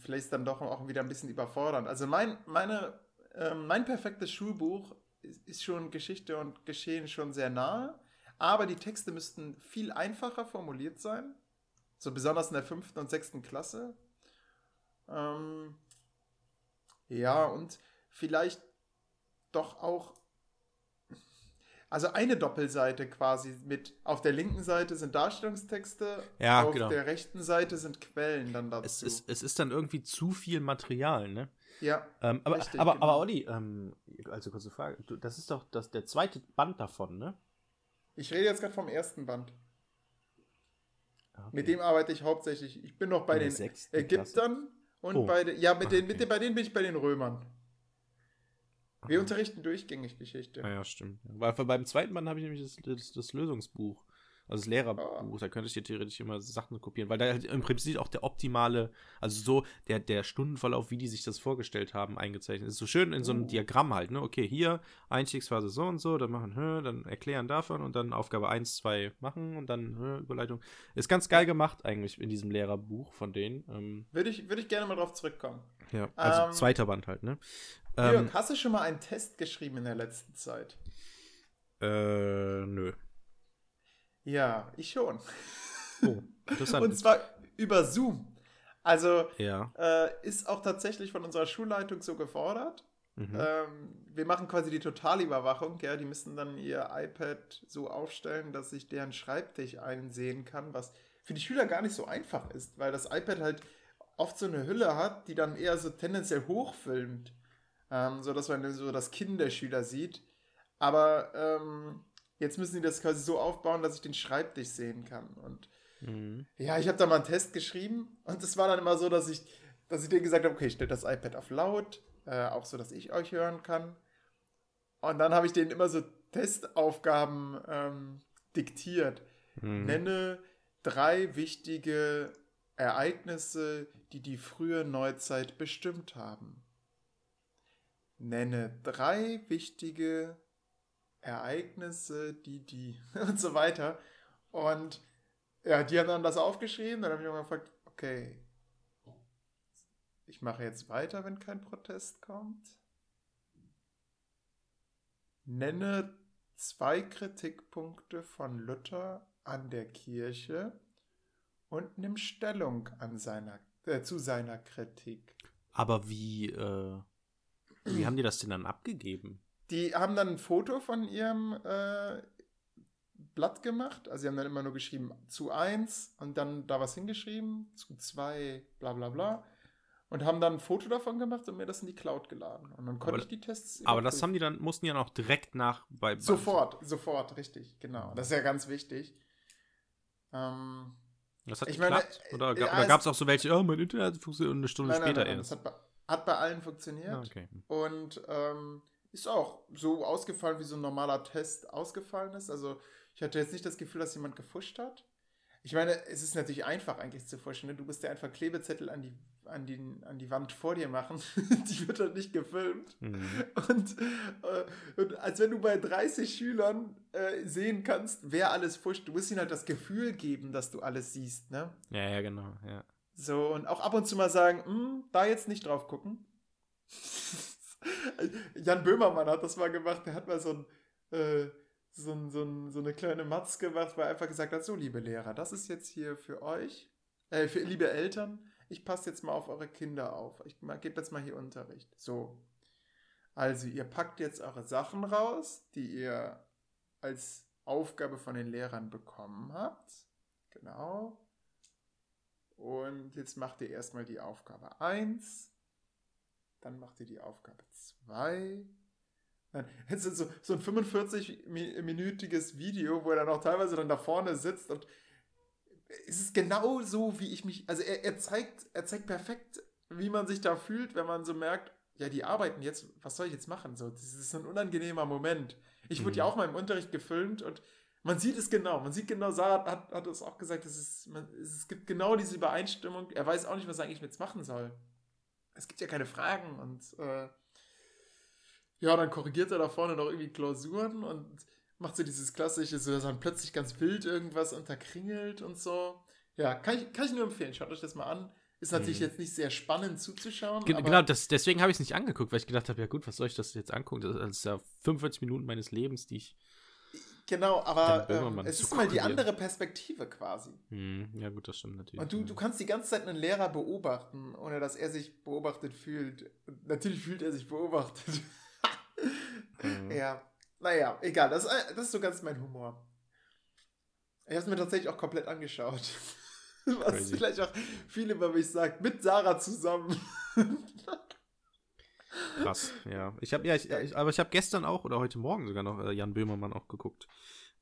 vielleicht ist dann doch auch wieder ein bisschen überfordernd. Also, mein, meine, äh, mein perfektes Schulbuch ist, ist schon Geschichte und Geschehen schon sehr nahe. Aber die Texte müssten viel einfacher formuliert sein. So besonders in der fünften und sechsten Klasse. Ähm, ja, und vielleicht doch auch. Also eine Doppelseite quasi mit auf der linken Seite sind Darstellungstexte, ja, auf genau. der rechten Seite sind Quellen dann dazu. Es ist, es ist dann irgendwie zu viel Material, ne? Ja. Ähm, aber, richtig, aber, genau. aber Olli, ähm, also kurze Frage, das ist doch das, der zweite Band davon, ne? Ich rede jetzt gerade vom ersten Band. Okay. Mit dem arbeite ich hauptsächlich. Ich bin noch bei den Ägyptern und oh. bei den, ja, mit, okay. den, mit den, bei denen bin ich bei den Römern. Wir unterrichten durchgängig Geschichte. Ah ja, stimmt. Weil beim zweiten Band habe ich nämlich das, das, das Lösungsbuch. Also das Lehrerbuch, oh. da könnte ich dir theoretisch immer Sachen kopieren, weil da halt im Prinzip auch der optimale, also so der, der Stundenverlauf, wie die sich das vorgestellt haben, eingezeichnet ist. So schön in so einem oh. Diagramm halt, ne? Okay, hier Einstiegsphase so und so, dann machen, dann erklären davon und dann Aufgabe 1, 2 machen und dann Überleitung. Ist ganz geil gemacht eigentlich in diesem Lehrerbuch von denen. Ähm, würde, ich, würde ich gerne mal drauf zurückkommen. Ja, also ähm, zweiter Band halt, ne? Jörg, ähm, hast du schon mal einen Test geschrieben in der letzten Zeit? Äh, nö. Ja, ich schon. Oh, interessant. Und zwar über Zoom. Also ja. äh, ist auch tatsächlich von unserer Schulleitung so gefordert. Mhm. Ähm, wir machen quasi die Totalüberwachung. Ja, die müssen dann ihr iPad so aufstellen, dass ich deren Schreibtisch einsehen kann, was für die Schüler gar nicht so einfach ist, weil das iPad halt oft so eine Hülle hat, die dann eher so tendenziell hochfilmt, ähm, so dass man so das Kinn der Schüler sieht. Aber ähm, Jetzt müssen die das quasi so aufbauen, dass ich den Schreibtisch sehen kann. Und mhm. ja, ich habe da mal einen Test geschrieben und es war dann immer so, dass ich, dass ich denen gesagt habe, okay, ich stelle das iPad auf laut, äh, auch so, dass ich euch hören kann. Und dann habe ich denen immer so Testaufgaben ähm, diktiert. Mhm. Nenne drei wichtige Ereignisse, die die frühe Neuzeit bestimmt haben. Nenne drei wichtige Ereignisse, die, die *laughs* und so weiter. Und ja, die haben dann das aufgeschrieben. Dann habe ich mir gefragt, okay, ich mache jetzt weiter, wenn kein Protest kommt. Nenne zwei Kritikpunkte von Luther an der Kirche und nimm Stellung an seiner, äh, zu seiner Kritik. Aber wie, äh, wie haben die das denn dann abgegeben? Die haben dann ein Foto von ihrem äh, Blatt gemacht. Also sie haben dann immer nur geschrieben zu 1 und dann da was hingeschrieben, zu 2, bla bla bla. Und haben dann ein Foto davon gemacht und mir das in die Cloud geladen. Und dann konnte aber, ich die Tests. Aber das haben die dann, mussten ja noch direkt nach bei. Sofort, sofort, richtig, genau. Das ist ja ganz wichtig. Ähm, das hat ich geklappt? Meine, oder, ja, gab es auch so welche, oh, mein Internet funktioniert eine Stunde nein, später nein, nein, erst? Das hat bei, hat bei allen funktioniert. Ah, okay. Und ähm, ist auch so ausgefallen, wie so ein normaler Test ausgefallen ist. Also ich hatte jetzt nicht das Gefühl, dass jemand gefuscht hat. Ich meine, es ist natürlich einfach eigentlich zu fuschen. Ne? Du musst ja einfach Klebezettel an die, an, die, an die Wand vor dir machen. *laughs* die wird dann nicht gefilmt. Mhm. Und, äh, und, als wenn du bei 30 Schülern äh, sehen kannst, wer alles fuscht. Du musst ihnen halt das Gefühl geben, dass du alles siehst. Ne? Ja, ja, genau. Ja. So, und auch ab und zu mal sagen, hm, da jetzt nicht drauf gucken. *laughs* Jan Böhmermann hat das mal gemacht, der hat mal so, ein, äh, so, ein, so, ein, so eine kleine Matz gemacht, wo er einfach gesagt hat, so liebe Lehrer, das ist jetzt hier für euch, äh, für liebe Eltern, ich passe jetzt mal auf eure Kinder auf. Ich gebe jetzt mal hier Unterricht. So. Also, ihr packt jetzt eure Sachen raus, die ihr als Aufgabe von den Lehrern bekommen habt. Genau. Und jetzt macht ihr erstmal die Aufgabe 1. Dann macht ihr die Aufgabe 2. Jetzt *laughs* ist so, so ein 45-minütiges Video, wo er dann auch teilweise dann da vorne sitzt und es ist genau so, wie ich mich. Also er, er, zeigt, er zeigt perfekt, wie man sich da fühlt, wenn man so merkt, ja, die arbeiten jetzt, was soll ich jetzt machen? So, das ist ein unangenehmer Moment. Ich wurde mhm. ja auch mal im Unterricht gefilmt und man sieht es genau. Man sieht genau, Sarah hat, hat es auch gesagt, es, ist, man, es gibt genau diese Übereinstimmung. Er weiß auch nicht, was er eigentlich jetzt machen soll. Es gibt ja keine Fragen und äh, ja, dann korrigiert er da vorne noch irgendwie Klausuren und macht so dieses klassische, so dass dann plötzlich ganz wild irgendwas unterkringelt und so. Ja, kann ich, kann ich nur empfehlen. Schaut euch das mal an. Ist natürlich mhm. jetzt nicht sehr spannend zuzuschauen. Ge genau, das, deswegen habe ich es nicht angeguckt, weil ich gedacht habe, ja gut, was soll ich das jetzt angucken? Das ist ja 45 Minuten meines Lebens, die ich. Genau, aber ähm, es ist mal die andere Perspektive quasi. Mhm. Ja, gut, das stimmt natürlich. Und du, du kannst die ganze Zeit einen Lehrer beobachten, ohne dass er sich beobachtet fühlt. Natürlich fühlt er sich beobachtet. Mhm. Ja, naja, egal. Das, das ist so ganz mein Humor. Ich habe es mir tatsächlich auch komplett angeschaut. *laughs* Was Crazy. vielleicht auch viele über mich sagt. Mit Sarah zusammen. *laughs* Krass, ja. Ich habe ja, ich, ich, aber ich habe gestern auch oder heute Morgen sogar noch äh, Jan Böhmermann auch geguckt.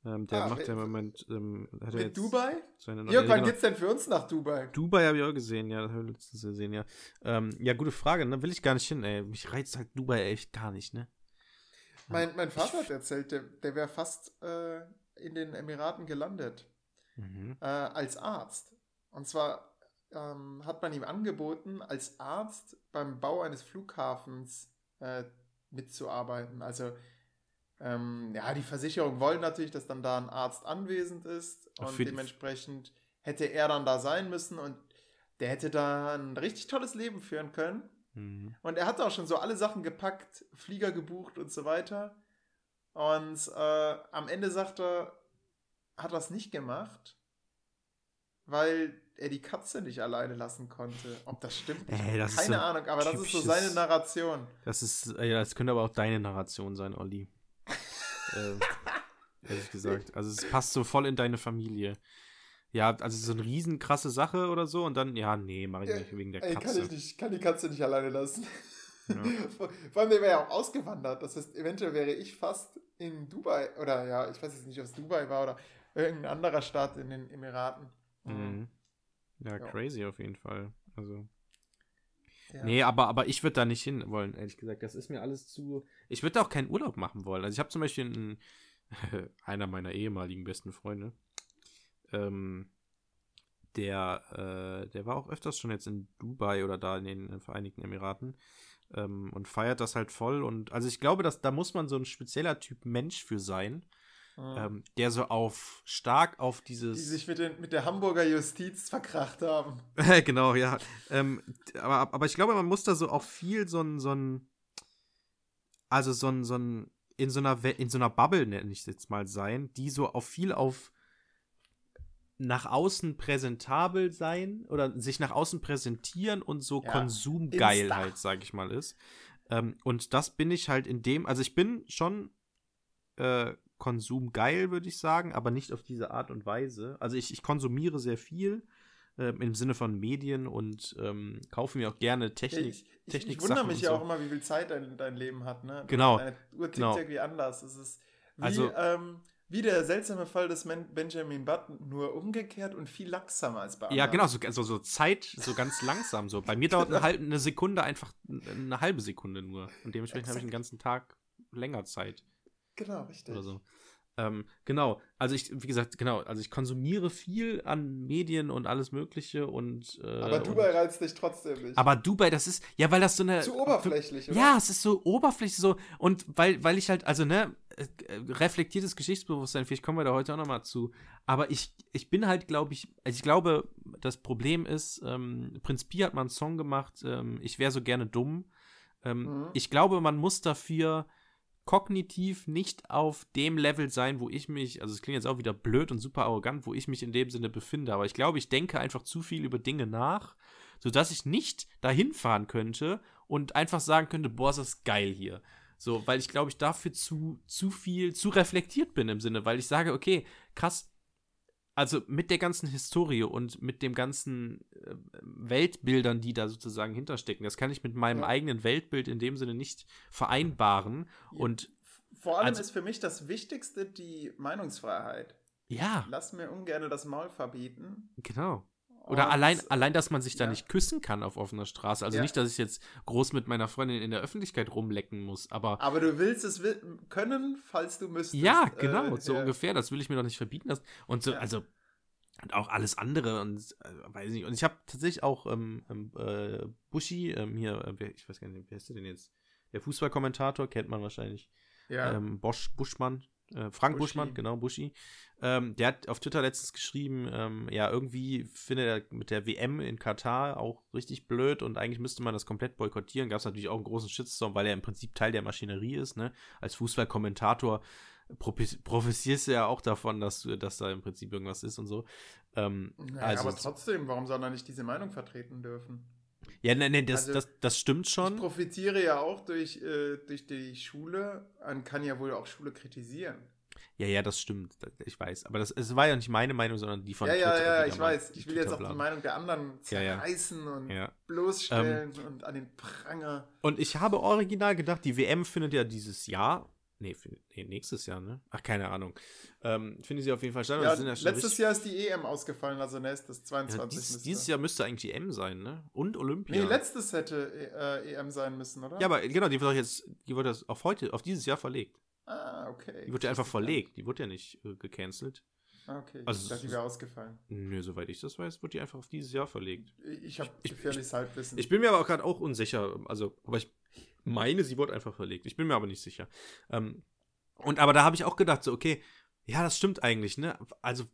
Ähm, der ah, macht ja im Moment. Ähm, hat mit Dubai? Seine ja, wann genau. geht's denn für uns nach Dubai? Dubai habe ich auch gesehen, ja, das habe ich letztens gesehen, ja. Ähm, ja, gute Frage, ne? Will ich gar nicht hin, ey. Mich reizt halt Dubai echt gar nicht, ne? Mein, mein Vater hat erzählt, der, der wäre fast äh, in den Emiraten gelandet. Mhm. Äh, als Arzt. Und zwar ähm, hat man ihm angeboten, als Arzt beim Bau eines Flughafens äh, mitzuarbeiten. Also, ähm, ja, die Versicherung wollen natürlich, dass dann da ein Arzt anwesend ist. Und dementsprechend hätte er dann da sein müssen und der hätte da ein richtig tolles Leben führen können. Mhm. Und er hat auch schon so alle Sachen gepackt, Flieger gebucht und so weiter. Und äh, am Ende sagt er, hat er es nicht gemacht, weil er die Katze nicht alleine lassen konnte. Ob das stimmt, Ey, das keine so Ahnung, aber das ist so seine Narration. Das ist, ja, das könnte aber auch deine Narration sein, Olli. *laughs* äh, ehrlich gesagt. Also es passt so voll in deine Familie. Ja, also so eine riesen krasse Sache oder so und dann, ja, nee, mache ich nicht wegen der Katze. Ey, kann ich nicht, kann die Katze nicht alleine lassen. Ja. *laughs* Vor allem, der wäre ja auch ausgewandert. Das heißt, eventuell wäre ich fast in Dubai, oder ja, ich weiß jetzt nicht, ob es Dubai war oder irgendein anderer Staat in den Emiraten. Mhm. Ja, ja, crazy auf jeden Fall. Also. Ja. Nee, aber, aber ich würde da nicht hin wollen, ehrlich gesagt. Das ist mir alles zu. Ich würde auch keinen Urlaub machen wollen. Also ich habe zum Beispiel einen, *laughs* einer meiner ehemaligen besten Freunde, ähm, der, äh, der war auch öfters schon jetzt in Dubai oder da in den Vereinigten Emiraten ähm, und feiert das halt voll. Und also ich glaube, dass da muss man so ein spezieller Typ Mensch für sein, mhm. ähm, der so auf stark auf dieses. Die sich mit, den, mit der Hamburger Justiz verkracht haben. *laughs* genau, ja. Ähm, aber, aber ich glaube, man muss da so auch viel so ein, so ein also so ein, so ein, in so einer, in so einer Bubble, nenne ich es jetzt mal, sein, die so auf viel auf nach außen präsentabel sein oder sich nach außen präsentieren und so ja. konsumgeil Insta. halt, sag ich mal, ist. Ähm, und das bin ich halt in dem, also ich bin schon äh, konsumgeil, würde ich sagen, aber nicht auf diese Art und Weise. Also ich, ich konsumiere sehr viel äh, im Sinne von Medien und ähm, kaufe mir auch gerne Technik. Ich, ich, Technik ich wundere mich ja so. auch immer, wie viel Zeit dein, dein Leben hat, ne? Genau. Deine Uhr tickt genau. irgendwie anders. Es ist wie, also, ähm, wie der seltsame Fall des Benjamin Button, nur umgekehrt und viel langsamer als bei anderen. Ja, genau, so, so, so Zeit, so ganz langsam. So. Bei mir dauert eine, halbe, eine Sekunde einfach eine halbe Sekunde nur. Und dementsprechend habe ich den ganzen Tag länger Zeit. Genau, richtig. Oder so. Ähm, genau, also ich, wie gesagt, genau, also ich konsumiere viel an Medien und alles Mögliche und. Äh, aber Dubai und, reizt dich trotzdem nicht. Aber Dubai, das ist, ja, weil das so eine. Zu oberflächlich, oder? Ja, es ist so oberflächlich so und weil, weil ich halt, also, ne, äh, reflektiertes Geschichtsbewusstsein, vielleicht kommen wir da heute auch nochmal zu. Aber ich, ich bin halt, glaube ich, also ich glaube, das Problem ist, ähm, Prinz Pi hat mal einen Song gemacht, ähm, ich wäre so gerne dumm. Ähm, mhm. Ich glaube, man muss dafür kognitiv nicht auf dem Level sein, wo ich mich, also es klingt jetzt auch wieder blöd und super arrogant, wo ich mich in dem Sinne befinde, aber ich glaube, ich denke einfach zu viel über Dinge nach sodass ich nicht dahin fahren könnte und einfach sagen könnte, boah, ist das geil hier. So, weil ich glaube, ich dafür zu, zu viel, zu reflektiert bin im Sinne, weil ich sage, okay, krass, also mit der ganzen Historie und mit dem ganzen äh, Weltbildern, die da sozusagen hinterstecken, das kann ich mit meinem ja. eigenen Weltbild in dem Sinne nicht vereinbaren. Ja. Und vor allem also, ist für mich das Wichtigste die Meinungsfreiheit. Ja. Lass mir ungern das Maul verbieten. Genau. Oder allein, allein, dass man sich da ja. nicht küssen kann auf offener Straße. Also ja. nicht, dass ich jetzt groß mit meiner Freundin in der Öffentlichkeit rumlecken muss, aber. Aber du willst es können, falls du müsstest. Ja, genau, äh, so ja. ungefähr. Das will ich mir doch nicht verbieten lassen. Und so, also. Und auch alles andere und äh, weiß nicht. Und ich habe tatsächlich auch ähm, ähm, äh, Buschi, ähm, hier, äh, ich weiß gar nicht, wer ist der denn jetzt? Der Fußballkommentator, kennt man wahrscheinlich. Ja. Ähm, Bosch, Buschmann, äh, Frank Buschi. Buschmann, genau, Buschi. Ähm, der hat auf Twitter letztens geschrieben, ähm, ja, irgendwie findet er mit der WM in Katar auch richtig blöd und eigentlich müsste man das komplett boykottieren. Gab es natürlich auch einen großen Shitstorm, weil er im Prinzip Teil der Maschinerie ist, ne? Als Fußballkommentator professierst du ja auch davon, dass, dass da im Prinzip irgendwas ist und so. Ähm, naja, also, aber trotzdem, warum soll er nicht diese Meinung vertreten dürfen? Ja, nee, nee, das, also, das, das stimmt schon. Ich profitiere ja auch durch, äh, durch die Schule. Man kann ja wohl auch Schule kritisieren. Ja, ja, das stimmt. Ich weiß. Aber das, es war ja nicht meine Meinung, sondern die von Ja, ja, ja, ich weiß. Ich will jetzt auch die Meinung der anderen zerreißen ja, ja. und ja. bloßstellen ähm, und an den Pranger. Und ich habe original gedacht, die WM findet ja dieses Jahr. Nee, nee nächstes Jahr, ne? Ach, keine Ahnung. Ähm, finde sie auf jeden Fall statt. Ja, ja letztes Jahr ist die EM ausgefallen, also ne, ist das 22. Dies, dieses Jahr müsste eigentlich die EM sein, ne? Und Olympia. Nee, letztes hätte äh, EM sein müssen, oder? Ja, aber genau, die wird doch jetzt, die wird das auf heute, auf dieses Jahr verlegt. Ah, okay. Die wurde ja einfach verlegt, die wurde ja nicht äh, gecancelt. Ah, okay. Also, ich dachte, die wäre ausgefallen. Nö, soweit ich das weiß, wurde die einfach auf dieses Jahr verlegt. Ich habe gefährliches Halbwissen. Ich bin mir aber auch gerade auch unsicher. Also, aber ich meine, sie wurde einfach verlegt. Ich bin mir aber nicht sicher. Ähm, und aber da habe ich auch gedacht, so, okay, ja, das stimmt eigentlich, ne? Also,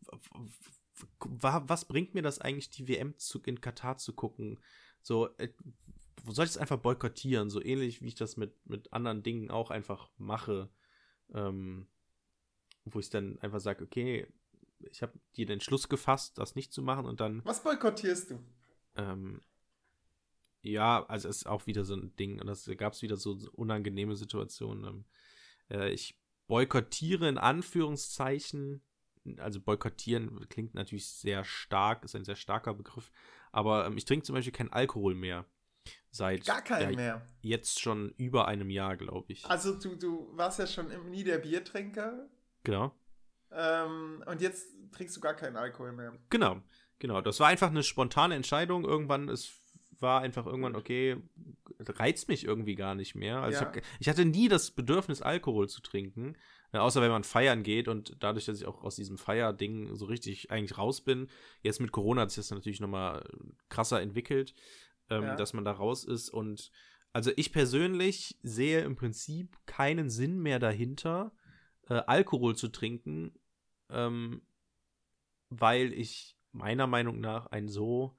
was bringt mir das eigentlich, die WM zu, in Katar zu gucken? So, äh, soll ich es einfach boykottieren? So ähnlich wie ich das mit, mit anderen Dingen auch einfach mache ähm, wo ich dann einfach sage, okay, ich habe dir den Schluss gefasst, das nicht zu machen und dann. Was boykottierst du? Ähm, ja, also es ist auch wieder so ein Ding und das gab es wieder so unangenehme Situationen. Ähm, äh, ich boykottiere in Anführungszeichen, also boykottieren klingt natürlich sehr stark, ist ein sehr starker Begriff, aber ähm, ich trinke zum Beispiel keinen Alkohol mehr. Seit Gar keinen mehr. Jetzt schon über einem Jahr, glaube ich. Also du, du warst ja schon nie der Biertrinker. Genau. Ähm, und jetzt trinkst du gar keinen Alkohol mehr. Genau, genau. Das war einfach eine spontane Entscheidung. Irgendwann, es war einfach irgendwann, okay, reizt mich irgendwie gar nicht mehr. Also ja. ich, hab, ich, hatte nie das Bedürfnis, Alkohol zu trinken. Äh, außer wenn man feiern geht und dadurch, dass ich auch aus diesem Feierding so richtig eigentlich raus bin. Jetzt mit Corona hat sich das natürlich nochmal krasser entwickelt ähm, ja. dass man da raus ist. Und also ich persönlich sehe im Prinzip keinen Sinn mehr dahinter, äh, Alkohol zu trinken, ähm, weil ich meiner Meinung nach ein so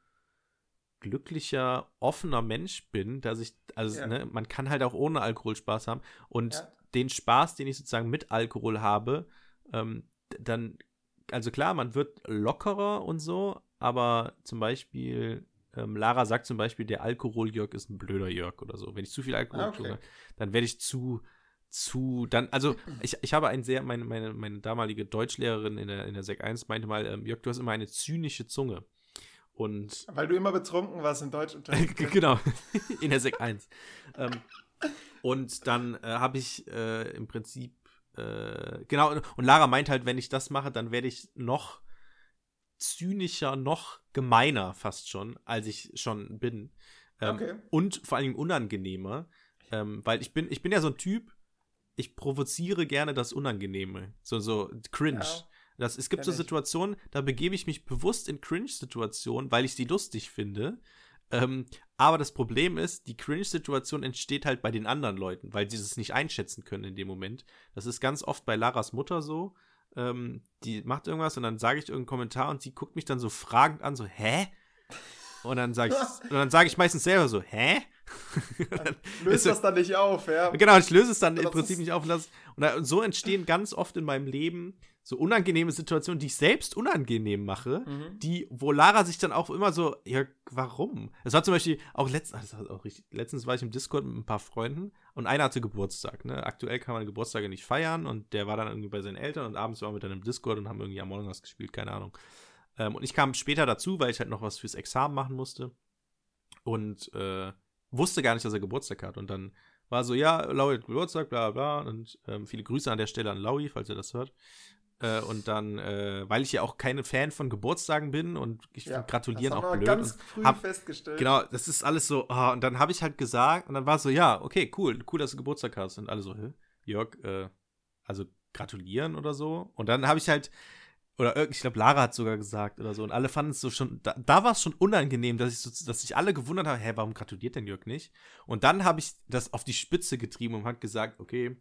glücklicher, offener Mensch bin, dass ich, also ja. ne, man kann halt auch ohne Alkohol Spaß haben und ja. den Spaß, den ich sozusagen mit Alkohol habe, ähm, dann, also klar, man wird lockerer und so, aber zum Beispiel ähm, Lara sagt zum Beispiel, der Alkohol-Jörg ist ein blöder Jörg oder so. Wenn ich zu viel Alkohol ah, okay. trinke, dann werde ich zu, zu, dann, also ich, ich habe ein sehr, meine, meine, meine damalige Deutschlehrerin in der, in der Sek 1 meinte mal, ähm, Jörg, du hast immer eine zynische Zunge. Und Weil du immer betrunken warst in Deutsch. *laughs* genau, *laughs* in der Sek 1. ähm, und dann äh, habe ich äh, im Prinzip, äh, genau, und Lara meint halt, wenn ich das mache, dann werde ich noch zynischer, noch gemeiner fast schon, als ich schon bin. Ähm, okay. Und vor allem unangenehmer. Ähm, weil ich bin, ich bin ja so ein Typ, ich provoziere gerne das Unangenehme. So, so cringe. Ja. Das, es gibt so Situationen, da begebe ich mich bewusst in Cringe-Situationen, weil ich sie lustig finde. Ähm, aber das Problem ist, die Cringe-Situation entsteht halt bei den anderen Leuten, weil sie es nicht einschätzen können in dem Moment. Das ist ganz oft bei Laras Mutter so ähm, die macht irgendwas und dann sage ich irgendeinen Kommentar und sie guckt mich dann so fragend an, so, hä? Und dann sage ich, *laughs* und dann sage ich meistens selber so, hä? *laughs* löst das dann nicht auf, ja. Genau, ich löse es dann das im Prinzip nicht auf. Und, das, und so entstehen ganz oft in meinem Leben so unangenehme Situationen, die ich selbst unangenehm mache, mhm. die, wo Lara sich dann auch immer so, ja, warum? Es war zum Beispiel auch letztens, auch richtig, letztens war ich im Discord mit ein paar Freunden und einer hatte Geburtstag, ne? Aktuell kann man Geburtstage nicht feiern und der war dann irgendwie bei seinen Eltern und abends waren wir dann im Discord und haben irgendwie Among Us gespielt, keine Ahnung. Ähm, und ich kam später dazu, weil ich halt noch was fürs Examen machen musste und äh, wusste gar nicht, dass er Geburtstag hat und dann war so, ja, Laui hat Geburtstag, bla bla, und ähm, viele Grüße an der Stelle an Laui, falls er das hört. Äh, und dann, äh, weil ich ja auch keine Fan von Geburtstagen bin und ich ja, Gratulieren auch blöd. ganz früh hab, festgestellt. Genau, das ist alles so, oh, und dann habe ich halt gesagt, und dann war es so, ja, okay, cool, cool, dass du Geburtstag hast. Und alle so, hä? Jörg, äh, also gratulieren oder so. Und dann habe ich halt, oder ich glaube, Lara hat sogar gesagt oder so, und alle fanden es so schon, da, da war es schon unangenehm, dass ich so, dass sich alle gewundert haben, hä, warum gratuliert denn Jörg nicht? Und dann habe ich das auf die Spitze getrieben und hat gesagt, okay,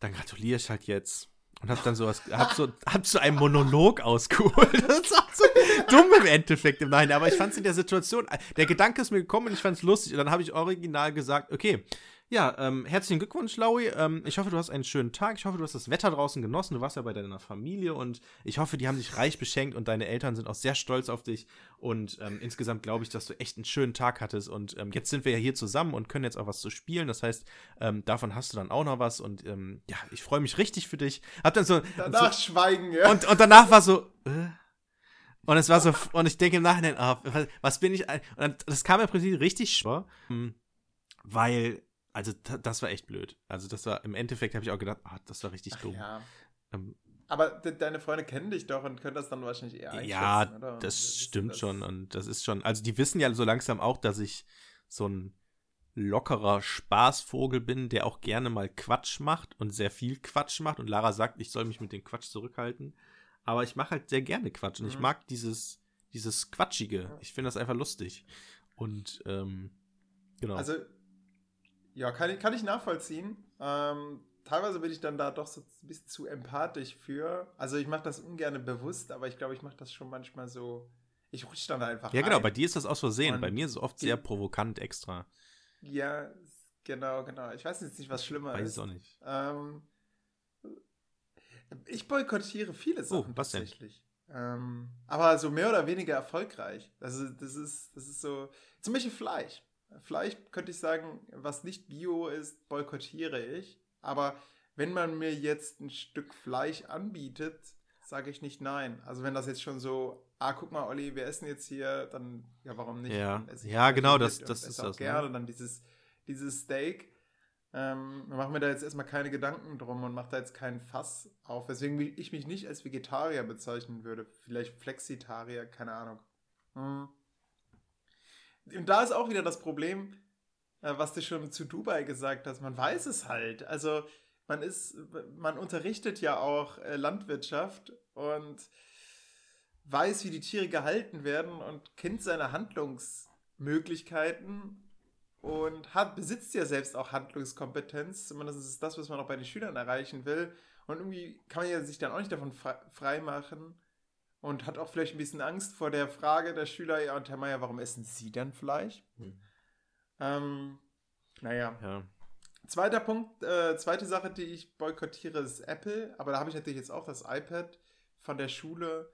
dann gratuliere ich halt jetzt und hab dann sowas, hab so, hab so einen Monolog ausgeholt. *laughs* Das ist auch so dumm im Endeffekt im Nein, aber ich fand es in der Situation, der Gedanke ist mir gekommen und ich fand es lustig und dann habe ich original gesagt, okay, ja, ähm, herzlichen Glückwunsch, Laui. Ähm, ich hoffe, du hast einen schönen Tag. Ich hoffe, du hast das Wetter draußen genossen. Du warst ja bei deiner Familie und ich hoffe, die haben dich reich beschenkt und deine Eltern sind auch sehr stolz auf dich. Und ähm, insgesamt glaube ich, dass du echt einen schönen Tag hattest. Und ähm, jetzt sind wir ja hier zusammen und können jetzt auch was zu spielen. Das heißt, ähm, davon hast du dann auch noch was. Und ähm, ja, ich freue mich richtig für dich. Hab dann so. Danach so, schweigen, ja. Und, und danach war so. Äh, und es war so, und ich denke im Nachhinein, oh, was, was bin ich. Und das kam im Prinzip richtig schwer, weil also das war echt blöd. Also das war, im Endeffekt habe ich auch gedacht, ah, das war richtig Ach, dumm. Ja. Ähm, aber de deine Freunde kennen dich doch und können das dann wahrscheinlich eher einschätzen, Ja, oder? das stimmt das? schon und das ist schon, also die wissen ja so langsam auch, dass ich so ein lockerer Spaßvogel bin, der auch gerne mal Quatsch macht und sehr viel Quatsch macht und Lara sagt, ich soll mich mit dem Quatsch zurückhalten, aber ich mache halt sehr gerne Quatsch und mhm. ich mag dieses dieses Quatschige. Ich finde das einfach lustig und ähm, genau. Also ja, kann ich, kann ich nachvollziehen. Ähm, teilweise bin ich dann da doch so ein bisschen zu empathisch für. Also ich mache das ungern bewusst, aber ich glaube, ich mache das schon manchmal so. Ich rutsche dann einfach. Ja, genau, bei dir ist das aus Versehen. Und bei mir ist es oft sehr provokant extra. Ja, genau, genau. Ich weiß jetzt nicht, was schlimmer weiß ist. Weiß auch nicht. Ähm, ich boykottiere viele Sachen oh, was tatsächlich. Ähm, aber so mehr oder weniger erfolgreich. Also das ist, das ist so. Zum Beispiel Fleisch. Fleisch könnte ich sagen, was nicht bio ist, boykottiere ich. Aber wenn man mir jetzt ein Stück Fleisch anbietet, sage ich nicht nein. Also wenn das jetzt schon so, ah, guck mal, Olli, wir essen jetzt hier, dann, ja, warum nicht? Ja, ja genau, das, das ist auch das. Ne? gerne ne? dann dieses, dieses Steak. Ähm, mache mir da jetzt erstmal keine Gedanken drum und mache da jetzt keinen Fass auf. Weswegen ich mich nicht als Vegetarier bezeichnen würde. Vielleicht Flexitarier, keine Ahnung. Hm. Und da ist auch wieder das Problem, äh, was du schon zu Dubai gesagt hast. Man weiß es halt. Also man ist, man unterrichtet ja auch äh, Landwirtschaft und weiß, wie die Tiere gehalten werden und kennt seine Handlungsmöglichkeiten und hat, besitzt ja selbst auch Handlungskompetenz. Zumindest ist das, was man auch bei den Schülern erreichen will. Und irgendwie kann man ja sich dann auch nicht davon frei machen, und hat auch vielleicht ein bisschen Angst vor der Frage der Schüler, ja, und Herr Meier, warum essen Sie denn Fleisch? Hm. Ähm, naja. Ja. Zweiter Punkt, äh, zweite Sache, die ich boykottiere, ist Apple. Aber da habe ich natürlich jetzt auch das iPad von der Schule,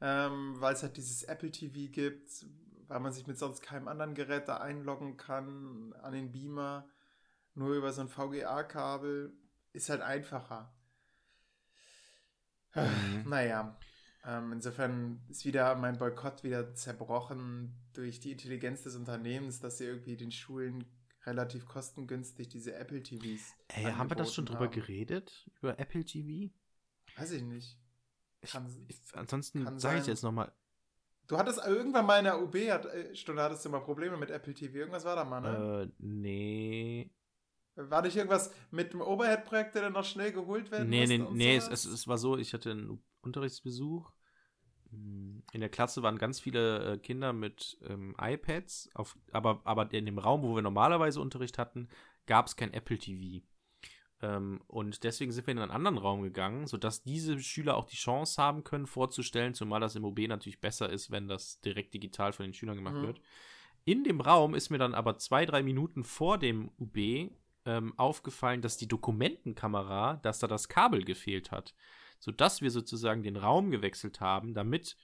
ähm, weil es halt dieses Apple TV gibt, weil man sich mit sonst keinem anderen Gerät da einloggen kann an den Beamer, nur über so ein VGA-Kabel. Ist halt einfacher. Mhm. Naja. Ähm, insofern ist wieder mein Boykott wieder zerbrochen durch die Intelligenz des Unternehmens, dass sie irgendwie den Schulen relativ kostengünstig diese Apple TVs. Ey, haben wir das schon drüber haben. geredet? Über Apple TV? Weiß ich nicht. Kann, ich, ansonsten sage ich jetzt nochmal. Du hattest irgendwann mal in der UB-Stunde äh, hattest du mal Probleme mit Apple TV. Irgendwas war da mal, ne? Äh, nee. War nicht irgendwas mit dem Overhead-Projekt, der dann noch schnell geholt werden nee, musste? Nee, nee, es, es, es, war so, ich hatte einen Unterrichtsbesuch. In der Klasse waren ganz viele äh, Kinder mit ähm, iPads, auf, aber, aber in dem Raum, wo wir normalerweise Unterricht hatten, gab es kein Apple TV. Ähm, und deswegen sind wir in einen anderen Raum gegangen, sodass diese Schüler auch die Chance haben können, vorzustellen, zumal das im OB natürlich besser ist, wenn das direkt digital von den Schülern gemacht mhm. wird. In dem Raum ist mir dann aber zwei, drei Minuten vor dem UB ähm, aufgefallen, dass die Dokumentenkamera, dass da das Kabel gefehlt hat. Sodass wir sozusagen den Raum gewechselt haben, damit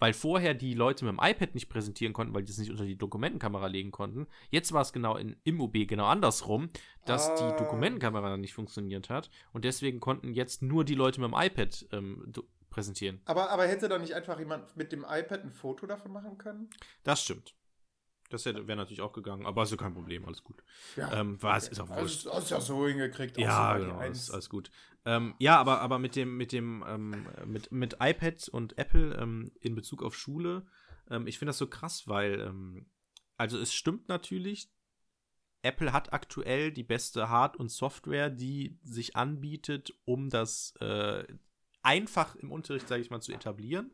weil vorher die Leute mit dem iPad nicht präsentieren konnten, weil die es nicht unter die Dokumentenkamera legen konnten. Jetzt war es genau in, im OB genau andersrum, dass ah. die Dokumentenkamera nicht funktioniert hat und deswegen konnten jetzt nur die Leute mit dem iPad ähm, präsentieren. Aber, aber hätte doch nicht einfach jemand mit dem iPad ein Foto davon machen können? Das stimmt. Das wäre natürlich auch gegangen, aber ist ja kein Problem, alles gut. Ja, ähm, war, okay. ist auch wurscht. Hast du ja so hingekriegt. Ja, genau, alles, alles, gut. Ähm, ja, aber, aber mit dem, mit dem, ähm, mit, mit iPad und Apple ähm, in Bezug auf Schule, ähm, ich finde das so krass, weil, ähm, also es stimmt natürlich, Apple hat aktuell die beste Hard- und Software, die sich anbietet, um das äh, einfach im Unterricht, sage ich mal, zu etablieren.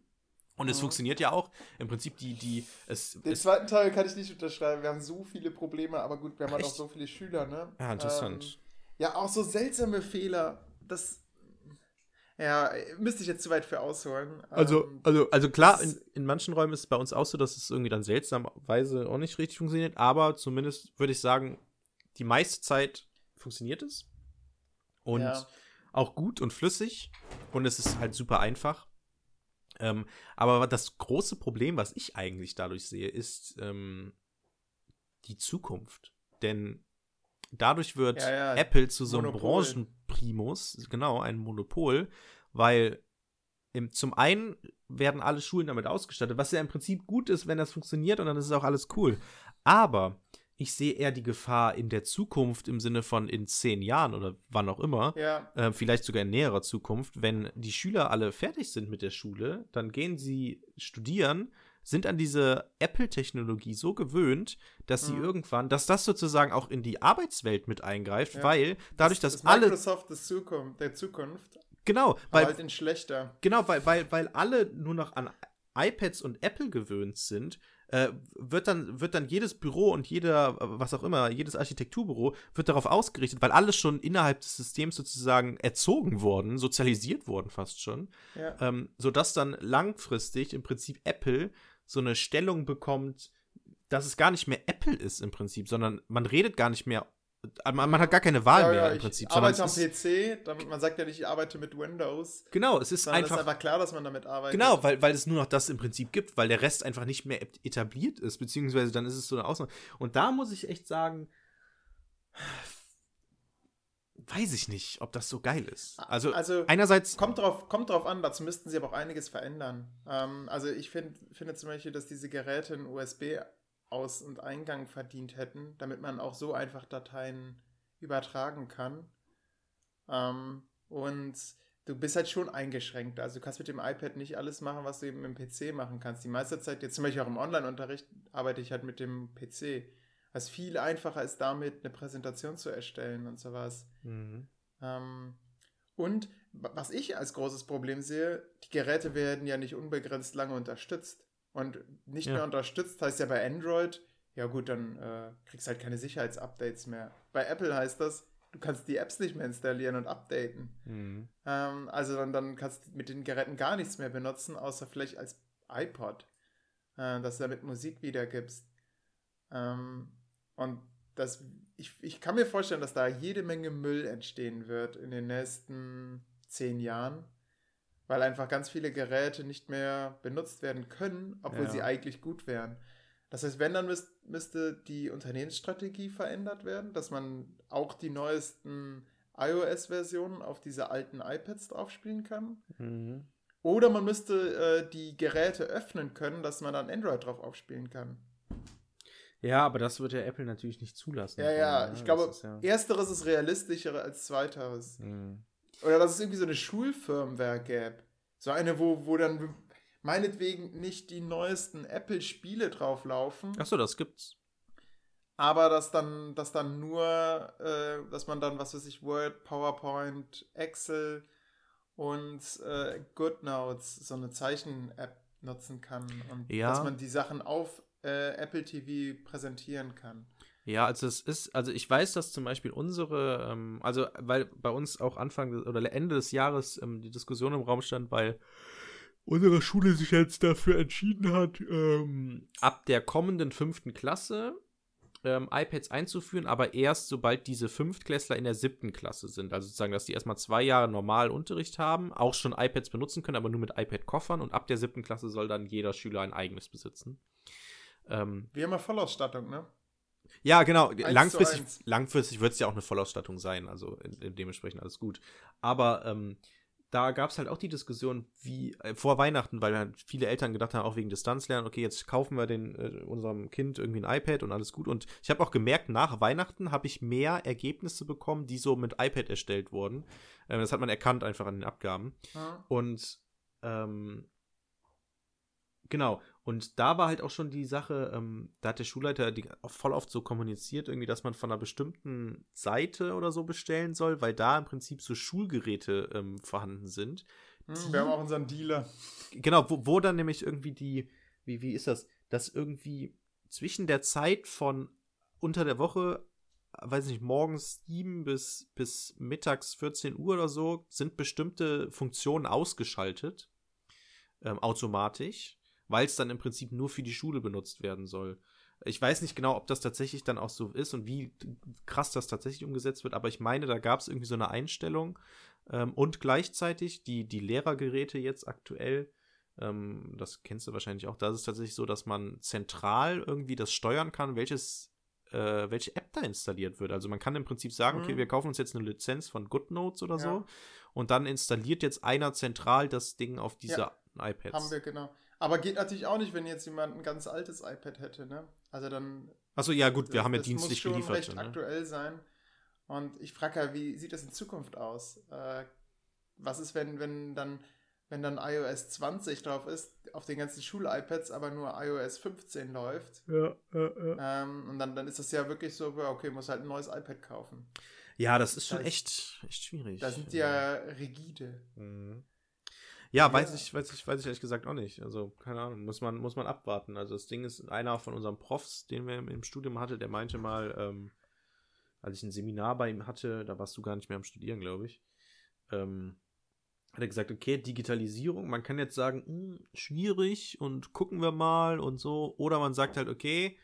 Und es mhm. funktioniert ja auch. Im Prinzip die, die, es. Den es zweiten Teil kann ich nicht unterschreiben. Wir haben so viele Probleme, aber gut, wir haben halt auch so viele Schüler, ne? Ja, interessant. Ähm, ja, auch so seltsame Fehler. Das. Ja, müsste ich jetzt zu weit für ausholen. Also, ähm, also, also klar, in, in manchen Räumen ist es bei uns auch so, dass es irgendwie dann seltsamerweise auch nicht richtig funktioniert, aber zumindest würde ich sagen, die meiste Zeit funktioniert es. Und ja. auch gut und flüssig. Und es ist halt super einfach. Ähm, aber das große Problem, was ich eigentlich dadurch sehe, ist ähm, die Zukunft. Denn dadurch wird ja, ja, Apple zu so einem Monopol. Branchenprimus, genau, ein Monopol, weil im, zum einen werden alle Schulen damit ausgestattet, was ja im Prinzip gut ist, wenn das funktioniert und dann ist es auch alles cool. Aber ich sehe eher die Gefahr in der Zukunft im Sinne von in zehn Jahren oder wann auch immer, ja. äh, vielleicht sogar in näherer Zukunft, wenn die Schüler alle fertig sind mit der Schule, dann gehen sie studieren, sind an diese Apple-Technologie so gewöhnt, dass mhm. sie irgendwann, dass das sozusagen auch in die Arbeitswelt mit eingreift, ja. weil dadurch, das, dass das alle Microsoft des Zukunft, der Zukunft, genau, weil halt in schlechter, genau, weil weil weil alle nur noch an iPads und Apple gewöhnt sind, äh, wird, dann, wird dann jedes Büro und jeder, was auch immer, jedes Architekturbüro wird darauf ausgerichtet, weil alles schon innerhalb des Systems sozusagen erzogen worden, sozialisiert worden fast schon, ja. ähm, sodass dann langfristig im Prinzip Apple so eine Stellung bekommt, dass es gar nicht mehr Apple ist im Prinzip, sondern man redet gar nicht mehr man, man, hat gar keine Wahl ja, mehr ja, im Prinzip. Ich arbeite am PC, damit, man sagt ja nicht, ich arbeite mit Windows. Genau, es ist einfach. Es ist einfach klar, dass man damit arbeitet. Genau, weil, weil es nur noch das im Prinzip gibt, weil der Rest einfach nicht mehr etabliert ist, beziehungsweise dann ist es so eine Ausnahme. Und da muss ich echt sagen, weiß ich nicht, ob das so geil ist. Also, also einerseits. Kommt drauf, kommt drauf an, dazu müssten sie aber auch einiges verändern. Ähm, also ich find, finde zum Beispiel, dass diese Geräte in USB aus- und Eingang verdient hätten, damit man auch so einfach Dateien übertragen kann. Ähm, und du bist halt schon eingeschränkt. Also du kannst mit dem iPad nicht alles machen, was du eben im PC machen kannst. Die meiste Zeit, jetzt zum Beispiel auch im Online-Unterricht, arbeite ich halt mit dem PC. Was viel einfacher ist, damit eine Präsentation zu erstellen und sowas. Mhm. Ähm, und was ich als großes Problem sehe, die Geräte werden ja nicht unbegrenzt lange unterstützt und nicht ja. mehr unterstützt, heißt ja bei Android, ja gut, dann äh, kriegst halt keine Sicherheitsupdates mehr. Bei Apple heißt das, du kannst die Apps nicht mehr installieren und updaten. Mhm. Ähm, also dann, dann kannst du mit den Geräten gar nichts mehr benutzen, außer vielleicht als iPod, äh, dass du damit Musik wiedergibst. Ähm, und das, ich, ich kann mir vorstellen, dass da jede Menge Müll entstehen wird in den nächsten zehn Jahren weil einfach ganz viele Geräte nicht mehr benutzt werden können, obwohl ja. sie eigentlich gut wären. Das heißt, wenn, dann müsst, müsste die Unternehmensstrategie verändert werden, dass man auch die neuesten iOS-Versionen auf diese alten iPads draufspielen kann. Mhm. Oder man müsste äh, die Geräte öffnen können, dass man dann Android drauf aufspielen kann. Ja, aber das wird ja Apple natürlich nicht zulassen. Ja, ja, ne? ich glaube, ist, ja ersteres ist realistischer als zweiteres. Mhm. Oder dass es irgendwie so eine Schulfirmware gäbe. So eine, wo, wo dann meinetwegen nicht die neuesten Apple-Spiele drauflaufen. Achso, das gibt's. Aber dass dann, dass dann nur, äh, dass man dann, was weiß ich, Word, PowerPoint, Excel und äh, GoodNotes, so eine Zeichen-App nutzen kann. Und ja. dass man die Sachen auf äh, Apple TV präsentieren kann. Ja, also es ist, also ich weiß, dass zum Beispiel unsere, ähm, also weil bei uns auch Anfang oder Ende des Jahres ähm, die Diskussion im Raum stand, weil unsere Schule sich jetzt dafür entschieden hat, ähm, ab der kommenden fünften Klasse ähm, iPads einzuführen, aber erst sobald diese Fünftklässler in der siebten Klasse sind. Also sozusagen, dass die erstmal zwei Jahre normal Unterricht haben, auch schon iPads benutzen können, aber nur mit iPad-Koffern und ab der siebten Klasse soll dann jeder Schüler ein eigenes besitzen. Ähm, Wie immer Vollausstattung, ne? Ja, genau. Langfristig, langfristig wird es ja auch eine Vollausstattung sein, also dementsprechend alles gut. Aber ähm, da gab es halt auch die Diskussion, wie äh, vor Weihnachten, weil halt viele Eltern gedacht haben, auch wegen Distanzlernen, okay, jetzt kaufen wir den, äh, unserem Kind irgendwie ein iPad und alles gut. Und ich habe auch gemerkt, nach Weihnachten habe ich mehr Ergebnisse bekommen, die so mit iPad erstellt wurden. Äh, das hat man erkannt einfach an den Abgaben. Mhm. Und ähm, genau. Und da war halt auch schon die Sache, ähm, da hat der Schulleiter die voll oft so kommuniziert, irgendwie, dass man von einer bestimmten Seite oder so bestellen soll, weil da im Prinzip so Schulgeräte ähm, vorhanden sind. Hm, wir haben auch unseren Dealer. Genau, wo, wo dann nämlich irgendwie die, wie, wie ist das, dass irgendwie zwischen der Zeit von unter der Woche, weiß nicht, morgens 7 bis, bis mittags 14 Uhr oder so, sind bestimmte Funktionen ausgeschaltet, ähm, automatisch weil es dann im Prinzip nur für die Schule benutzt werden soll. Ich weiß nicht genau, ob das tatsächlich dann auch so ist und wie krass das tatsächlich umgesetzt wird, aber ich meine, da gab es irgendwie so eine Einstellung ähm, und gleichzeitig die, die Lehrergeräte jetzt aktuell, ähm, das kennst du wahrscheinlich auch, da ist es tatsächlich so, dass man zentral irgendwie das steuern kann, welches äh, welche App da installiert wird. Also man kann im Prinzip sagen, mhm. okay, wir kaufen uns jetzt eine Lizenz von GoodNotes oder ja. so und dann installiert jetzt einer zentral das Ding auf diese ja, iPads. Haben wir, genau. Aber geht natürlich auch nicht, wenn jetzt jemand ein ganz altes iPad hätte, ne? Also dann. Achso, ja, gut, wir haben ja dienstlich geliefert. Das muss schon recht ne? aktuell sein. Und ich frage ja, wie sieht das in Zukunft aus? Äh, was ist, wenn, wenn dann wenn dann iOS 20 drauf ist, auf den ganzen Schul-iPads aber nur iOS 15 läuft. Ja, ja, ja. Ähm, und dann, dann ist das ja wirklich so, okay, muss halt ein neues iPad kaufen. Ja, das ist schon das echt, echt schwierig. Da sind die ja rigide. Mhm. Ja, ja, weiß ich, weiß ich, weiß ich ehrlich gesagt auch nicht. Also, keine Ahnung, muss man, muss man abwarten. Also das Ding ist, einer von unseren Profs, den wir im Studium hatte, der meinte mal, ähm, als ich ein Seminar bei ihm hatte, da warst du gar nicht mehr am Studieren, glaube ich, ähm, hat er gesagt, okay, Digitalisierung, man kann jetzt sagen, mh, hm, schwierig und gucken wir mal und so. Oder man sagt halt, okay,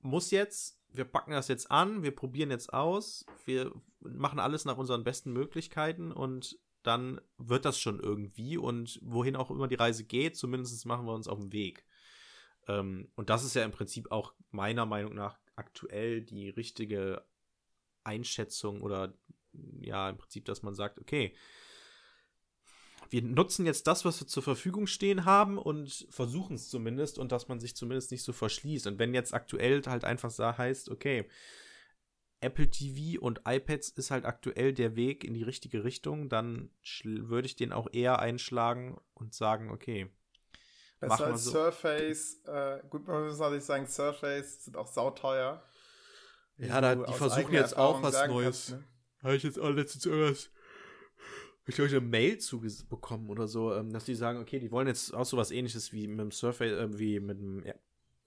muss jetzt, wir packen das jetzt an, wir probieren jetzt aus, wir machen alles nach unseren besten Möglichkeiten und dann wird das schon irgendwie und wohin auch immer die Reise geht, zumindest machen wir uns auf den Weg. Ähm, und das ist ja im Prinzip auch meiner Meinung nach aktuell die richtige Einschätzung oder ja, im Prinzip, dass man sagt, okay, wir nutzen jetzt das, was wir zur Verfügung stehen haben und versuchen es zumindest und dass man sich zumindest nicht so verschließt. Und wenn jetzt aktuell halt einfach heißt, okay, Apple TV und iPads ist halt aktuell der Weg in die richtige Richtung, dann würde ich den auch eher einschlagen und sagen, okay. Besser als so. Surface, äh, gut, man muss natürlich sagen, Surface sind auch sauteuer. Ja, da, die versuchen jetzt auch was Neues. Kannst, ne? Habe ich jetzt auch letztens irgendwas ich glaube, eine Mail zubekommen oder so, ähm, dass die sagen, okay, die wollen jetzt auch so was ähnliches wie mit dem Surface, äh, wie mit dem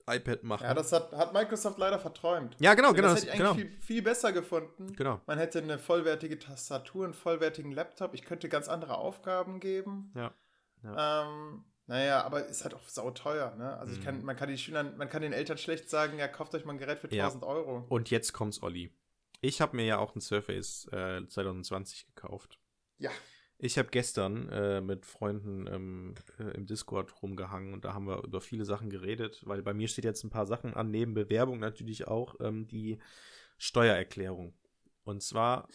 iPad machen. Ja, das hat, hat Microsoft leider verträumt. Ja, genau, genau. Das hätte ich genau. eigentlich viel, viel, besser gefunden. Genau. Man hätte eine vollwertige Tastatur, einen vollwertigen Laptop. Ich könnte ganz andere Aufgaben geben. Ja. ja. Ähm, naja, aber ist halt auch sauteuer, ne? Also mhm. ich kann, man kann die Schülern, man kann den Eltern schlecht sagen, ja, kauft euch mal ein Gerät für 1000 ja. Euro. Und jetzt kommt's, Olli. Ich habe mir ja auch ein Surface äh, 2020 gekauft. Ja. Ich habe gestern äh, mit Freunden ähm, äh, im Discord rumgehangen und da haben wir über viele Sachen geredet, weil bei mir steht jetzt ein paar Sachen an, neben Bewerbung natürlich auch ähm, die Steuererklärung. Und zwar,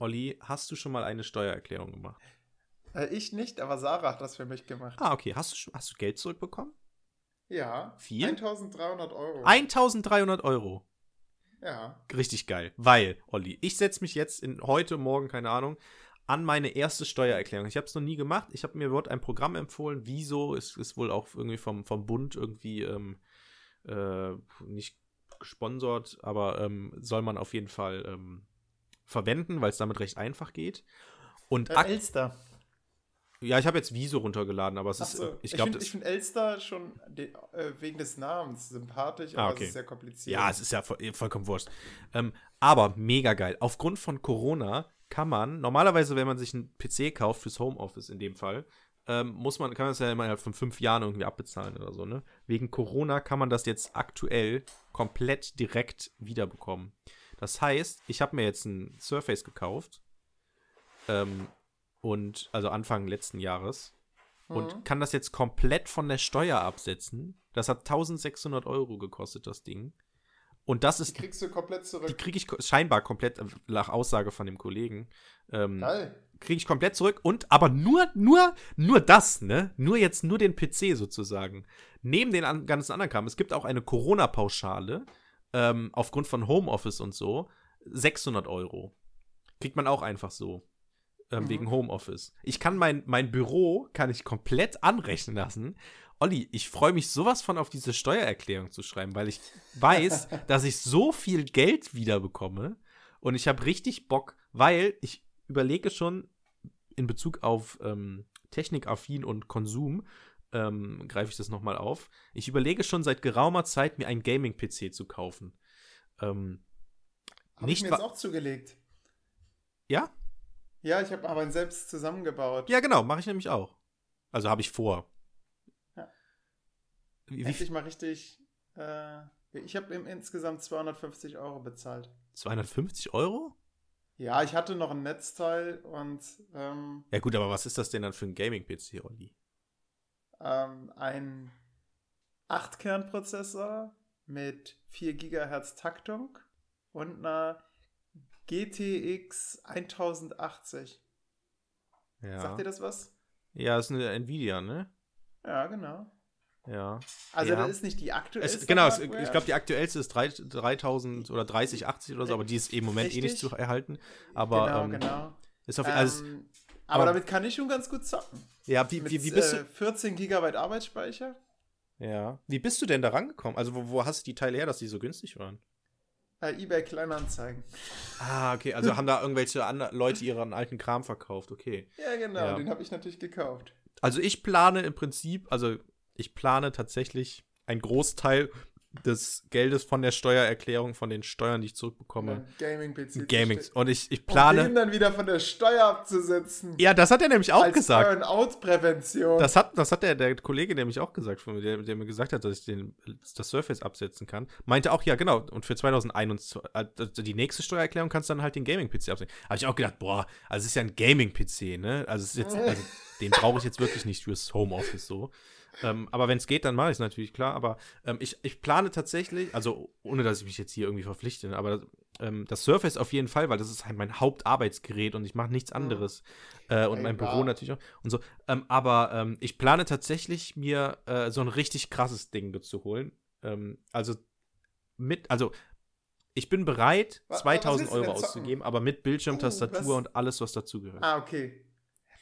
Olli, hast du schon mal eine Steuererklärung gemacht? Äh, ich nicht, aber Sarah hat das für mich gemacht. Ah, okay. Hast du, hast du Geld zurückbekommen? Ja. Viel? 1300 Euro. 1300 Euro. Ja. Richtig geil. Weil, Olli, ich setze mich jetzt in heute, morgen, keine Ahnung, an meine erste Steuererklärung. Ich habe es noch nie gemacht. Ich habe mir dort ein Programm empfohlen. Wieso ist, ist wohl auch irgendwie vom, vom Bund irgendwie ähm, äh, nicht gesponsert, aber ähm, soll man auf jeden Fall ähm, verwenden, weil es damit recht einfach geht. Und äh, Elster. Ja, ich habe jetzt Wieso runtergeladen, aber es ist. So. Ich, ich finde find Elster schon de, äh, wegen des Namens sympathisch, ah, aber okay. es ist sehr kompliziert. Ja, es ist ja voll, vollkommen wurscht. Ähm, aber mega geil. Aufgrund von Corona kann man, normalerweise, wenn man sich einen PC kauft fürs Homeoffice in dem Fall, ähm, muss man, kann man das ja innerhalb von fünf Jahren irgendwie abbezahlen oder so, ne? Wegen Corona kann man das jetzt aktuell komplett direkt wiederbekommen. Das heißt, ich habe mir jetzt ein Surface gekauft. Ähm, und also Anfang letzten Jahres. Mhm. Und kann das jetzt komplett von der Steuer absetzen. Das hat 1600 Euro gekostet, das Ding. Und das ist. Die kriegst du komplett zurück. Die kriege ich scheinbar komplett, äh, nach Aussage von dem Kollegen. Ähm, Geil. Kriege ich komplett zurück und aber nur, nur, nur das, ne? Nur jetzt nur den PC sozusagen. Neben den an, ganzen anderen Kram. Es gibt auch eine Corona-Pauschale ähm, aufgrund von Homeoffice und so. 600 Euro. Kriegt man auch einfach so. Ähm, mhm. Wegen Homeoffice. Ich kann mein, mein Büro kann ich komplett anrechnen lassen Olli, ich freue mich sowas von auf diese Steuererklärung zu schreiben, weil ich *laughs* weiß, dass ich so viel Geld wiederbekomme und ich habe richtig Bock, weil ich überlege schon in Bezug auf ähm, Technikaffin und Konsum, ähm, greife ich das nochmal auf. Ich überlege schon seit geraumer Zeit, mir einen Gaming-PC zu kaufen. Ähm, habe ich mir jetzt auch zugelegt. Ja? Ja, ich habe aber einen selbst zusammengebaut. Ja, genau, mache ich nämlich auch. Also habe ich vor. Wie, Endlich mal richtig. Äh, ich habe insgesamt 250 Euro bezahlt. 250 Euro? Ja, ich hatte noch ein Netzteil und. Ähm, ja, gut, aber was ist das denn dann für ein Gaming-PC, Olli? Ähm, ein 8-Kern-Prozessor mit 4 GHz Taktung und einer GTX 1080. Ja. Sagt dir das was? Ja, das ist eine Nvidia, ne? Ja, genau. Ja. Also ja. das ist nicht die aktuellste. Es, genau, Hardware. ich glaube, die aktuellste ist 3, 3000 oder 3080 oder so, aber die ist im Moment Richtig? eh nicht zu erhalten. Aber genau, ähm, genau. Ist auf, also, ähm, aber, aber, damit kann ich schon ganz gut zocken. Ja, wie, Mit, wie, wie bist du? 14 GB Arbeitsspeicher. Ja. Wie bist du denn da rangekommen? Also, wo, wo hast du die Teile her, dass die so günstig waren? Äh, eBay Kleinanzeigen. Ah, okay. Also haben da irgendwelche Leute ihren alten Kram verkauft, okay. Ja, genau, ja. den habe ich natürlich gekauft. Also ich plane im Prinzip, also ich plane tatsächlich einen Großteil des Geldes von der Steuererklärung, von den Steuern, die ich zurückbekomme. Gaming-PC. Gaming. Und ich, ich plane. Um den dann wieder von der Steuer abzusetzen. Ja, das hat er nämlich auch als gesagt. Burnout-Prävention. Das hat, das hat der, der Kollege nämlich auch gesagt, von mir, der, der mir gesagt hat, dass ich den, das Surface absetzen kann. Meinte auch, ja, genau. Und für 2021, also die nächste Steuererklärung kannst du dann halt den Gaming-PC absetzen. Habe ich auch gedacht, boah, also es ist ja ein Gaming-PC, ne? Also, es ist jetzt, *laughs* also den brauche ich jetzt wirklich nicht fürs Homeoffice so. Ähm, aber wenn es geht, dann mache ich es natürlich, klar. Aber ähm, ich, ich plane tatsächlich, also ohne dass ich mich jetzt hier irgendwie verpflichte, aber ähm, das Surface auf jeden Fall, weil das ist halt mein Hauptarbeitsgerät und ich mache nichts anderes. Mhm. Äh, und mein Büro natürlich auch und so. Ähm, aber ähm, ich plane tatsächlich, mir äh, so ein richtig krasses Ding zu holen. Ähm, also mit, also ich bin bereit, was, 2000 was Euro auszugeben, aber mit Bildschirm, Tastatur uh, und alles, was dazugehört. Ah, okay.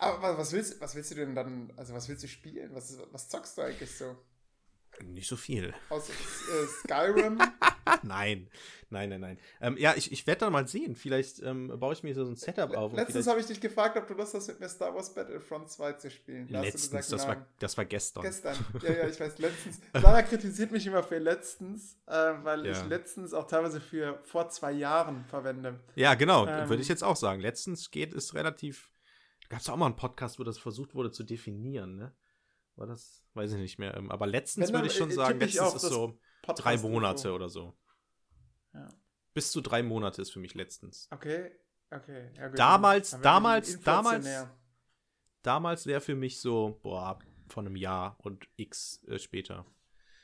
Aber was willst, was willst du denn dann, also was willst du spielen? Was, was zockst du eigentlich so? Nicht so viel. Aus äh, Skyrim? *laughs* nein, nein, nein, nein. Ähm, ja, ich, ich werde dann mal sehen. Vielleicht ähm, baue ich mir so ein Setup auf. Letztens habe ich dich gefragt, ob du Lust hast, mit mir Star Wars Battlefront 2 zu spielen. Da letztens, gesagt, das, war, das war gestern. Gestern, ja, ja, ich weiß, letztens. *laughs* Lara kritisiert mich immer für letztens, äh, weil ja. ich letztens auch teilweise für vor zwei Jahren verwende. Ja, genau, ähm, würde ich jetzt auch sagen. Letztens geht es relativ Gab es auch mal einen Podcast, wo das versucht wurde zu definieren, ne? War das, weiß ich nicht mehr. Ähm, aber letztens würde ich schon äh, sagen, letztens ist so Podcast drei Monate oder so. Ja. Bis zu drei Monate ist für mich letztens. Okay, okay. Ja, gut, damals, damals, damals, damals wäre für mich so, boah, von einem Jahr und x äh, später.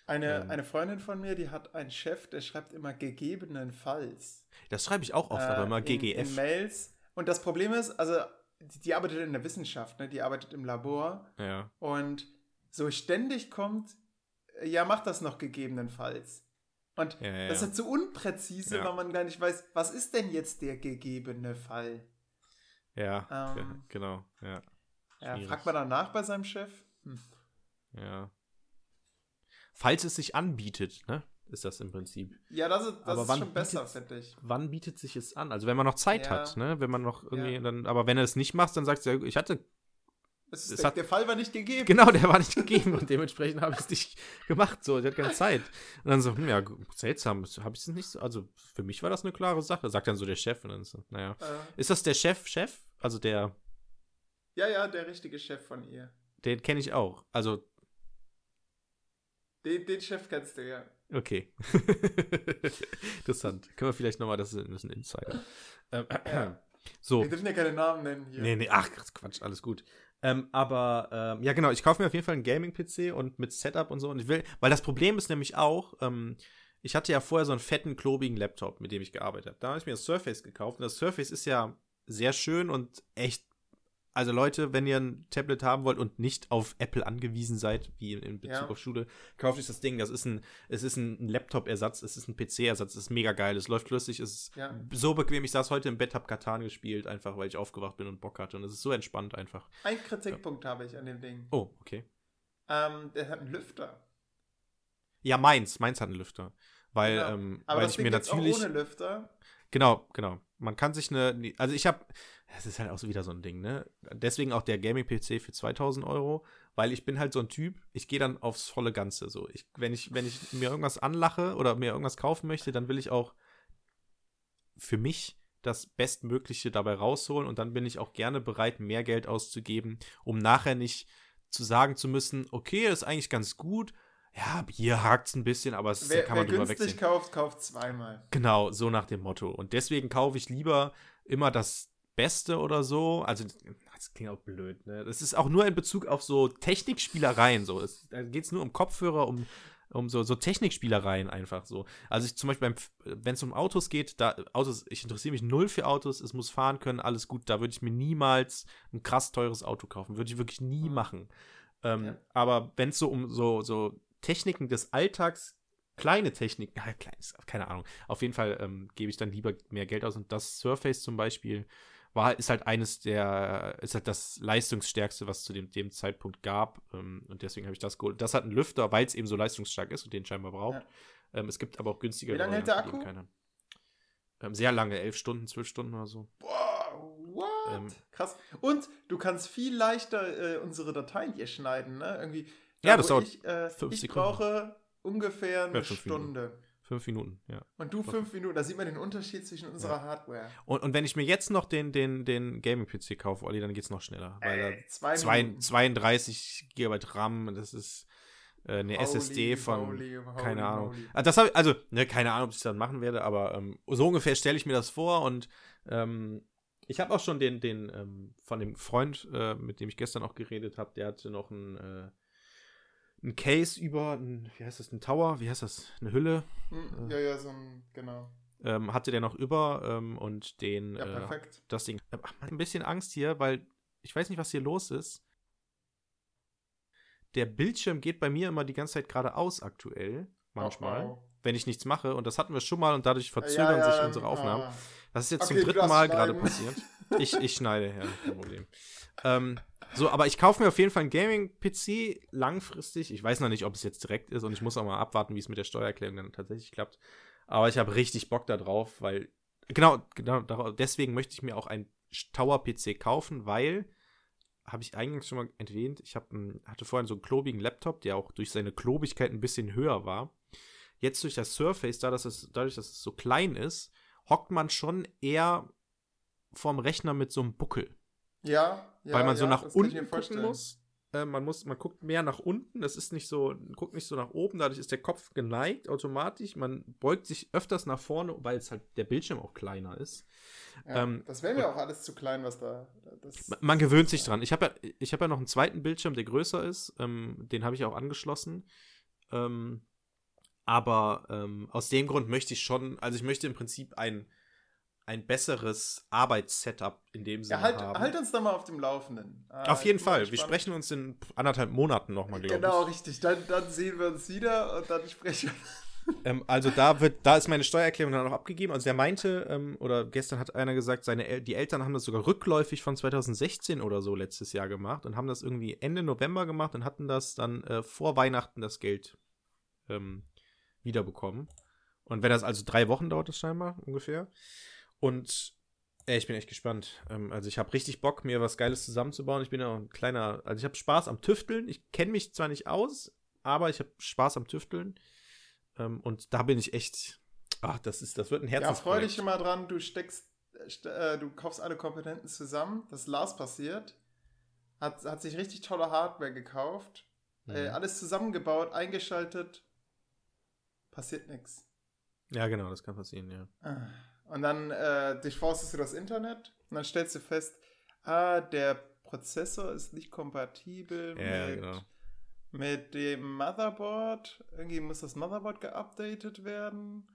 Eine, ähm, eine Freundin von mir, die hat einen Chef, der schreibt immer gegebenenfalls. Das schreibe ich auch oft, äh, aber immer GGF. In, in Mails. Und das Problem ist, also die, die, arbeitet in der Wissenschaft, ne? die arbeitet im Labor. Ja. Und so ständig kommt, äh, ja, mach das noch gegebenenfalls. Und ja, ja, das ist halt so unpräzise, weil man gar nicht weiß, was ist denn jetzt der gegebene Fall? Ja, ähm, genau, ja. Ja, fragt man danach bei seinem Chef? Hm. Ja. Falls es sich anbietet, ne? Ist das im Prinzip. Ja, das ist, das ist schon besser, finde ich. Wann bietet sich es an? Also wenn man noch Zeit ja. hat, ne? Wenn man noch irgendwie ja. dann, aber wenn er es nicht macht, dann sagst du, ich hatte. Es es der, hat, der Fall war nicht gegeben. Genau, der war nicht gegeben und dementsprechend habe ich es nicht gemacht. So, ich hatte keine Zeit. Und dann so, hm, ja, seltsam, habe ich es nicht so. Also für mich war das eine klare Sache, sagt dann so der Chef. Und dann so, naja. Äh. Ist das der Chef, Chef? Also der. Ja, ja, der richtige Chef von ihr. Den kenne ich auch. Also. Den, den Chef kennst du, ja. Okay. *laughs* Interessant. Können wir vielleicht nochmal, das ist ein Insider. Ähm, ja. *clears throat* So. Wir dürfen ja keine Namen nennen hier. Nee, nee, ach, Quatsch, alles gut. Ähm, aber, ähm, ja, genau, ich kaufe mir auf jeden Fall einen Gaming-PC und mit Setup und so. Und ich will, weil das Problem ist nämlich auch, ähm, ich hatte ja vorher so einen fetten, klobigen Laptop, mit dem ich gearbeitet habe. Da habe ich mir das Surface gekauft. Und das Surface ist ja sehr schön und echt also Leute, wenn ihr ein Tablet haben wollt und nicht auf Apple angewiesen seid, wie in Bezug ja. auf Schule, kauft euch das Ding. Das ist ein, es ist ein Laptop-Ersatz, es ist ein PC-Ersatz, es ist mega geil, es läuft flüssig, es ist ja. so bequem. Ich saß heute im Bett, hab Katan gespielt, einfach weil ich aufgewacht bin und Bock hatte. Und es ist so entspannt einfach. Ein Kritikpunkt ja. habe ich an dem Ding. Oh, okay. Ähm, der hat einen Lüfter. Ja, meins, meins hat einen Lüfter. Weil, genau. ähm, Aber weil ich mir natürlich. Auch ohne Lüfter. Genau, genau. Man kann sich eine, also ich habe, das ist halt auch wieder so ein Ding, ne? Deswegen auch der Gaming-PC für 2000 Euro, weil ich bin halt so ein Typ, ich gehe dann aufs volle Ganze. So, ich, wenn ich, wenn ich mir irgendwas anlache oder mir irgendwas kaufen möchte, dann will ich auch für mich das Bestmögliche dabei rausholen und dann bin ich auch gerne bereit, mehr Geld auszugeben, um nachher nicht zu sagen zu müssen, okay, das ist eigentlich ganz gut, ja, hier hakt es ein bisschen, aber es wer, kann man wer drüber günstig wechseln. kauft, kauft zweimal. Genau, so nach dem Motto. Und deswegen kaufe ich lieber immer das Beste oder so. Also, das klingt auch blöd, ne? Das ist auch nur in Bezug auf so Technikspielereien so. Es, da geht es nur um Kopfhörer, um, um so, so Technikspielereien einfach so. Also ich zum Beispiel, wenn es um Autos geht, da Autos, ich interessiere mich null für Autos, es muss fahren können, alles gut. Da würde ich mir niemals ein krass teures Auto kaufen. Würde ich wirklich nie mhm. machen. Ähm, ja. Aber wenn es so um so, so Techniken des Alltags kleine Techniken, keine Ahnung. Auf jeden Fall ähm, gebe ich dann lieber mehr Geld aus. Und das Surface zum Beispiel war, ist halt eines der, ist halt das leistungsstärkste, was zu dem, dem Zeitpunkt gab. Ähm, und deswegen habe ich das geholt. Das hat einen Lüfter, weil es eben so leistungsstark ist und den scheinbar braucht. Ja. Ähm, es gibt aber auch günstigere. Wie lange hält der Akku? Ähm, sehr lange, elf Stunden, zwölf Stunden oder so. Boah, what? Ähm, Krass. Und du kannst viel leichter äh, unsere Dateien hier schneiden, ne? Irgendwie. Da, ja, das dauert ich, äh, fünf ich Sekunden. brauche ungefähr eine ja, Stunde. Minuten. Fünf Minuten, ja. Und du fünf Minuten, da sieht man den Unterschied zwischen unserer ja. Hardware. Und, und wenn ich mir jetzt noch den, den, den Gaming-PC kaufe, Olli, dann geht es noch schneller. Weil Ey, zwei zwei, 32 GB RAM, das ist äh, eine holy, SSD von, holy, holy, keine Ahnung. Ah, das hab, also, ne, keine Ahnung, ob ich das dann machen werde, aber ähm, so ungefähr stelle ich mir das vor und ähm, ich habe auch schon den, den ähm, von dem Freund, äh, mit dem ich gestern auch geredet habe, der hatte noch ein äh, ein Case über, ein, wie heißt das, ein Tower, wie heißt das, eine Hülle. Hm, ja, ja, so ein, genau. Ähm, hatte der noch über ähm, und den, ja, äh, perfekt. das Ding. Äh, ach, ein bisschen Angst hier, weil ich weiß nicht, was hier los ist. Der Bildschirm geht bei mir immer die ganze Zeit geradeaus aktuell, manchmal, oh, oh. wenn ich nichts mache. Und das hatten wir schon mal und dadurch verzögern ja, ja, sich unsere Aufnahmen. Ah. Das ist jetzt okay, zum dritten Mal gerade passiert. Ich, ich schneide, ja, kein Problem. *laughs* ähm, so, aber ich kaufe mir auf jeden Fall einen Gaming-PC langfristig. Ich weiß noch nicht, ob es jetzt direkt ist und ich muss auch mal abwarten, wie es mit der Steuererklärung dann tatsächlich klappt. Aber ich habe richtig Bock darauf, weil genau, genau deswegen möchte ich mir auch einen Tower-PC kaufen, weil habe ich eingangs schon mal erwähnt, ich hab hatte vorhin so einen klobigen Laptop, der auch durch seine Klobigkeit ein bisschen höher war. Jetzt durch das Surface, da dass es, dadurch, dass es so klein ist, hockt man schon eher vorm Rechner mit so einem Buckel. Ja, ja, weil man so nach unten gucken muss. Äh, man muss, man guckt mehr nach unten. Das ist nicht so, guckt nicht so nach oben. Dadurch ist der Kopf geneigt automatisch. Man beugt sich öfters nach vorne, weil es halt der Bildschirm auch kleiner ist. Ja, ähm, das wäre mir auch alles zu klein, was da. Man, gewöhnt sich dran. Ich habe ja, ich habe ja noch einen zweiten Bildschirm, der größer ist. Ähm, den habe ich auch angeschlossen. Ähm, aber ähm, aus dem Grund möchte ich schon, also ich möchte im Prinzip ein ein besseres Arbeitssetup in dem Sinne ja, halt, haben. Halt uns da mal auf dem Laufenden. Ah, auf jeden Fall. Wir sprechen uns in anderthalb Monaten nochmal, glaube genau, ich. Genau, richtig. Dann, dann sehen wir uns wieder und dann sprechen wir. ähm, also da wird, da ist meine Steuererklärung dann auch abgegeben. Also der meinte, ähm, oder gestern hat einer gesagt, seine El die Eltern haben das sogar rückläufig von 2016 oder so letztes Jahr gemacht und haben das irgendwie Ende November gemacht und hatten das dann äh, vor Weihnachten das Geld ähm, wiederbekommen. Und wenn das also drei Wochen dauert, das scheinbar ungefähr. Und ey, ich bin echt gespannt. Ähm, also ich habe richtig Bock, mir was Geiles zusammenzubauen. Ich bin ja auch ein kleiner, also ich habe Spaß am Tüfteln. Ich kenne mich zwar nicht aus, aber ich habe Spaß am Tüfteln. Ähm, und da bin ich echt, ach, das ist, das wird ein Herz. Ja, freu dich immer dran, du steckst, äh, du kaufst alle Komponenten zusammen, das Lars passiert. hat, hat sich richtig tolle Hardware gekauft, mhm. äh, alles zusammengebaut, eingeschaltet, passiert nichts. Ja, genau, das kann passieren, ja. Ah. Und dann äh, durchforstest du das Internet und dann stellst du fest, ah, der Prozessor ist nicht kompatibel ja, mit, genau. mit dem Motherboard. Irgendwie muss das Motherboard geupdatet werden.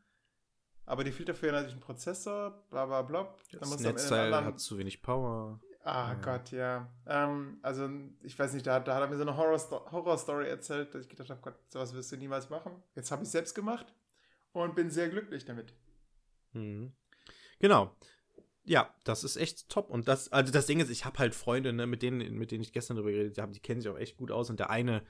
Aber die fehlt dafür natürlich ein Prozessor, bla bla bla. Das Netzteil hat zu wenig Power. Ah ja. Gott, ja. Ähm, also, ich weiß nicht, da, da, hat er mir so eine Horror-Story Horror erzählt, dass ich gedacht habe, Gott, sowas wirst du niemals machen. Jetzt habe ich es selbst gemacht und bin sehr glücklich damit. Mhm. Genau. Ja, das ist echt top. Und das, also das Ding ist, ich habe halt Freunde, ne, mit denen, mit denen ich gestern darüber geredet habe, die kennen sich auch echt gut aus. Und der eine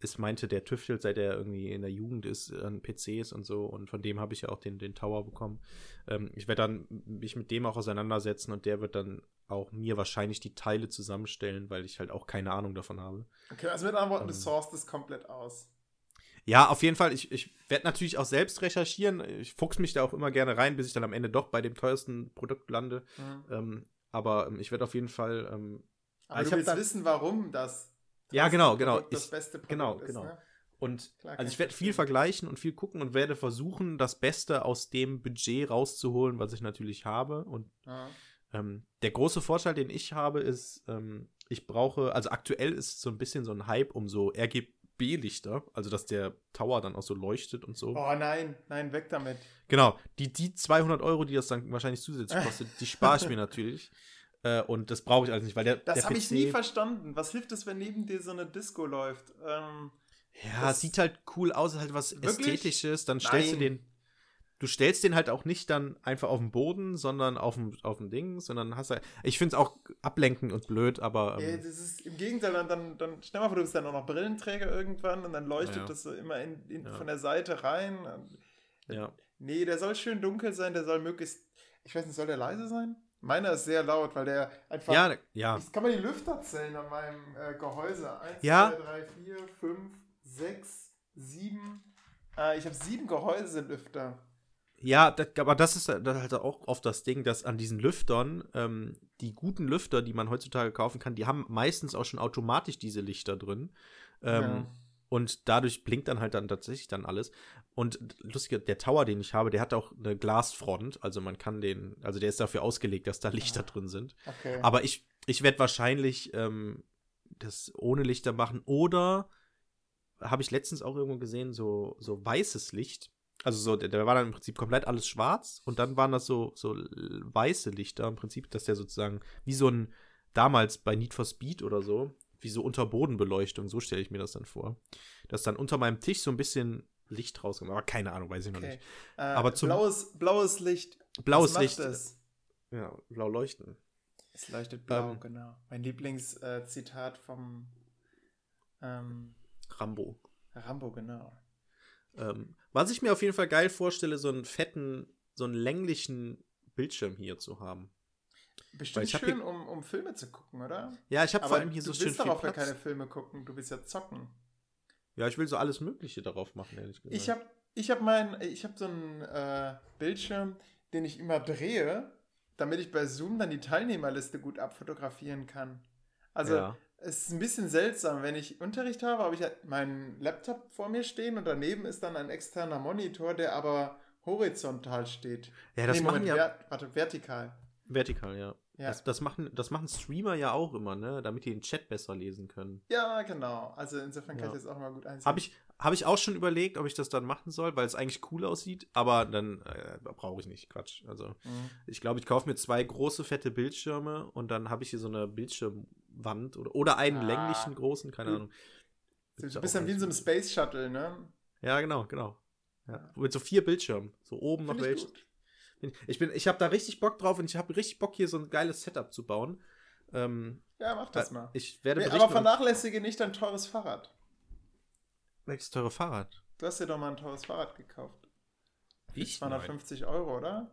ist, meinte, der tüftelt, seit er irgendwie in der Jugend ist, an PCs und so. Und von dem habe ich ja auch den, den Tower bekommen. Ähm, ich werde dann mich mit dem auch auseinandersetzen und der wird dann auch mir wahrscheinlich die Teile zusammenstellen, weil ich halt auch keine Ahnung davon habe. Okay, also mit anderen Worten, ähm, du sourcest das komplett aus. Ja, auf jeden Fall. Ich, ich werde natürlich auch selbst recherchieren. Ich fuchs mich da auch immer gerne rein, bis ich dann am Ende doch bei dem teuersten Produkt lande. Mhm. Ähm, aber ähm, ich werde auf jeden Fall. Ähm, aber du willst wissen, warum das. Ja, genau, genau. Produkt das beste Produkt genau, ist, genau. Ne? Und Klar, also ich werde viel vergleichen und viel gucken und werde versuchen, das Beste aus dem Budget rauszuholen, was ich natürlich habe. Und ähm, der große Vorteil, den ich habe, ist, ähm, ich brauche, also aktuell ist so ein bisschen so ein Hype um so RGB B-Lichter, also dass der Tower dann auch so leuchtet und so. Oh nein, nein, weg damit. Genau, die, die 200 Euro, die das dann wahrscheinlich zusätzlich *laughs* kostet, die spare ich mir natürlich. Äh, und das brauche ich alles nicht, weil der. Das habe ich nie verstanden. Was hilft es, wenn neben dir so eine Disco läuft? Ähm, ja, sieht halt cool aus, halt was wirklich? Ästhetisches. Dann stellst Nein. du den du stellst den halt auch nicht dann einfach auf den Boden, sondern auf dem, auf dem Ding, sondern hast halt, ich finde es auch ablenkend und blöd, aber. Ähm, ja, das ist im Gegenteil, dann, dann, dann stell mal vor, du bist dann auch noch Brillenträger irgendwann und dann leuchtet ja. das so immer in, in ja. von der Seite rein. Ja. Nee, der soll schön dunkel sein, der soll möglichst, ich weiß nicht, soll der leise sein? Meiner ist sehr laut, weil der einfach. Ja, ja. Ich kann man die Lüfter zählen an meinem äh, Gehäuse. Eins, ja. zwei, drei, vier, fünf, sechs, sieben. Äh, ich habe sieben Gehäuselüfter. Ja, das, aber das ist halt auch oft das Ding, dass an diesen Lüftern, ähm, die guten Lüfter, die man heutzutage kaufen kann, die haben meistens auch schon automatisch diese Lichter drin. Ähm, ja. Und dadurch blinkt dann halt dann tatsächlich dann alles. Und lustig, der Tower, den ich habe, der hat auch eine Glasfront. Also man kann den, also der ist dafür ausgelegt, dass da Lichter ah, drin sind. Okay. Aber ich, ich werde wahrscheinlich ähm, das ohne Lichter machen. Oder habe ich letztens auch irgendwo gesehen, so, so weißes Licht also so, der, der, war dann im Prinzip komplett alles schwarz und dann waren das so, so weiße Lichter im Prinzip, dass der sozusagen wie so ein, damals bei Need for Speed oder so, wie so Unterbodenbeleuchtung, so stelle ich mir das dann vor. Dass dann unter meinem Tisch so ein bisschen Licht rauskommt, aber keine Ahnung, weiß ich noch okay. nicht. Äh, aber zum blaues, blaues Licht. Blaues Licht. Es? Ja, blau leuchten. Es leuchtet blau, ähm, genau. Mein Lieblingszitat äh, vom ähm, Rambo. Rambo, genau. Ähm, was ich mir auf jeden Fall geil vorstelle, so einen fetten, so einen länglichen Bildschirm hier zu haben. Bestimmt schön, um, um Filme zu gucken, oder? Ja, ich habe vor allem hier so schön viel Du willst darauf ja keine Filme gucken, du willst ja zocken. Ja, ich will so alles Mögliche darauf machen, ehrlich gesagt. Ich habe ich hab mein, ich habe so einen äh, Bildschirm, den ich immer drehe, damit ich bei Zoom dann die Teilnehmerliste gut abfotografieren kann. Also ja es ist ein bisschen seltsam, wenn ich Unterricht habe, habe ich halt meinen Laptop vor mir stehen und daneben ist dann ein externer Monitor, der aber horizontal steht. Ja, das nee, machen Moment, ja. Ver warte, vertikal. Vertikal, ja. ja. Das, das, machen, das machen Streamer ja auch immer, ne? Damit die den Chat besser lesen können. Ja, genau. Also insofern kann ja. ich das auch mal gut einsehen. Habe ich, hab ich auch schon überlegt, ob ich das dann machen soll, weil es eigentlich cool aussieht, aber dann äh, brauche ich nicht. Quatsch. Also, mhm. ich glaube, ich kaufe mir zwei große, fette Bildschirme und dann habe ich hier so eine Bildschirm Wand oder, oder einen ah, länglichen großen, keine Ahnung. So ein bisschen wie in so einem Space Shuttle, ne? Ja, genau, genau. Ja. Mit so vier Bildschirmen. So oben Find noch welche. Ich bin, ich habe da richtig Bock drauf und ich habe richtig Bock, hier so ein geiles Setup zu bauen. Ähm, ja, mach das mal. Ich werde nee, aber vernachlässige nicht dein teures Fahrrad. Welches teure Fahrrad? Du hast dir doch mal ein teures Fahrrad gekauft. Wie? 250 Nein. Euro, oder?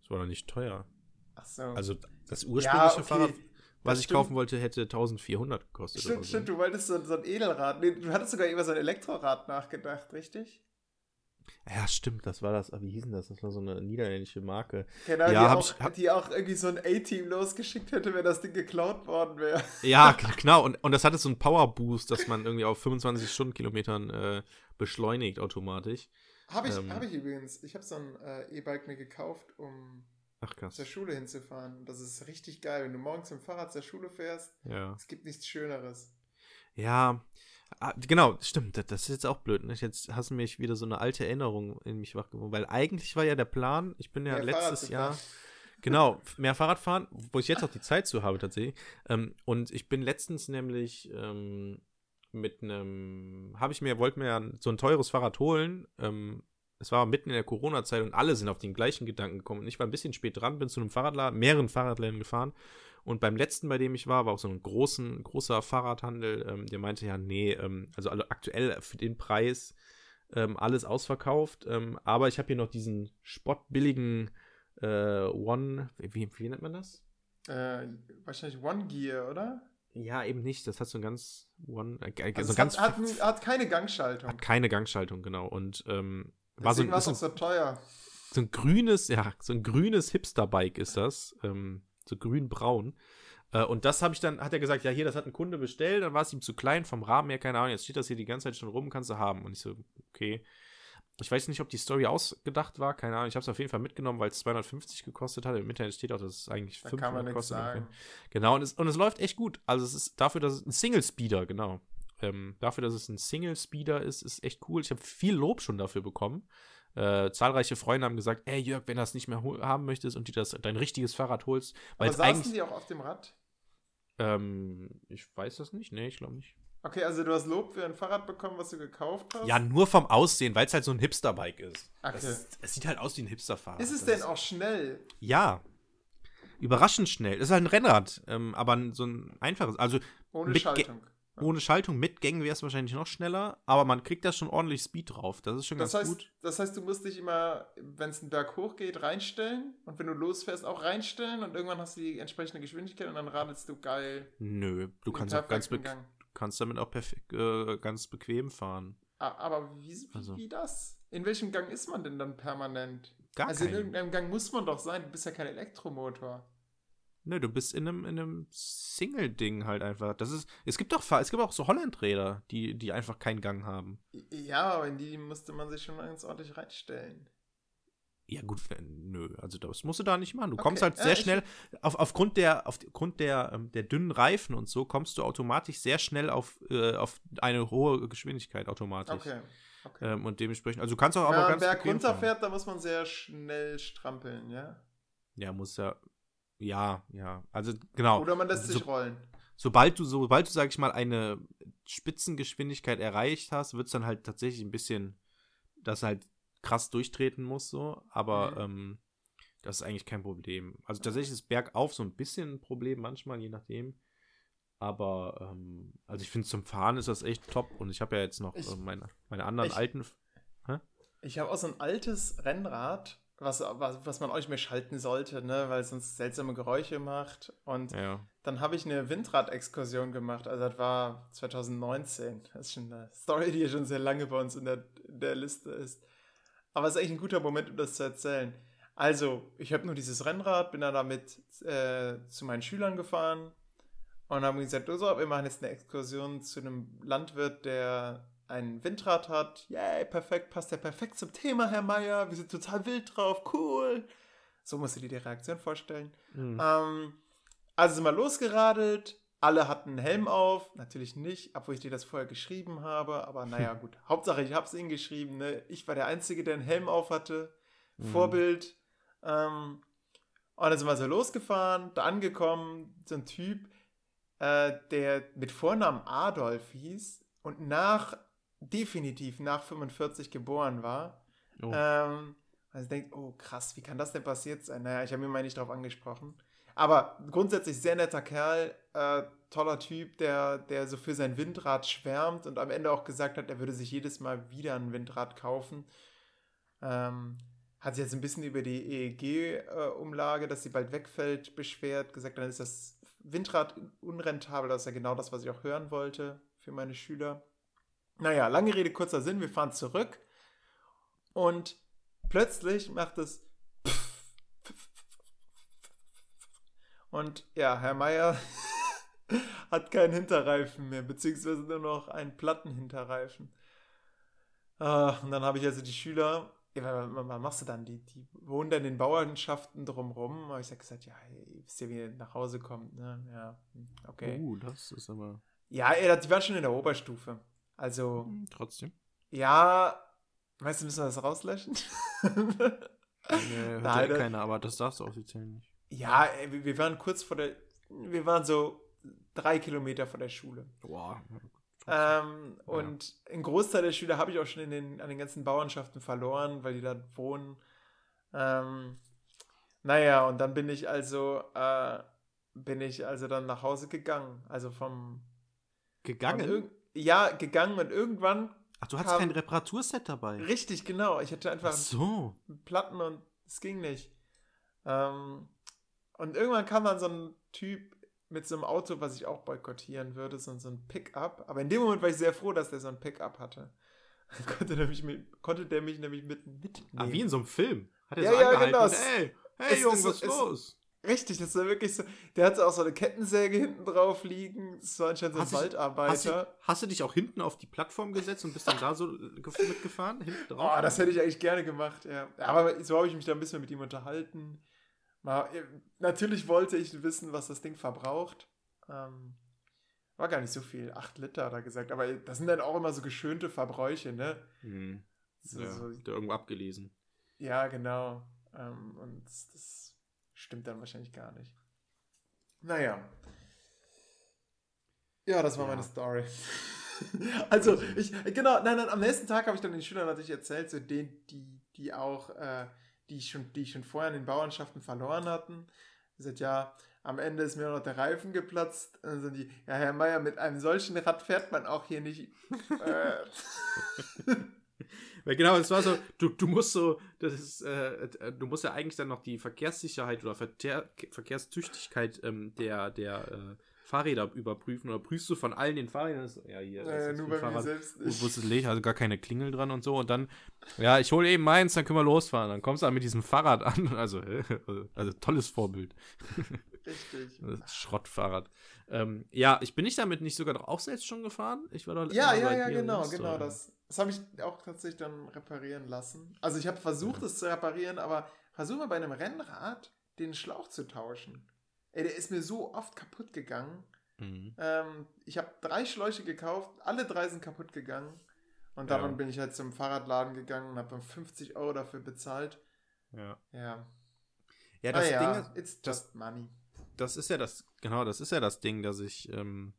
Das war doch nicht teuer. Ach so. Also das ursprüngliche ja, okay. Fahrrad was ich kaufen wollte, hätte 1400 gekostet. Stimmt, so. Ne? stimmt. So. Du wolltest so, so, ein Edelrad. Nee, du hattest sogar über so ein Elektrorad nachgedacht, richtig? Ja, stimmt, stimmt. Du wolltest so, so ein Edelrad. Nee, du hattest sogar über so ein Elektrorad nachgedacht, richtig? Ja, stimmt, das war das, wie hieß denn das? Das war so eine niederländische Marke. Genau, ja, die, auch, ich, die auch irgendwie so ein A-Team losgeschickt hätte, wenn das Ding geklaut worden wäre. *laughs* Ja, genau. Und, und das hatte so einen Power-Boost, dass man irgendwie auf 25 Stundenkilometern äh, beschleunigt automatisch. Habe ich, ähm, hab ich übrigens. Ich habe so ein äh, E-Bike mir gekauft, um Ach, krass. zur Schule hinzufahren. Das ist richtig geil, wenn du morgens mit dem Fahrrad zur Schule fährst. Ja. Es gibt nichts Schöneres. Ja, ah, genau, stimmt. Das ist jetzt auch blöd. Ne? Jetzt hast du mich wieder so eine alte Erinnerung in mich wachgewogen. Weil eigentlich war ja der Plan, ich bin ja mehr letztes Jahr. Genau, mehr Fahrrad fahren, wo ich jetzt auch die Zeit zu habe tatsächlich. Ähm, und ich bin letztens nämlich ähm, mit einem, habe ich mir, wollte mir ja so ein teures Fahrrad holen. Ähm, es war mitten in der Corona-Zeit und alle sind auf den gleichen Gedanken gekommen. Und ich war ein bisschen spät dran, bin zu einem Fahrradladen, mehreren Fahrradläden gefahren. Und beim letzten, bei dem ich war, war auch so ein großen, großer Fahrradhandel, ähm, der meinte ja, nee, ähm, also aktuell für den Preis ähm, alles ausverkauft. Ähm, aber ich habe hier noch diesen spottbilligen äh, One, wie, wie nennt man das? Äh, wahrscheinlich One Gear, oder? Ja, eben nicht. Das hat so ein ganz One. Äh, also so ganz hat, hat, hat, keine Gangschaltung. Hat keine Gangschaltung, genau. Und ähm, war so, war so, so teuer. So ein grünes, ja, so ein grünes Hipster-Bike ist das. Ähm, so grün-braun. Äh, und das habe ich dann, hat er gesagt, ja, hier, das hat ein Kunde bestellt, dann war es ihm zu klein vom Rahmen her, keine Ahnung, jetzt steht das hier die ganze Zeit schon rum, kannst du haben. Und ich so, okay. Ich weiß nicht, ob die Story ausgedacht war, keine Ahnung. Ich habe es auf jeden Fall mitgenommen, weil es 250 gekostet hat. Im Internet steht auch, dass es eigentlich 500 kostet. Genau, und es, und es läuft echt gut. Also es ist dafür, dass es ein Single-Speeder, genau. Ähm, dafür, dass es ein Single-Speeder ist, ist echt cool. Ich habe viel Lob schon dafür bekommen. Äh, zahlreiche Freunde haben gesagt, ey Jörg, wenn du das nicht mehr haben möchtest und dir das dein richtiges Fahrrad holst. Weil Aber saßen die auch auf dem Rad? Ähm, ich weiß das nicht. Nee, ich glaube nicht. Okay, also du hast Lob für ein Fahrrad bekommen, was du gekauft hast? Ja, nur vom Aussehen, weil es halt so ein Hipster-Bike ist. Okay. Es sieht halt aus wie ein Hipster-Fahrrad. Ist es denn auch schnell? Ja. Überraschend schnell. Es ist halt ein Rennrad, ähm, aber so ein einfaches. Also Ohne Schaltung. Ohne Schaltung mit Gängen wäre es wahrscheinlich noch schneller, aber man kriegt da schon ordentlich Speed drauf. Das ist schon das ganz heißt, gut. Das heißt, du musst dich immer, wenn es einen Berg hoch geht, reinstellen und wenn du losfährst, auch reinstellen und irgendwann hast du die entsprechende Geschwindigkeit und dann radelst du geil. Nö, du kannst auch ganz Gang. kannst damit auch perfekt, äh, ganz bequem fahren. Aber wie, wie, also. wie das? In welchem Gang ist man denn dann permanent? Gar also keinen. in irgendeinem Gang muss man doch sein, du bist ja kein Elektromotor. Nö, du bist in einem, in einem Single-Ding halt einfach. Das ist, es gibt doch, es gibt auch so Holland-Räder, die, die einfach keinen Gang haben. Ja, aber in die musste man sich schon ganz ordentlich reinstellen. Ja, gut, nö, also das musst du da nicht machen. Du okay. kommst halt sehr ja, schnell, auf, aufgrund der, aufgrund der, ähm, der dünnen Reifen und so, kommst du automatisch sehr schnell auf, äh, auf eine hohe Geschwindigkeit automatisch. Okay. okay. Ähm, und dementsprechend, also du kannst auch aber ja, ganz. Wer runterfährt, da muss man sehr schnell strampeln, ja? Ja, muss ja, ja, ja. Also genau. Oder man lässt also, sich rollen. Sobald du, sobald du, sag ich mal, eine Spitzengeschwindigkeit erreicht hast, wird es dann halt tatsächlich ein bisschen, dass halt krass durchtreten muss, so. Aber mhm. ähm, das ist eigentlich kein Problem. Also tatsächlich ist bergauf so ein bisschen ein Problem manchmal, je nachdem. Aber ähm, also ich finde zum Fahren ist das echt top und ich habe ja jetzt noch ich, äh, meine, meine anderen ich, alten. Hä? Ich habe auch so ein altes Rennrad was, was, was man euch mehr schalten sollte, ne? weil es sonst seltsame Geräusche macht. Und ja. dann habe ich eine Windrad-Exkursion gemacht. Also das war 2019. Das ist schon eine Story, die schon sehr lange bei uns in der, in der Liste ist. Aber es ist eigentlich ein guter Moment, um das zu erzählen. Also, ich habe nur dieses Rennrad, bin dann damit äh, zu meinen Schülern gefahren und haben gesagt, so, wir machen jetzt eine Exkursion zu einem Landwirt, der ein Windrad hat. Yay, perfekt, passt ja perfekt zum Thema, Herr Meier. Wir sind total wild drauf, cool. So musst du dir die Reaktion vorstellen. Mhm. Ähm, also sind wir losgeradelt. Alle hatten einen Helm auf. Natürlich nicht, obwohl ich dir das vorher geschrieben habe. Aber naja, *laughs* gut. Hauptsache, ich habe es ihnen geschrieben. Ne? Ich war der Einzige, der einen Helm auf hatte. Mhm. Vorbild. Ähm, und dann sind wir so losgefahren, da angekommen. So ein Typ, äh, der mit Vornamen Adolf hieß und nach definitiv nach 45 geboren war. Oh. Ähm, also denkt, oh krass, wie kann das denn passiert sein? Naja, ich habe mir mal nicht drauf angesprochen. Aber grundsätzlich sehr netter Kerl, äh, toller Typ, der, der so für sein Windrad schwärmt und am Ende auch gesagt hat, er würde sich jedes Mal wieder ein Windrad kaufen. Ähm, hat sich jetzt ein bisschen über die EEG-Umlage, äh, dass sie bald wegfällt, beschwert, gesagt, dann ist das Windrad unrentabel. Das ist ja genau das, was ich auch hören wollte für meine Schüler. Naja, lange Rede, kurzer Sinn, wir fahren zurück. Und plötzlich macht es. Und ja, Herr Meier *laughs* hat keinen Hinterreifen mehr, beziehungsweise nur noch einen Plattenhinterreifen. Ah, und dann habe ich also die Schüler, was machst du dann? Die, die wohnen dann in den Bauernschaften drumherum. Aber ich habe gesagt, ja, ihr wisst ja, wie ihr nach Hause kommt. Ne? Ja, hm, okay. Uh, das ist aber. Ja, die waren schon in der Oberstufe. Also. Hm, trotzdem. Ja, weißt du, müssen wir das rauslöschen? *laughs* nee, hört ja keiner, aber das darfst du offiziell nicht. Ja, wir waren kurz vor der. Wir waren so drei Kilometer vor der Schule. Boah. Ähm, ja. Und ein Großteil der Schüler habe ich auch schon in den, an den ganzen Bauernschaften verloren, weil die da wohnen. Ähm, naja, und dann bin ich also, äh, bin ich also dann nach Hause gegangen. Also vom. Gegangen? Ja, gegangen und irgendwann. Ach, du hattest kein Reparaturset dabei. Richtig, genau. Ich hatte einfach so. Platten und es ging nicht. Ähm, und irgendwann kam dann so ein Typ mit so einem Auto, was ich auch boykottieren würde, so, so ein Pickup. Aber in dem Moment war ich sehr froh, dass der so ein Pickup hatte. *laughs* konnte, der mich, konnte der mich nämlich mit mitnehmen. Ah, wie in so einem Film. Hat er ja, so ja, genau. Hey, hey Junge, was ist los? Richtig, das war wirklich so. Der hatte auch so eine Kettensäge hinten drauf liegen. Das war anscheinend so ein Waldarbeiter. Hast du, hast du, dich auch hinten auf die Plattform gesetzt und bist dann da so mitgefahren? Hinten drauf? Oh, das hätte ich eigentlich gerne gemacht, ja. Aber so habe ich mich da ein bisschen mit ihm unterhalten. Mal, natürlich wollte ich wissen, was das Ding verbraucht. Ähm, war gar nicht so viel, 8 Liter hat er gesagt. Aber das sind dann auch immer so geschönte Verbräuche, ne? Hm. So, ja, so, irgendwo abgelesen. Ja, genau. Ähm, und das stimmt dann wahrscheinlich gar nicht. Naja. Ja, das war ja. meine Story. *laughs* also, ich, genau, nein, nein, am nächsten Tag habe ich dann den Schülern natürlich erzählt, so den, die, die auch äh, die schon, die schon vorher in den Bauernschaften verloren hatten. Ich gesagt, ja, am Ende ist mir noch der Reifen geplatzt. dann sind die, ja, Herr Meier, mit einem solchen Rad fährt man auch hier nicht. *laughs* *laughs* äh. Weil genau, es war so, du, du musst so, das ist, äh, du musst ja eigentlich dann noch die Verkehrssicherheit oder Verkehr, Verkehrstüchtigkeit ähm, der, der äh, Fahrräder überprüfen oder prüfst du von allen den Fahrrädern? Ja, hier. Äh, nur bei Fahrrad, mir selbst nicht. Wo ist es leer? Also gar keine Klingel dran und so. Und dann, ja, ich hole eben meins, dann können wir losfahren. Dann kommst du dann mit diesem Fahrrad an. *laughs* Also, also tolles Vorbild. *laughs* Richtig. *laughs* Schrottfahrrad. Ähm, ja, ich bin ich damit nicht sogar doch auch selbst schon gefahren? Ich war doch Ja, ja, ja, genau, genau. Das, das habe ich auch tatsächlich dann reparieren lassen. Also ich habe versucht, es zu reparieren, aber versuch mal bei einem Rennrad den Schlauch zu tauschen. Ey, der ist mir so oft kaputt gegangen. Mhm. Ähm, ich habe drei Schläuche gekauft, alle drei sind kaputt gegangen. Und dann ja. bin ich halt zum Fahrradladen gegangen und habe dann 50 Euro dafür bezahlt. Ja. Ja. Ja, das ah, Ding ist. It's just das, money. Das ist ja das, genau, das ist ja das Ding, dass ich, ähm,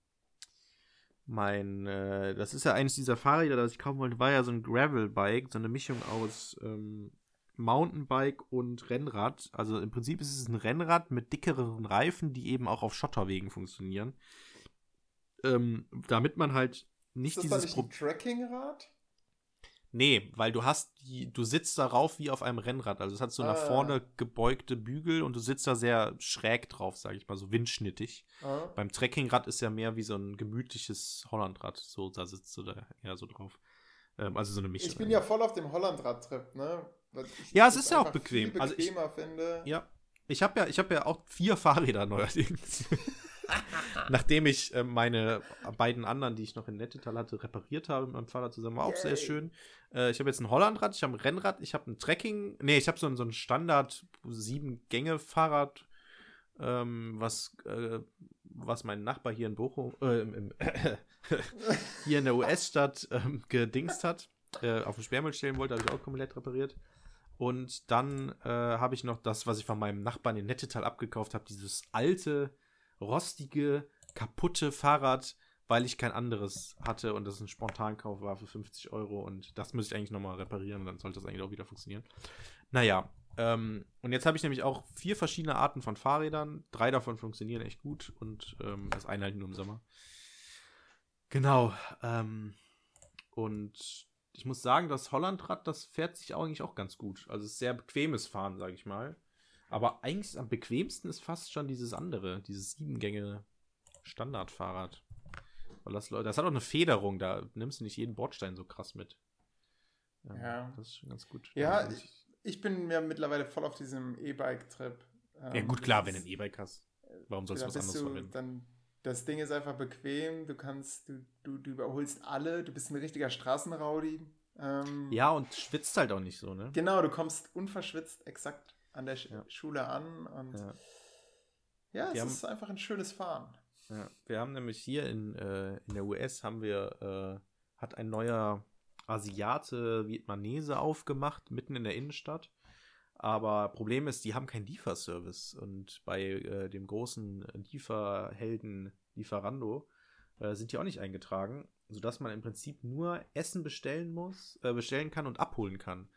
mein, äh, das ist ja eines dieser Fahrräder, das ich kaufen wollte, war ja so ein Gravel-Bike, so eine Mischung aus ähm, Mountainbike und Rennrad. Also im Prinzip ist es ein Rennrad mit dickeren Reifen, die eben auch auf Schotterwegen funktionieren. Ähm, damit man halt nicht ist das dieses nicht ein Trackingrad? Nee, weil du hast die, du sitzt darauf wie auf einem Rennrad. Also es hat so nach ah. vorne gebeugte Bügel und du sitzt da sehr schräg drauf, sage ich mal, so windschnittig. Ah. Beim Trekkingrad ist ja mehr wie so ein gemütliches Hollandrad. So, da sitzt du da eher so drauf. Ähm, also so eine Mischung. Ich bin ja voll auf dem Hollandrad-Trip, ne? ja, es ist ja auch bequem. also ich, finde. Ja. Ich habe ja, ich ja auch vier Fahrräder neuerdings. *laughs* *laughs* Nachdem ich äh, meine beiden anderen, die ich noch in Nettetal hatte, repariert habe mit meinem Fahrrad zusammen, war auch Yay. sehr schön. Äh, ich habe jetzt ein Hollandrad, ich habe ein Rennrad, ich habe ein Trekking, nee, ich habe so, so ein Standard sieben Gänge Fahrrad, ähm, was äh, was mein Nachbar hier in Bochum, äh, im, *laughs* hier in der US-Stadt ähm, gedingst hat, äh, auf den Sperrmüll stellen wollte, habe ich auch komplett repariert. Und dann äh, habe ich noch das, was ich von meinem Nachbarn in Nettetal abgekauft habe, dieses alte, rostige, kaputte Fahrrad, weil ich kein anderes hatte und das ein Spontankauf war für 50 Euro. Und das müsste ich eigentlich nochmal reparieren, dann sollte das eigentlich auch wieder funktionieren. Naja, ähm, und jetzt habe ich nämlich auch vier verschiedene Arten von Fahrrädern. Drei davon funktionieren echt gut und ähm, das eine halt nur im Sommer. Genau. Ähm, und ich muss sagen, das Hollandrad, das fährt sich eigentlich auch ganz gut. Also es ist sehr bequemes Fahren, sage ich mal. Aber eigentlich am bequemsten ist fast schon dieses andere, dieses Siebengänge Standardfahrrad. Weil das, das hat auch eine Federung, da nimmst du nicht jeden Bordstein so krass mit. Ähm, ja. Das ist schon ganz gut. Ja, also ich, ich bin mir mittlerweile voll auf diesem E-Bike-Trip. Ähm, ja, gut, klar, wenn du ein E-Bike hast. Warum sollst du was anderes du, verwenden? Dann, das Ding ist einfach bequem, du kannst, du, du, du überholst alle, du bist ein richtiger Straßenraudi. Ähm, ja, und schwitzt halt auch nicht so, ne? Genau, du kommst unverschwitzt exakt an der ja. Schule an und ja, ja es wir ist haben, einfach ein schönes Fahren. Ja, wir haben nämlich hier in, äh, in der US haben wir, äh, hat ein neuer Asiate Vietnamese aufgemacht, mitten in der Innenstadt. Aber Problem ist, die haben keinen Lieferservice. Und bei äh, dem großen Lieferhelden Lieferando äh, sind die auch nicht eingetragen, sodass man im Prinzip nur Essen bestellen muss, äh, bestellen kann und abholen kann.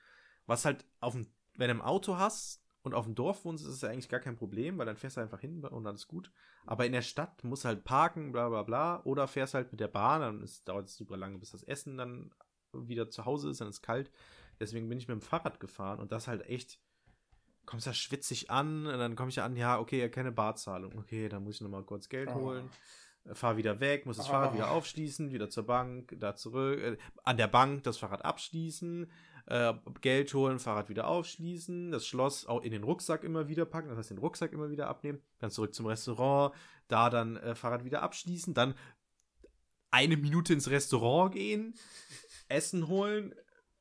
Was halt auf dem, wenn du ein Auto hast und auf dem Dorf wohnst, ist es ja eigentlich gar kein Problem, weil dann fährst du einfach hin und alles gut. Aber in der Stadt musst du halt parken, bla bla bla, oder fährst halt mit der Bahn, dann ist, dauert es super lange, bis das Essen dann wieder zu Hause ist, dann ist es kalt. Deswegen bin ich mit dem Fahrrad gefahren und das halt echt, kommst da schwitzig an und dann komme ich an, ja, okay, keine Barzahlung. Okay, dann muss ich nochmal kurz Geld oh. holen. Fahr wieder weg, muss das oh. Fahrrad wieder aufschließen, wieder zur Bank, da zurück, äh, an der Bank das Fahrrad abschließen, äh, Geld holen, Fahrrad wieder aufschließen, das Schloss auch in den Rucksack immer wieder packen, das heißt den Rucksack immer wieder abnehmen, dann zurück zum Restaurant, da dann äh, Fahrrad wieder abschließen, dann eine Minute ins Restaurant gehen, Essen holen,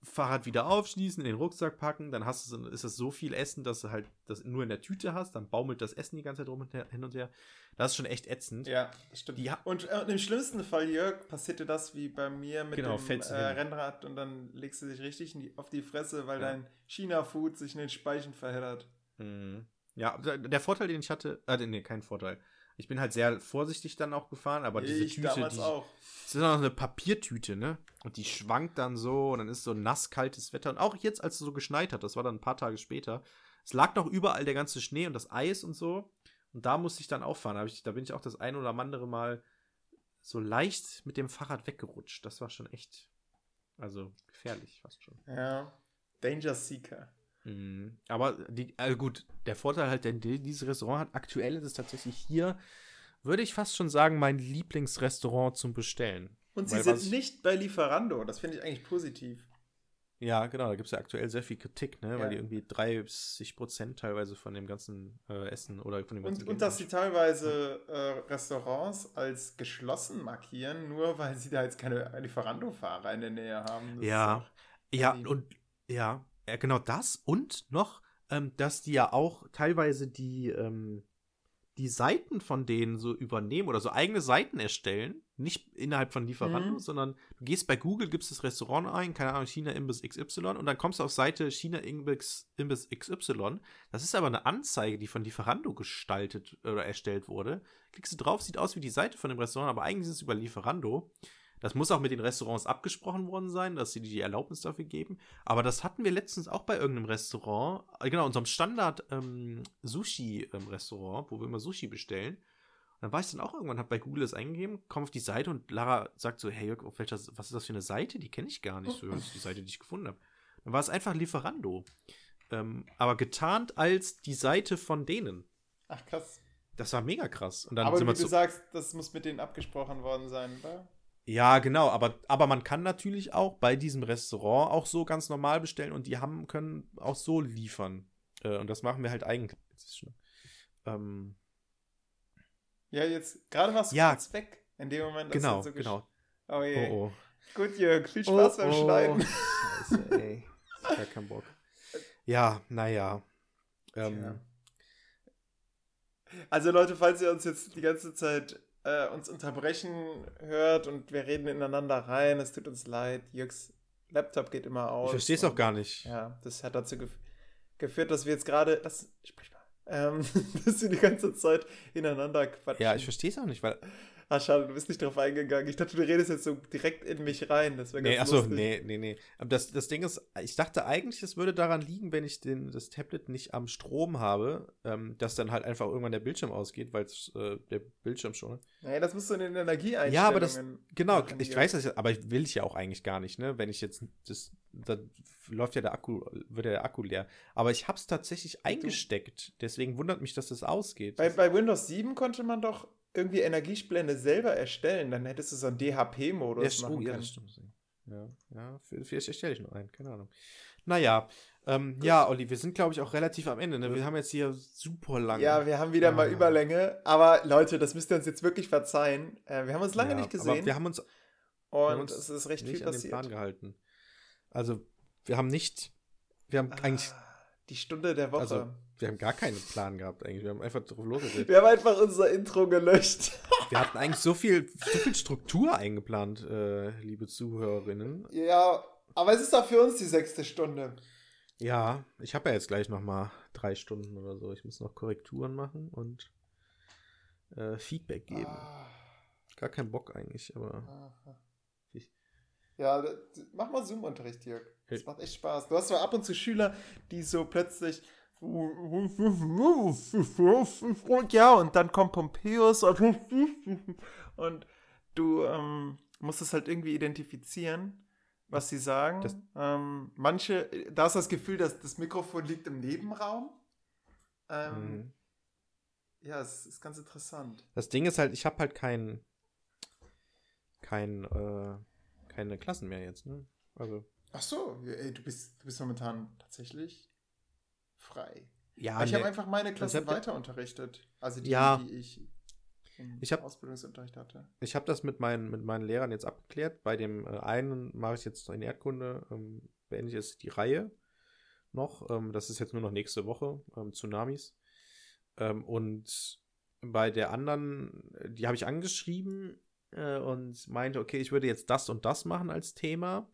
Fahrrad wieder aufschließen, in den Rucksack packen, dann hast du, ist das so viel Essen, dass du halt das nur in der Tüte hast, dann baumelt das Essen die ganze Zeit rum und her, hin und her. Das ist schon echt ätzend. Ja, stimmt. Die und, äh, im schlimmsten Fall, Jörg, passierte das wie bei mir mit genau, dem äh, Rennrad und dann legst du dich richtig die, auf die Fresse, weil ja. dein China-Food sich in den Speichen verheddert. Mhm. Ja, der Vorteil, den ich hatte, äh, nee, kein Vorteil. Ich bin halt sehr vorsichtig dann auch gefahren, aber diese ich Tüte, damals die, auch. das ist noch eine Papiertüte, ne? Und die schwankt dann so und dann ist so nass kaltes Wetter. Und auch jetzt, als es so geschneit hat, das war dann ein paar Tage später, es lag noch überall der ganze Schnee und das Eis und so. Und da musste ich dann auffahren. Da, ich, da bin ich auch das ein oder andere Mal so leicht mit dem Fahrrad weggerutscht. Das war schon echt, also gefährlich fast schon. Ja, Danger Seeker. Mhm. Aber die, also gut, der Vorteil halt, den dieses Restaurant hat, aktuell ist es tatsächlich hier, würde ich fast schon sagen, mein Lieblingsrestaurant zum Bestellen. Und sie Weil sind nicht bei Lieferando, das finde ich eigentlich positiv. Ja, genau, da gibt es ja aktuell sehr viel Kritik, ne? Ja. weil die irgendwie 30 Prozent teilweise von dem ganzen äh, Essen oder von dem ganzen Und, und dass sie teilweise äh, Restaurants als geschlossen markieren, nur weil sie da jetzt keine Lieferando-Fahrer in der Nähe haben. ja, ja, und ja, ja, genau das und noch, ähm, dass die ja auch teilweise die, ähm, die Seiten von denen so übernehmen oder so eigene Seiten erstellen. Nicht innerhalb von Lieferanten, mhm. sondern du gehst bei Google, gibst das Restaurant ein, keine Ahnung, China Imbiss XY und dann kommst du auf Seite China Imbiss, Imbiss XY. Das ist aber eine Anzeige, die von Lieferando gestaltet oder erstellt wurde. Klickst du drauf, sieht aus wie die Seite von dem Restaurant, aber eigentlich ist es über Lieferando. Das muss auch mit den Restaurants abgesprochen worden sein, dass sie die Erlaubnis dafür geben. Aber das hatten wir letztens auch bei irgendeinem Restaurant, äh, genau, unserem Standard-Sushi-Restaurant, ähm, wo wir immer Sushi bestellen. Und dann war ich dann auch irgendwann, habe bei Google das eingegeben, komme auf die Seite und Lara sagt so, hey Jörg, welcher, was ist das für eine Seite? Die kenne ich gar nicht so. Das ist die Seite, die ich gefunden habe. Dann war es einfach Lieferando. Ähm, aber getarnt als die Seite von denen. Ach, krass. Das war mega krass. Und dann aber wie du sagst, das muss mit denen abgesprochen worden sein, oder? Ja, genau, aber, aber man kann natürlich auch bei diesem Restaurant auch so ganz normal bestellen und die haben, können auch so liefern. Äh, und das machen wir halt eigentlich. Ähm, ja, jetzt gerade warst du ja, kurz weg. In dem Moment. Genau, so genau. Oh je. Oh, oh. Gut, Jörg, viel Spaß oh, beim oh. Schneiden. Scheiße, ey. Ich hab keinen Bock. *laughs* Ja, naja. Ähm, also Leute, falls ihr uns jetzt die ganze Zeit äh, uns unterbrechen hört und wir reden ineinander rein. Es tut uns leid. Jürgs Laptop geht immer aus. Ich verstehe es auch gar nicht. Ja, das hat dazu gef geführt, dass wir jetzt gerade. Das, sprich mal. *laughs* Ähm, *laughs* dass wir die ganze Zeit ineinander quatschen. Ja, ich verstehe es auch nicht, weil Ah, schade, du bist nicht drauf eingegangen. Ich dachte, du redest jetzt so direkt in mich rein. Das wäre ganz nee, achso, nee, nee, nee. Aber das, das Ding ist, ich dachte eigentlich, es würde daran liegen, wenn ich den, das Tablet nicht am Strom habe, ähm, dass dann halt einfach irgendwann der Bildschirm ausgeht, weil äh, der Bildschirm schon. Nee, das musst du in den Energieeinstellungen. Ja, aber das, genau, ich weiß das, aber ich will ich ja auch eigentlich gar nicht, ne? Wenn ich jetzt, das, da läuft ja der Akku, wird ja der Akku leer. Aber ich habe es tatsächlich eingesteckt. Deswegen wundert mich, dass das ausgeht. Bei, bei Windows 7 konnte man doch irgendwie Energiesplende selber erstellen, dann hättest du so einen DHP-Modus ja, machen können. Ja, das stimmt. Ja, ja, vielleicht erstelle ich noch einen, keine Ahnung. Naja, ähm, ja, Olli, wir sind, glaube ich, auch relativ am Ende. Ne? Wir haben jetzt hier super lange. Ja, wir haben wieder ah. mal Überlänge. Aber Leute, das müsst ihr uns jetzt wirklich verzeihen. Äh, wir haben uns lange ja, nicht gesehen. Aber wir haben uns, und wir haben uns es ist recht viel passiert. Plan gehalten. Also, wir haben nicht, wir haben ah, eigentlich. Die Stunde der Woche. Also, wir haben gar keinen Plan gehabt eigentlich. Wir haben einfach drauf losgeredet. Wir haben einfach unser Intro gelöscht. *laughs* wir hatten eigentlich so viel, so viel Struktur eingeplant, äh, liebe Zuhörerinnen. Ja, aber es ist doch für uns die sechste Stunde. Ja, ich habe ja jetzt gleich noch mal drei Stunden oder so. Ich muss noch Korrekturen machen und äh, Feedback geben. Ah. Gar keinen Bock eigentlich, aber. Ja, mach mal Zoom-Unterricht, Jörg. Das macht echt Spaß. Du hast zwar ab und zu Schüler, die so plötzlich. Ja, und dann kommt Pompeius *laughs* und du ähm, musst es halt irgendwie identifizieren was sie sagen. Ähm, manche, da ist das Gefühl, dass das Mikrofon liegt im Nebenraum. Ähm, mhm. Ja, es ist ganz interessant. Das Ding ist halt, ich habe halt kein, kein, äh, keine Klassen mehr jetzt, ne? Also. Ach so, ey, du bist, du bist momentan tatsächlich frei. Ja, ich ne, habe einfach meine Klasse weiter unterrichtet. Also die, ja, die ich ich hab, Ausbildungsunterricht hatte. Ich habe das mit meinen, mit meinen Lehrern jetzt abgeklärt. Bei dem äh, einen mache ich jetzt in Erdkunde, ähm, beende ich jetzt die Reihe noch. Ähm, das ist jetzt nur noch nächste Woche, ähm, Tsunamis. Ähm, und bei der anderen, die habe ich angeschrieben äh, und meinte, okay, ich würde jetzt das und das machen als Thema.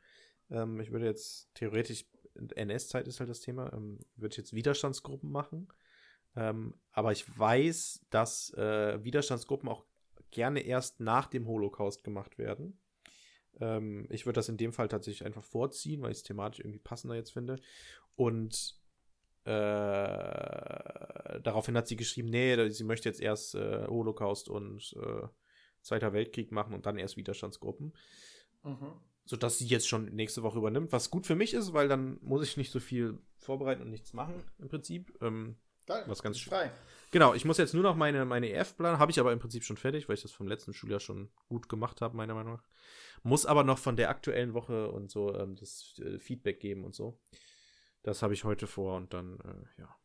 Ähm, ich würde jetzt theoretisch, NS-Zeit ist halt das Thema, ähm, würde ich jetzt Widerstandsgruppen machen. Ähm, aber ich weiß, dass äh, Widerstandsgruppen auch gerne erst nach dem Holocaust gemacht werden. Ähm, ich würde das in dem Fall tatsächlich einfach vorziehen, weil ich es thematisch irgendwie passender jetzt finde. Und äh, daraufhin hat sie geschrieben, nee, sie möchte jetzt erst äh, Holocaust und äh, Zweiter Weltkrieg machen und dann erst Widerstandsgruppen. Mhm. Sodass sie jetzt schon nächste Woche übernimmt, was gut für mich ist, weil dann muss ich nicht so viel vorbereiten und nichts machen im Prinzip. Ähm, Geil, was ganz frei. Genau, ich muss jetzt nur noch meine, meine EF planen, habe ich aber im Prinzip schon fertig, weil ich das vom letzten Schuljahr schon gut gemacht habe, meiner Meinung nach. Muss aber noch von der aktuellen Woche und so ähm, das äh, Feedback geben und so. Das habe ich heute vor und dann, äh, ja.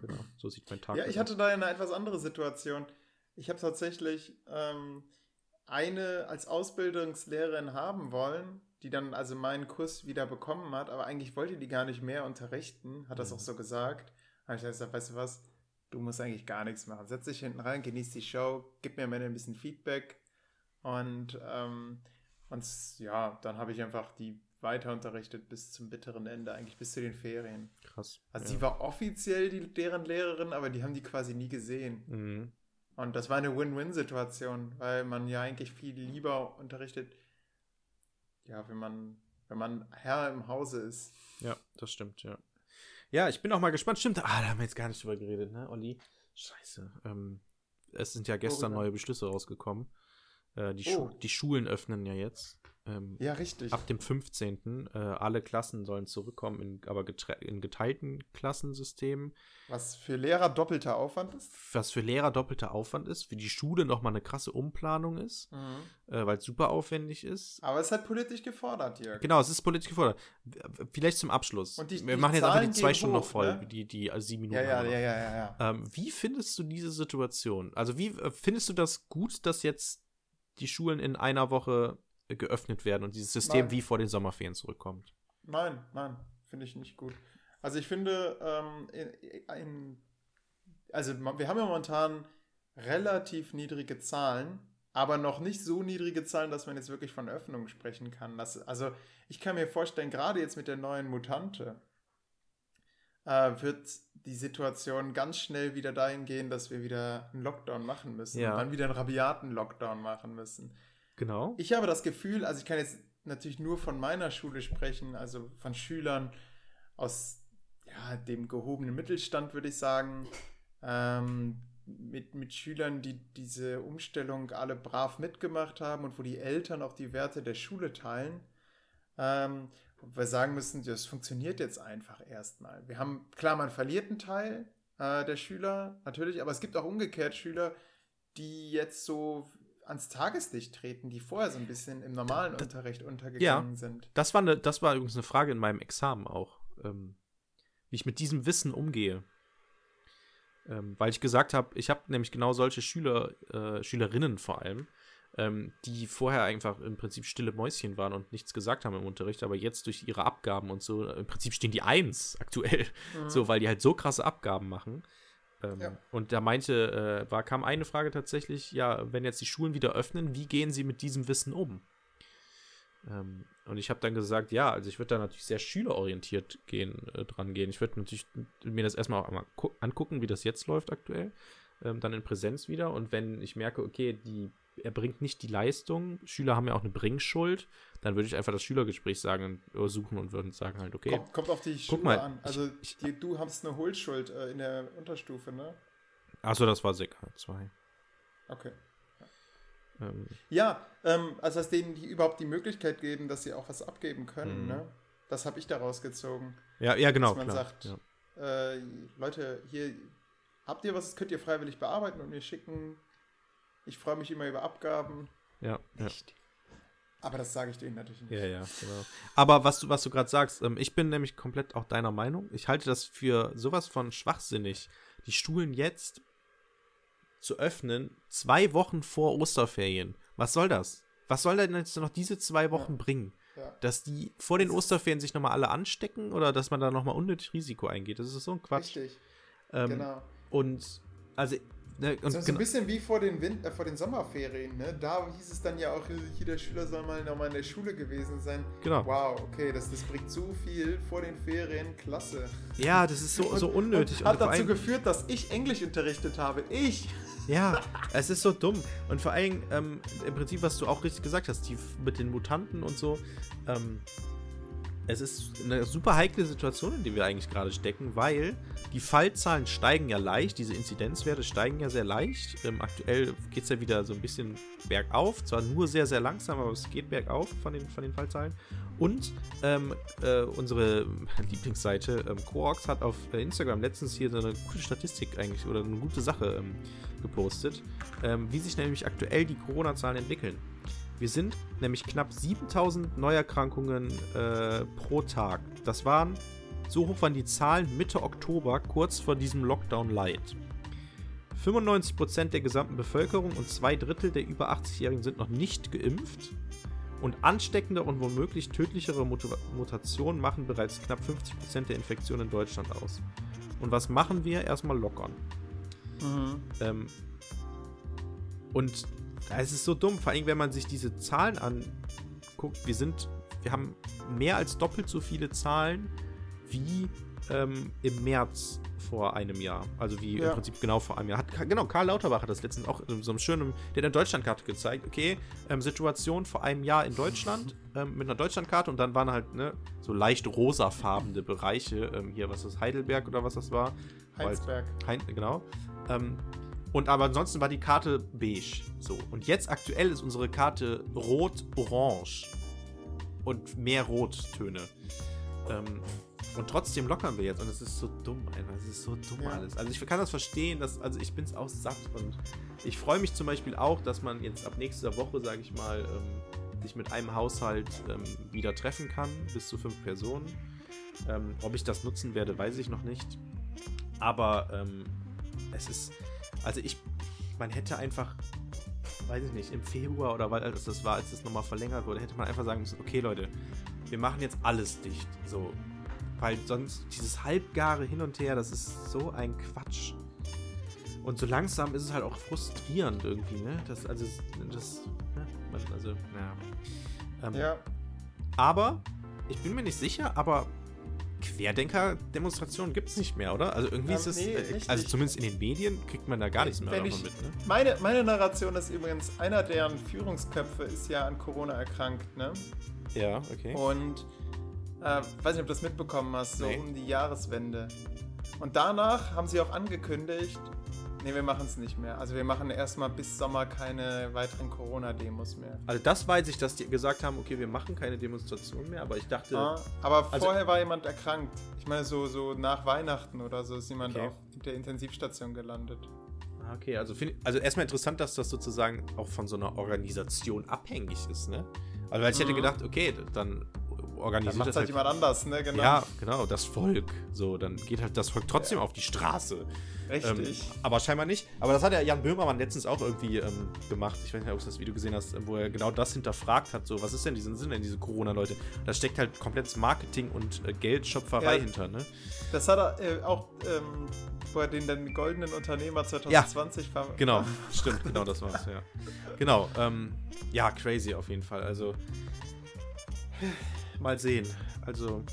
Genau, so sieht mein Tag aus. Ja, ich hatte da eine etwas andere Situation. Ich habe tatsächlich ähm, eine als Ausbildungslehrerin haben wollen, die dann also meinen Kurs wieder bekommen hat, aber eigentlich wollte die gar nicht mehr unterrichten, hat das mhm. auch so gesagt habe ich gesagt, weißt du was, du musst eigentlich gar nichts machen. Setz dich hinten rein, genieß die Show, gib mir am Ende ein bisschen Feedback und, ähm, und ja, dann habe ich einfach die weiter unterrichtet bis zum bitteren Ende, eigentlich bis zu den Ferien. Krass. Also ja. sie war offiziell die, deren Lehrerin, aber die haben die quasi nie gesehen. Mhm. Und das war eine Win-Win-Situation, weil man ja eigentlich viel lieber unterrichtet, ja, wenn man, wenn man Herr im Hause ist. Ja, das stimmt, ja. Ja, ich bin auch mal gespannt. Stimmt, ah, da haben wir jetzt gar nicht drüber geredet, ne, Olli? Scheiße. Ähm, es sind ja gestern oh, neue Beschlüsse rausgekommen. Äh, die, oh. Schu die Schulen öffnen ja jetzt. Ähm, ja, richtig. Ab dem 15. Äh, alle Klassen sollen zurückkommen, in, aber in geteilten Klassensystemen. Was für Lehrer doppelter Aufwand ist? Was für Lehrer doppelter Aufwand ist, für die Schule nochmal eine krasse Umplanung ist, mhm. äh, weil es super aufwendig ist. Aber es ist halt politisch gefordert, Jörg. Genau, es ist politisch gefordert. Vielleicht zum Abschluss. Und die, Wir die machen jetzt einfach die zwei Stunden hoch, noch voll, ne? die, die also sieben Minuten. Ja, ja, ja, ja, ja, ja. Ähm, wie findest du diese Situation? Also, wie äh, findest du das gut, dass jetzt die Schulen in einer Woche geöffnet werden und dieses System nein. wie vor den Sommerferien zurückkommt. Nein, nein, finde ich nicht gut. Also ich finde, ähm, in, in, also wir haben ja momentan relativ niedrige Zahlen, aber noch nicht so niedrige Zahlen, dass man jetzt wirklich von Öffnung sprechen kann. Das, also ich kann mir vorstellen, gerade jetzt mit der neuen Mutante äh, wird die Situation ganz schnell wieder dahin gehen, dass wir wieder einen Lockdown machen müssen ja. dann wieder einen rabiaten Lockdown machen müssen. Genau. Ich habe das Gefühl, also ich kann jetzt natürlich nur von meiner Schule sprechen, also von Schülern aus ja, dem gehobenen Mittelstand, würde ich sagen, ähm, mit, mit Schülern, die diese Umstellung alle brav mitgemacht haben und wo die Eltern auch die Werte der Schule teilen. Ähm, wir sagen müssen, das funktioniert jetzt einfach erstmal. Wir haben, klar, man verliert einen Teil äh, der Schüler, natürlich, aber es gibt auch umgekehrt Schüler, die jetzt so ans Tageslicht treten, die vorher so ein bisschen im normalen Unterricht untergegangen ja, sind. Das war, eine, das war übrigens eine Frage in meinem Examen auch, ähm, wie ich mit diesem Wissen umgehe. Ähm, weil ich gesagt habe, ich habe nämlich genau solche Schüler, äh, Schülerinnen vor allem, ähm, die vorher einfach im Prinzip stille Mäuschen waren und nichts gesagt haben im Unterricht, aber jetzt durch ihre Abgaben und so, im Prinzip stehen die eins aktuell, mhm. so, weil die halt so krasse Abgaben machen. Ähm, ja. Und da meinte, äh, war, kam eine Frage tatsächlich, ja, wenn jetzt die Schulen wieder öffnen, wie gehen sie mit diesem Wissen um? Ähm, und ich habe dann gesagt, ja, also ich würde da natürlich sehr schülerorientiert gehen, äh, dran gehen. Ich würde natürlich mir das erstmal auch einmal angucken, wie das jetzt läuft aktuell, ähm, dann in Präsenz wieder. Und wenn ich merke, okay, die er bringt nicht die Leistung. Schüler haben ja auch eine Bringschuld. Dann würde ich einfach das Schülergespräch sagen, äh, suchen und würden sagen halt, okay. Kommt, kommt auf die Schule mal, an. Also ich, die, du hast eine Hohlschuld äh, in der Unterstufe, ne? Achso, das war Sek 2. Okay. Ja, ähm. ja ähm, also dass denen die überhaupt die Möglichkeit geben, dass sie auch was abgeben können, mhm. ne? Das habe ich daraus gezogen. Ja, ja, genau. Dass man klar, sagt, ja. äh, Leute, hier habt ihr was, könnt ihr freiwillig bearbeiten und mir schicken ich freue mich immer über Abgaben. Ja. Nicht. Ja. Aber das sage ich denen natürlich nicht. Ja, ja, genau. Aber was du, was du gerade sagst, ähm, ich bin nämlich komplett auch deiner Meinung. Ich halte das für sowas von schwachsinnig, die Schulen jetzt zu öffnen, zwei Wochen vor Osterferien. Was soll das? Was soll denn jetzt noch diese zwei Wochen ja. bringen? Ja. Dass die vor den Osterferien sich nochmal alle anstecken oder dass man da nochmal unnötig Risiko eingeht? Das ist so ein Quatsch. Richtig. Ähm, genau. Und also Ne, so, so, ein bisschen wie vor den, Wind, äh, vor den Sommerferien. Ne? Da hieß es dann ja auch, jeder Schüler soll mal nochmal in der Schule gewesen sein. Genau. Wow, okay, das, das bringt so viel vor den Ferien. Klasse. Ja, das ist so, und, so unnötig. Und hat und dazu geführt, dass ich Englisch unterrichtet habe. Ich! Ja, *laughs* es ist so dumm. Und vor allem, ähm, im Prinzip, was du auch richtig gesagt hast, die mit den Mutanten und so, ähm, es ist eine super heikle Situation, in der wir eigentlich gerade stecken, weil die Fallzahlen steigen ja leicht, diese Inzidenzwerte steigen ja sehr leicht. Ähm, aktuell geht es ja wieder so ein bisschen bergauf, zwar nur sehr, sehr langsam, aber es geht bergauf von den, von den Fallzahlen. Und ähm, äh, unsere *laughs* Lieblingsseite ähm, Coorx hat auf Instagram letztens hier so eine gute Statistik eigentlich oder eine gute Sache ähm, gepostet, ähm, wie sich nämlich aktuell die Corona-Zahlen entwickeln. Wir sind nämlich knapp 7000 Neuerkrankungen äh, pro Tag. Das waren, so hoch waren die Zahlen Mitte Oktober, kurz vor diesem Lockdown Light. 95% der gesamten Bevölkerung und zwei Drittel der über 80-Jährigen sind noch nicht geimpft. Und ansteckende und womöglich tödlichere Mut Mutationen machen bereits knapp 50% der Infektionen in Deutschland aus. Und was machen wir? Erstmal lockern. Mhm. Ähm, und es ist so dumm, vor allem wenn man sich diese Zahlen anguckt. Wir sind, wir haben mehr als doppelt so viele Zahlen wie ähm, im März vor einem Jahr. Also wie ja. im Prinzip genau vor einem Jahr. Hat, genau, Karl Lauterbach hat das letztens auch in so einem schönen, der hat eine Deutschlandkarte gezeigt. Okay, ähm, Situation vor einem Jahr in Deutschland ähm, mit einer Deutschlandkarte und dann waren halt ne, so leicht rosafarbene Bereiche. Ähm, hier, was ist das, Heidelberg oder was das war? Heinsberg. Hein, genau. Und aber ansonsten war die Karte beige. So. Und jetzt aktuell ist unsere Karte rot-orange. Und mehr Rottöne. Ähm, und trotzdem lockern wir jetzt. Und es ist so dumm einfach. Es ist so dumm ja. alles. Also ich kann das verstehen, dass, also ich bin es auch satt. Und ich freue mich zum Beispiel auch, dass man jetzt ab nächster Woche, sage ich mal, ähm, sich mit einem Haushalt ähm, wieder treffen kann. Bis zu fünf Personen. Ähm, ob ich das nutzen werde, weiß ich noch nicht. Aber ähm, es ist also ich, man hätte einfach, weiß ich nicht, im Februar oder weil als das war, als das nochmal verlängert wurde, hätte man einfach sagen müssen, okay Leute, wir machen jetzt alles dicht. So. Weil sonst dieses halbgare Hin und Her, das ist so ein Quatsch. Und so langsam ist es halt auch frustrierend irgendwie, ne? Das, also, das, ne? Also, naja. Ähm, ja. Aber, ich bin mir nicht sicher, aber Querdenker-Demonstrationen gibt es nicht mehr, oder? Also irgendwie ähm, ist es, nee, äh, also zumindest in den Medien kriegt man da gar nichts mehr davon ich, mit. Ne? Meine, meine Narration ist übrigens, einer deren Führungsköpfe ist ja an Corona erkrankt, ne? Ja, okay. Und äh, weiß nicht, ob du das mitbekommen hast, so nee. um die Jahreswende. Und danach haben sie auch angekündigt, Nee, wir machen es nicht mehr. Also wir machen erstmal bis Sommer keine weiteren Corona-Demos mehr. Also das weiß ich, dass die gesagt haben, okay, wir machen keine Demonstrationen mehr, aber ich dachte. Ah, aber also vorher war jemand erkrankt. Ich meine, so, so nach Weihnachten oder so ist jemand okay. auf der Intensivstation gelandet. Ah, okay, also, find, also erstmal interessant, dass das sozusagen auch von so einer Organisation abhängig ist, ne? Also weil ich mhm. hätte gedacht, okay, dann organisiert dann macht das halt, halt jemand anders, ne? Genau. Ja, genau, das Volk. So, dann geht halt das Volk trotzdem ja. auf die Straße. Richtig. Ähm, aber scheinbar nicht. Aber das hat ja Jan Böhmermann letztens auch irgendwie ähm, gemacht. Ich weiß nicht, ob du das Video gesehen hast, wo er genau das hinterfragt hat. So, was ist denn diesen sind denn diese Corona-Leute? Da steckt halt komplettes Marketing und äh, Geldschöpferei ja, hinter, ne? Das hat er äh, auch ähm, wo er den, den goldenen Unternehmer 2020 ja, Genau, *laughs* stimmt, genau das war's, ja. Genau, ähm, ja, crazy auf jeden Fall. Also, mal sehen. Also,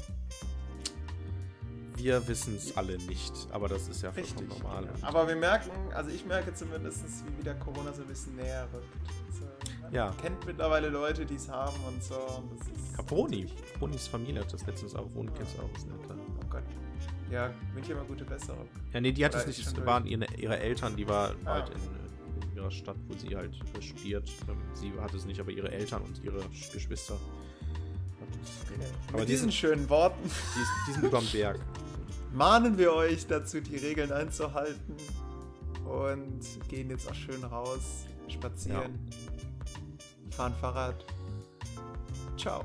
wir wissen es alle nicht, aber das ist ja vollkommen Richtig, normal. Genau. Aber wir merken, also ich merke zumindest, wie wieder Corona so ein bisschen näher rückt. Man ja. kennt mittlerweile Leute, die es haben und so. Und das ist Caproni. Capronis Familie hat das letztens auch, wohnt du auch, ist nett. Oh Gott. Ja, wünsche dir mal gute Besserung. Ja, nee, die hat es nicht, es waren ihre, ihre, Eltern, die war ah. halt in, in, ihrer Stadt, wo sie halt studiert. Ähm, sie hat es nicht, aber ihre Eltern und ihre Geschwister. Aber Mit diesen schönen Worten. Die, die sind überm Berg mahnen wir euch dazu, die Regeln einzuhalten und gehen jetzt auch schön raus, spazieren, ja. fahren Fahrrad. Ciao.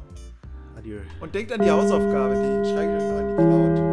Adieu. Und denkt an die Hausaufgabe, die schreibe ich euch noch in die Cloud.